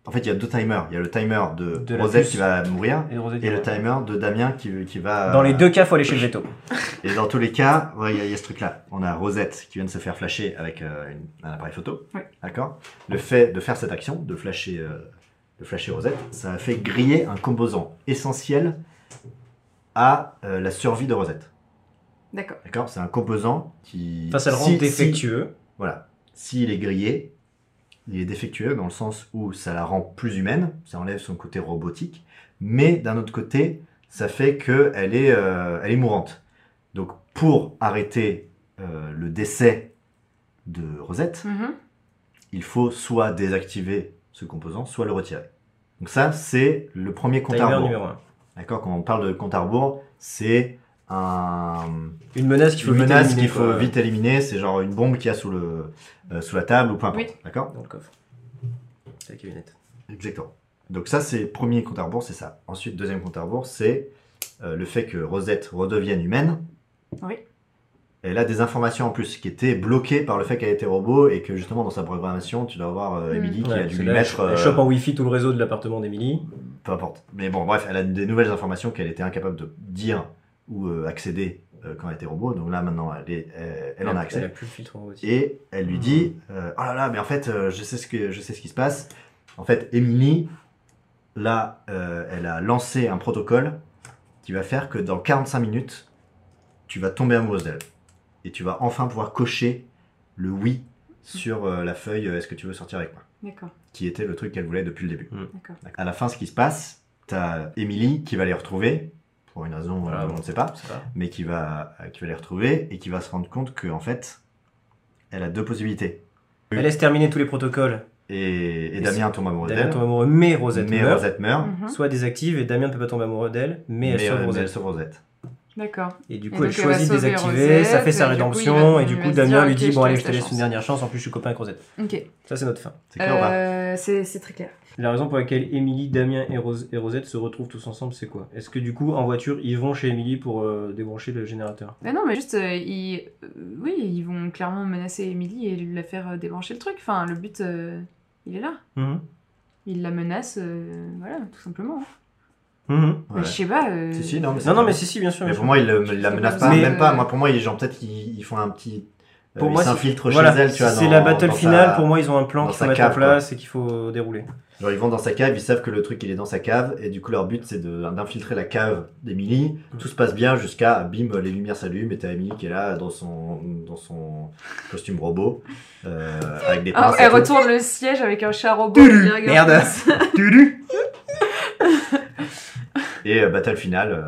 En fait, il y a deux timers. Il y a le timer de, Rosette qui va mourir Et, Rosette, et le timer de Damien qui, qui va. Dans les deux cas, faut aller chez le veto. Et dans tous les cas, ouais, il y, a- il y a ce truc-là. On a Rosette qui vient de se faire flasher avec euh, une- un appareil photo. D'accord? Le fait de faire cette action, de flasher, euh, de flasher Rosette, ça a fait griller un composant essentiel à euh, la survie de Rosette. D'accord. D'accord? C'est un composant qui. Enfin, ça le rend si- si- défectueux. voilà. S'il est grillé, il est défectueux dans le sens où ça la rend plus humaine, ça enlève son côté robotique, mais d'un autre côté, ça fait qu'elle est, euh, elle est mourante. Donc pour arrêter euh, le décès de Rosette, Mhm. il faut soit désactiver ce composant, soit le retirer. Donc ça, c'est le premier compte à rebours. numéro 1. D'accord Quand on parle de compte à rebours, c'est un, Une menace qu'il faut une vite menace éliminer, qu'il faut quoi. vite éliminer, c'est genre une bombe qu'il y a sous, le, euh, sous la table ou peu importe. Oui. D'accord Dans le coffre. C'est la camionnette. Exactement. Donc ça, c'est premier compte à rebours, c'est ça. Ensuite, deuxième compte à rebours, c'est euh, le fait que Rosette redevienne humaine. Oui. elle a des informations en plus qui étaient bloquées par le fait qu'elle était robot et que justement dans sa programmation, tu dois voir euh, Mm. Emily qui Ouais, a dû lui là, mettre. Elle euh, chope en wifi tout le réseau de l'appartement d'Emily. peu importe. Mais bon, bref, elle a des nouvelles informations qu'elle était incapable de dire ou euh, accéder euh, quand elle était robot. Donc là, maintenant, elle, est, elle, elle en a Elle a accès. plus le filtre robotique. Et elle lui dit euh, Oh là là, mais en fait, euh, je, sais ce que, je sais ce qui se passe. En fait, Emily, là, euh, elle a lancé un protocole qui va faire que dans 45 minutes, tu vas tomber amoureuse d'elle. Et tu vas enfin pouvoir cocher le oui sur euh, la feuille euh, Est-ce que tu veux sortir avec moi? D'accord. qui était le truc qu'elle voulait depuis le début. D'accord. À la fin, ce qui se passe, t'as Emily qui va les retrouver, pour une raison, Voilà, euh, bon, on ne sait pas, mais qui va, qui va les retrouver et qui va se rendre compte que en fait, elle a deux possibilités. Elle laisse terminer tous les protocoles. Et, et Et Damien tombe amoureux Damien d'elle. tombe amoureux, mais Rosette Mais meurt. Rosette meurt. Mhm. Soit désactive et Damien ne peut pas tomber amoureux d'elle, mais elle Mais, sauve euh, mais Rosette. elle sauve Rosette. D'accord. Et du coup, elle choisit va de désactiver, ça fait sa coup, rédemption, va- et du va coup, Damien lui dit Bon, allez, je te laisse chance. une dernière chance, en plus, je suis copain avec Rosette. Ok. Ça, c'est notre fin. C'est clair ou pas Euh, c'est c'est très clair. La raison pour laquelle Émilie, Damien et, Rose- et Rosette se retrouvent tous ensemble, c'est quoi? Est-ce que du coup, en voiture, ils vont chez Émilie pour euh, débrancher le générateur? Mais non, mais juste, euh, ils, euh, oui, ils vont clairement menacer Emily et la faire débrancher le truc. Enfin, le but, il est là. Mhm. Il la menace, euh, voilà, tout simplement. Mhm. Mais je sais pas. euh, Si, si, non, mais, c'est Non, non, mais si, si, bien sûr. Mais bien pour sûr. moi, il, le- il la sais menace pas, même pas. Moi, pour moi, ils, genre, peut-être qu'ils ils font un petit. euh, Pour ils moi, s'infiltrent voilà, chez elle, tu vois. c'est la battle finale, sa- pour moi, ils ont un plan qu'il faut mettre cave, en quoi. place et qu'il faut dérouler. Genre, ils vont dans sa cave, ils savent que le truc il est dans sa cave, et du coup, leur but c'est de- d'infiltrer la cave d'Emily. Tout se passe bien jusqu'à bim, les lumières s'allument, et t'as Emily qui est là dans son, dans son costume robot, euh, avec des Ah, pinces. et elle retourne le siège avec un chat robot. Merde. Et euh, battle finale. euh,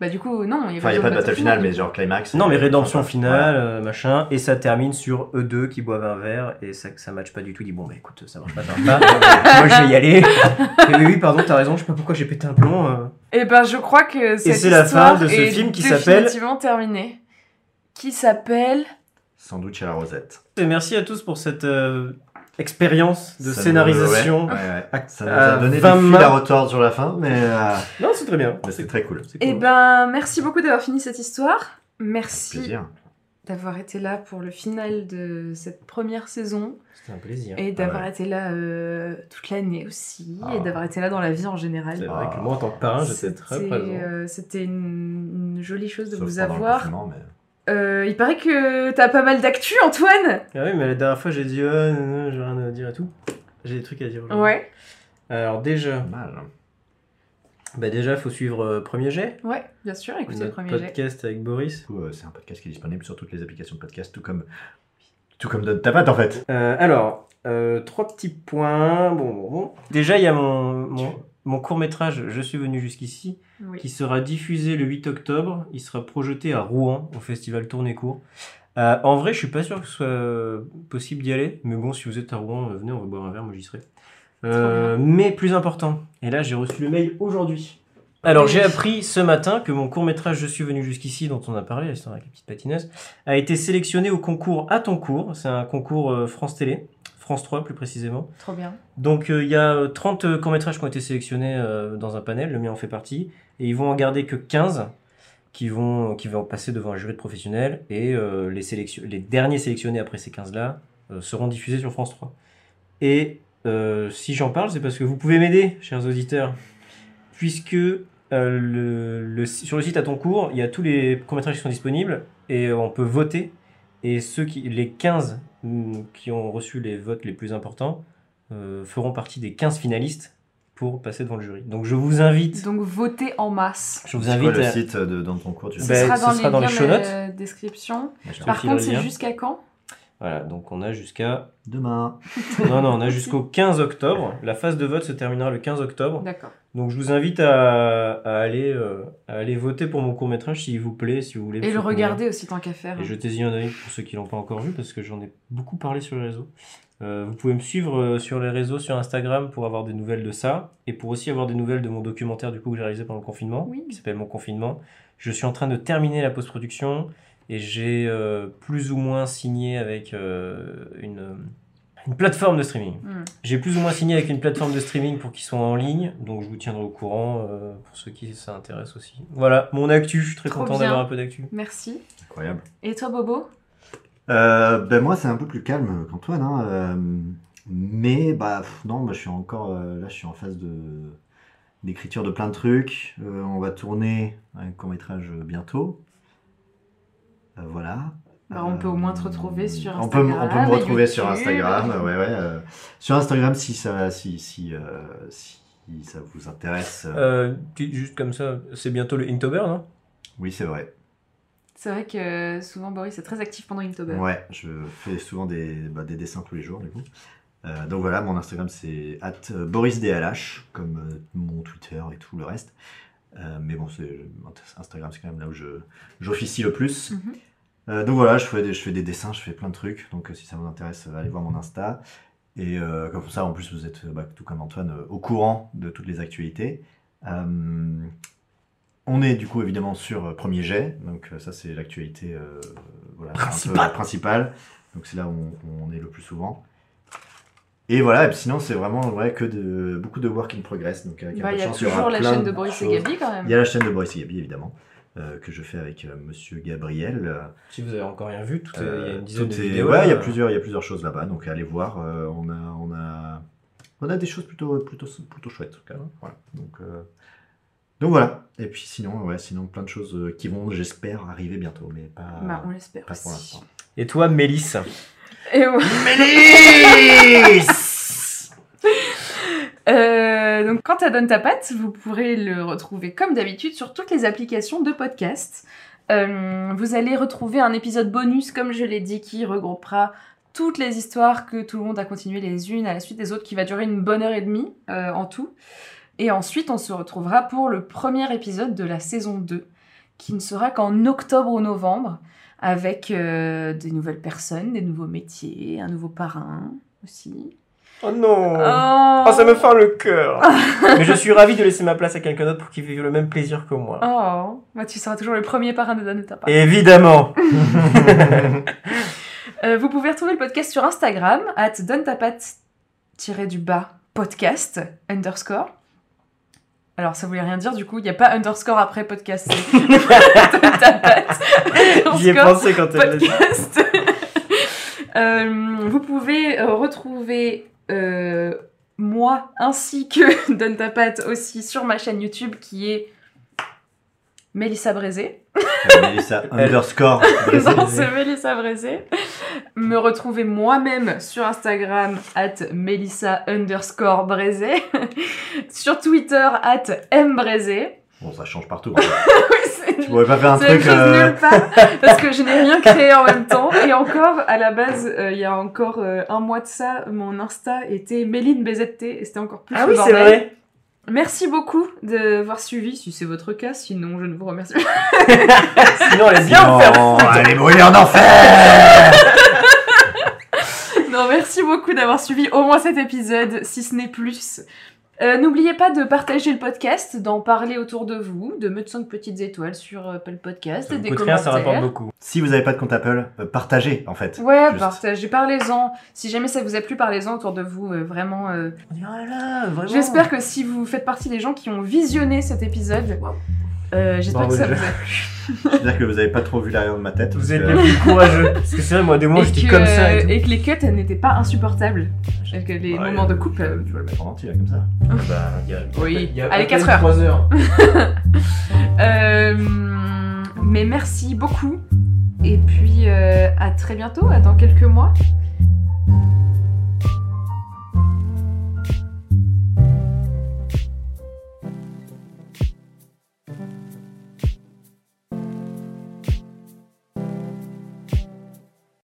Bah, du coup, non, il y a Enfin, il n'y a pas de battle finale, mais genre climax. Non, mais rédemption finale, euh, machin, et ça termine sur eux deux qui boivent un verre, et ça, ça match pas du tout. Il dit Bon, bah écoute, ça marche pas, ça marche pas. Moi, je vais y aller. Et oui, oui, pardon, t'as raison, je sais pas pourquoi j'ai pété un plomb. euh. Et ben, je crois que cette c'est la fin histoire de ce est film qui s'appelle- définitivement terminée. Qui s'appelle Sandwich à la rosette. Et merci à tous pour cette euh, expérience de Ça nous- scénarisation. ouais, ouais, ouais. à- Ça nous a donné 20 du fil mains. à retordre sur la fin, mais, euh, Non, c'est très bien. mais c'est très cool. Eh cool. ben, merci beaucoup d'avoir fini cette histoire. Merci d'avoir été là pour le final de cette première saison C'était un plaisir. et d'avoir ouais. été là euh, toute l'année aussi Ah. et d'avoir été là dans la vie en général. C'est vrai que moi, en tant que parrain, j'étais très présent. euh, C'était une, une jolie chose de Sauf vous avoir. Euh, il paraît que t'as pas mal d'actu, Antoine Ah oui, mais la dernière fois, j'ai dit Ah, non, non, j'ai rien à dire et tout. J'ai des trucs à dire. aujourd'hui. Ouais, Alors, déjà, Mal. bah déjà, faut suivre euh, Premier Jet. ouais, bien sûr, écoutez le notre premier jet. podcast avec Boris. Euh, c'est un podcast qui est disponible sur toutes les applications de podcast, tout comme, tout comme Donne ta patte en fait. Euh, alors, euh, trois petits points. Bon, bon, bon. Déjà, il y a mon, mon, mon court-métrage Je suis venu jusqu'ici Oui. qui sera diffusé le 8 octobre. Il sera projeté à Rouen au festival Tournée Court. Euh, en vrai, je suis pas sûr que ce soit possible d'y aller, mais bon, si vous êtes à Rouen, euh, venez, on va boire un verre, moi j'y serai. Euh, mais plus important, et là j'ai reçu le mail aujourd'hui. Alors Oui. j'ai appris ce matin que mon court métrage Je suis venu jusqu'ici, dont on a parlé, l'histoire avec la petite patineuse, a été sélectionné au concours À ton cours. C'est un concours euh, France Télé, France 3 plus précisément. Trop bien. Donc euh, il y a euh, 30 courts-métrages qui ont été sélectionnés euh, dans un panel, le mien en fait partie, et ils vont en garder que 15 qui vont, qui vont passer devant un jury de professionnels, et euh, les, derniers sélectionnés après ces 15-là euh, seront diffusés sur France 3. Et euh, si j'en parle, c'est parce que vous pouvez m'aider, chers auditeurs, puisque sur le site à ton cours, il y a tous les courts-métrages qui sont disponibles, et on peut voter, et ceux qui, les 15 mm, qui ont reçu les votes les plus importants feront partie des 15 finalistes pour passer devant le jury. Donc je vous invite, Donc votez en masse. je vous invite quoi le à- site de Dans ton cours tu sais? Ben, sera ce dans sera les dans les show notes. la description. Par contre, c'est jusqu'à quand? Voilà, donc on a jusqu'à Demain. non non, on a jusqu'au 15 octobre. La phase de vote se terminera le 15 octobre. D'accord. Donc je vous invite à, à aller euh, à aller voter pour mon court métrage s'il vous plaît, si vous voulez. Et le regarder aussi tant qu'à faire. Et jetez-y un œil pour ceux qui l'ont pas encore vu parce que j'en ai beaucoup parlé sur les réseaux. Euh, vous pouvez me suivre euh, sur les réseaux, sur Instagram pour avoir des nouvelles de ça et pour aussi avoir des nouvelles de mon documentaire du coup que j'ai réalisé pendant le confinement Oui. qui s'appelle Mon confinement. Je suis en train de terminer la post-production et j'ai euh, plus ou moins signé avec euh, une, Une plateforme de streaming. Hmm. J'ai plus ou moins signé avec une plateforme de streaming pour qu'ils soient en ligne, donc je vous tiendrai au courant euh, pour ceux qui ça intéresse aussi. Voilà, mon actu, je suis très Trop content d'avoir un peu d'actu. Merci. Incroyable. Et toi, Bobo? Euh, ben moi, c'est un peu plus calme qu'Antoine. Hein, euh, mais bah pff, non, je suis encore euh, là, je suis en phase de d'écriture de plein de trucs. Euh, on va tourner un court métrage bientôt. Euh, voilà. Bah, On peut au moins te retrouver sur On peut, Instagram. on peut me retrouver YouTube. sur Instagram, ouais, ouais. euh, sur Instagram, si ça, si, si, euh, si ça vous intéresse. Euh, tu- juste comme ça, c'est bientôt le Inktober, non Oui, c'est vrai. C'est vrai que souvent Boris est très actif pendant Inktober. Ouais, je fais souvent des, bah, des dessins tous les jours, du coup. Euh, donc voilà, mon Instagram c'est at BorisDLH, comme euh, mon Twitter et tout le reste. Euh, mais bon, Instagram, c'est quand même là où j'officie le plus. Mhm. Euh, donc voilà, je fais, des, je fais des dessins, je fais plein de trucs. Donc euh, si ça vous intéresse, euh, allez voir mon Insta. Et euh, comme ça, en plus, vous êtes, euh, bah, tout comme Antoine, euh, au courant de toutes les actualités. On est du coup évidemment sur euh, Premier Jet. Donc euh, ça, c'est l'actualité euh, voilà, un peu Principale. principale. Donc c'est là où on, on est le plus souvent. Et voilà, et puis sinon, c'est vraiment ouais, que de, beaucoup de work in progress. Donc, avec un Bah, peu il y a chance, toujours la chaîne de Boris et. Gabi, quand même. Il y a la chaîne de Boris et Gabi, évidemment, euh, que je fais avec euh, monsieur Gabriel. Si vous avez encore rien vu, tout est- il y a une dizaine tout de est- vidéos. Ouais, il y a plusieurs, il y a plusieurs choses là-bas, donc allez voir. euh, on a, on a, on a des choses plutôt, plutôt, plutôt chouettes, en tout cas. Voilà. Donc, euh, donc voilà. Et puis sinon, ouais, sinon plein de choses euh, qui vont, j'espère, arriver bientôt, mais pas. Bah, on l'espère Pas pour l'instant. Et toi, Mélisse? Et ouais. Mélisse Euh, donc, quant à Donne ta patte, vous pourrez le retrouver comme d'habitude sur toutes les applications de podcast. Euh, vous allez retrouver un épisode bonus, comme je l'ai dit, qui regroupera toutes les histoires que tout le monde a continué les unes à la suite des autres, qui va durer une bonne heure et demie euh, en tout. Et ensuite, on se retrouvera pour le premier épisode de la saison 2, qui ne sera qu'en octobre ou novembre, avec euh, des nouvelles personnes, des nouveaux métiers, un nouveau parrain aussi. Oh non Oh. Oh, ça me fend le cœur Mais je suis ravi de laisser ma place à quelqu'un d'autre pour qu'il vive le même plaisir que moi. Oh, bah tu seras toujours le premier parrain de Dan de ta part. Évidemment Euh, vous pouvez retrouver le podcast sur Instagram, at dontapat-du-bas podcast, underscore. Alors ça voulait rien dire, du coup, il n'y a pas underscore après podcast. J'y ai pensé quand elle podcast. Euh, vous pouvez euh, retrouver euh, moi ainsi que Don Tapat aussi sur ma chaîne YouTube qui est Mélissa Brézé. Euh, Mélissa underscore Brézé. Non, c'est Mélissa Brézé. Me retrouver moi-même sur Instagram, at Mélissa underscore Brézé. sur Twitter, at mbrézé. Bon, ça change partout. Oui, c'est- Tu pourrais pas faire un truc. euh, nulle part, parce que je n'ai rien créé en même temps. Et encore, à la base, euh, il y a encore euh, un mois de ça, mon Insta était Méline BZT, et c'était encore plus Ah oui, c'est vrai Merci beaucoup d'avoir suivi, si c'est votre cas, sinon je ne vous remercie pas. Sinon, allez bien me faire foutre. allez brûler en enfer Non, merci beaucoup d'avoir suivi au moins cet épisode, si ce n'est plus. Euh, N'oubliez pas de partager le podcast, d'en parler autour de vous, de mettre 5 petites étoiles sur Apple Podcast, Ça et vous des coûte rien, commentaires. ça rapporte beaucoup. Si vous n'avez pas de compte Apple, euh, partagez en fait. Ouais, Juste. partagez, parlez-en. Si jamais ça vous a plu, parlez-en autour de vous, euh, vraiment. euh. vraiment. J'espère que si vous faites partie des gens qui ont visionné cet épisode, euh, j'espère que ça vous a plu. J'espère que vous n'avez pas trop vu l'arrière de ma tête. Vous êtes que- les plus courageux. Parce que c'est vrai, moi, des moments, j'étais comme ça et euh, tout. et que les cuts elles n'étaient pas insupportables. Et que les Ouais, moments de coupe. Tu vas le mettre en entier là, comme ça. Bah, il y a- Oui, il y a allez, à peine 4 heures. trois heures. Euh, mais merci beaucoup. Et puis, euh, à très bientôt, à dans quelques mois.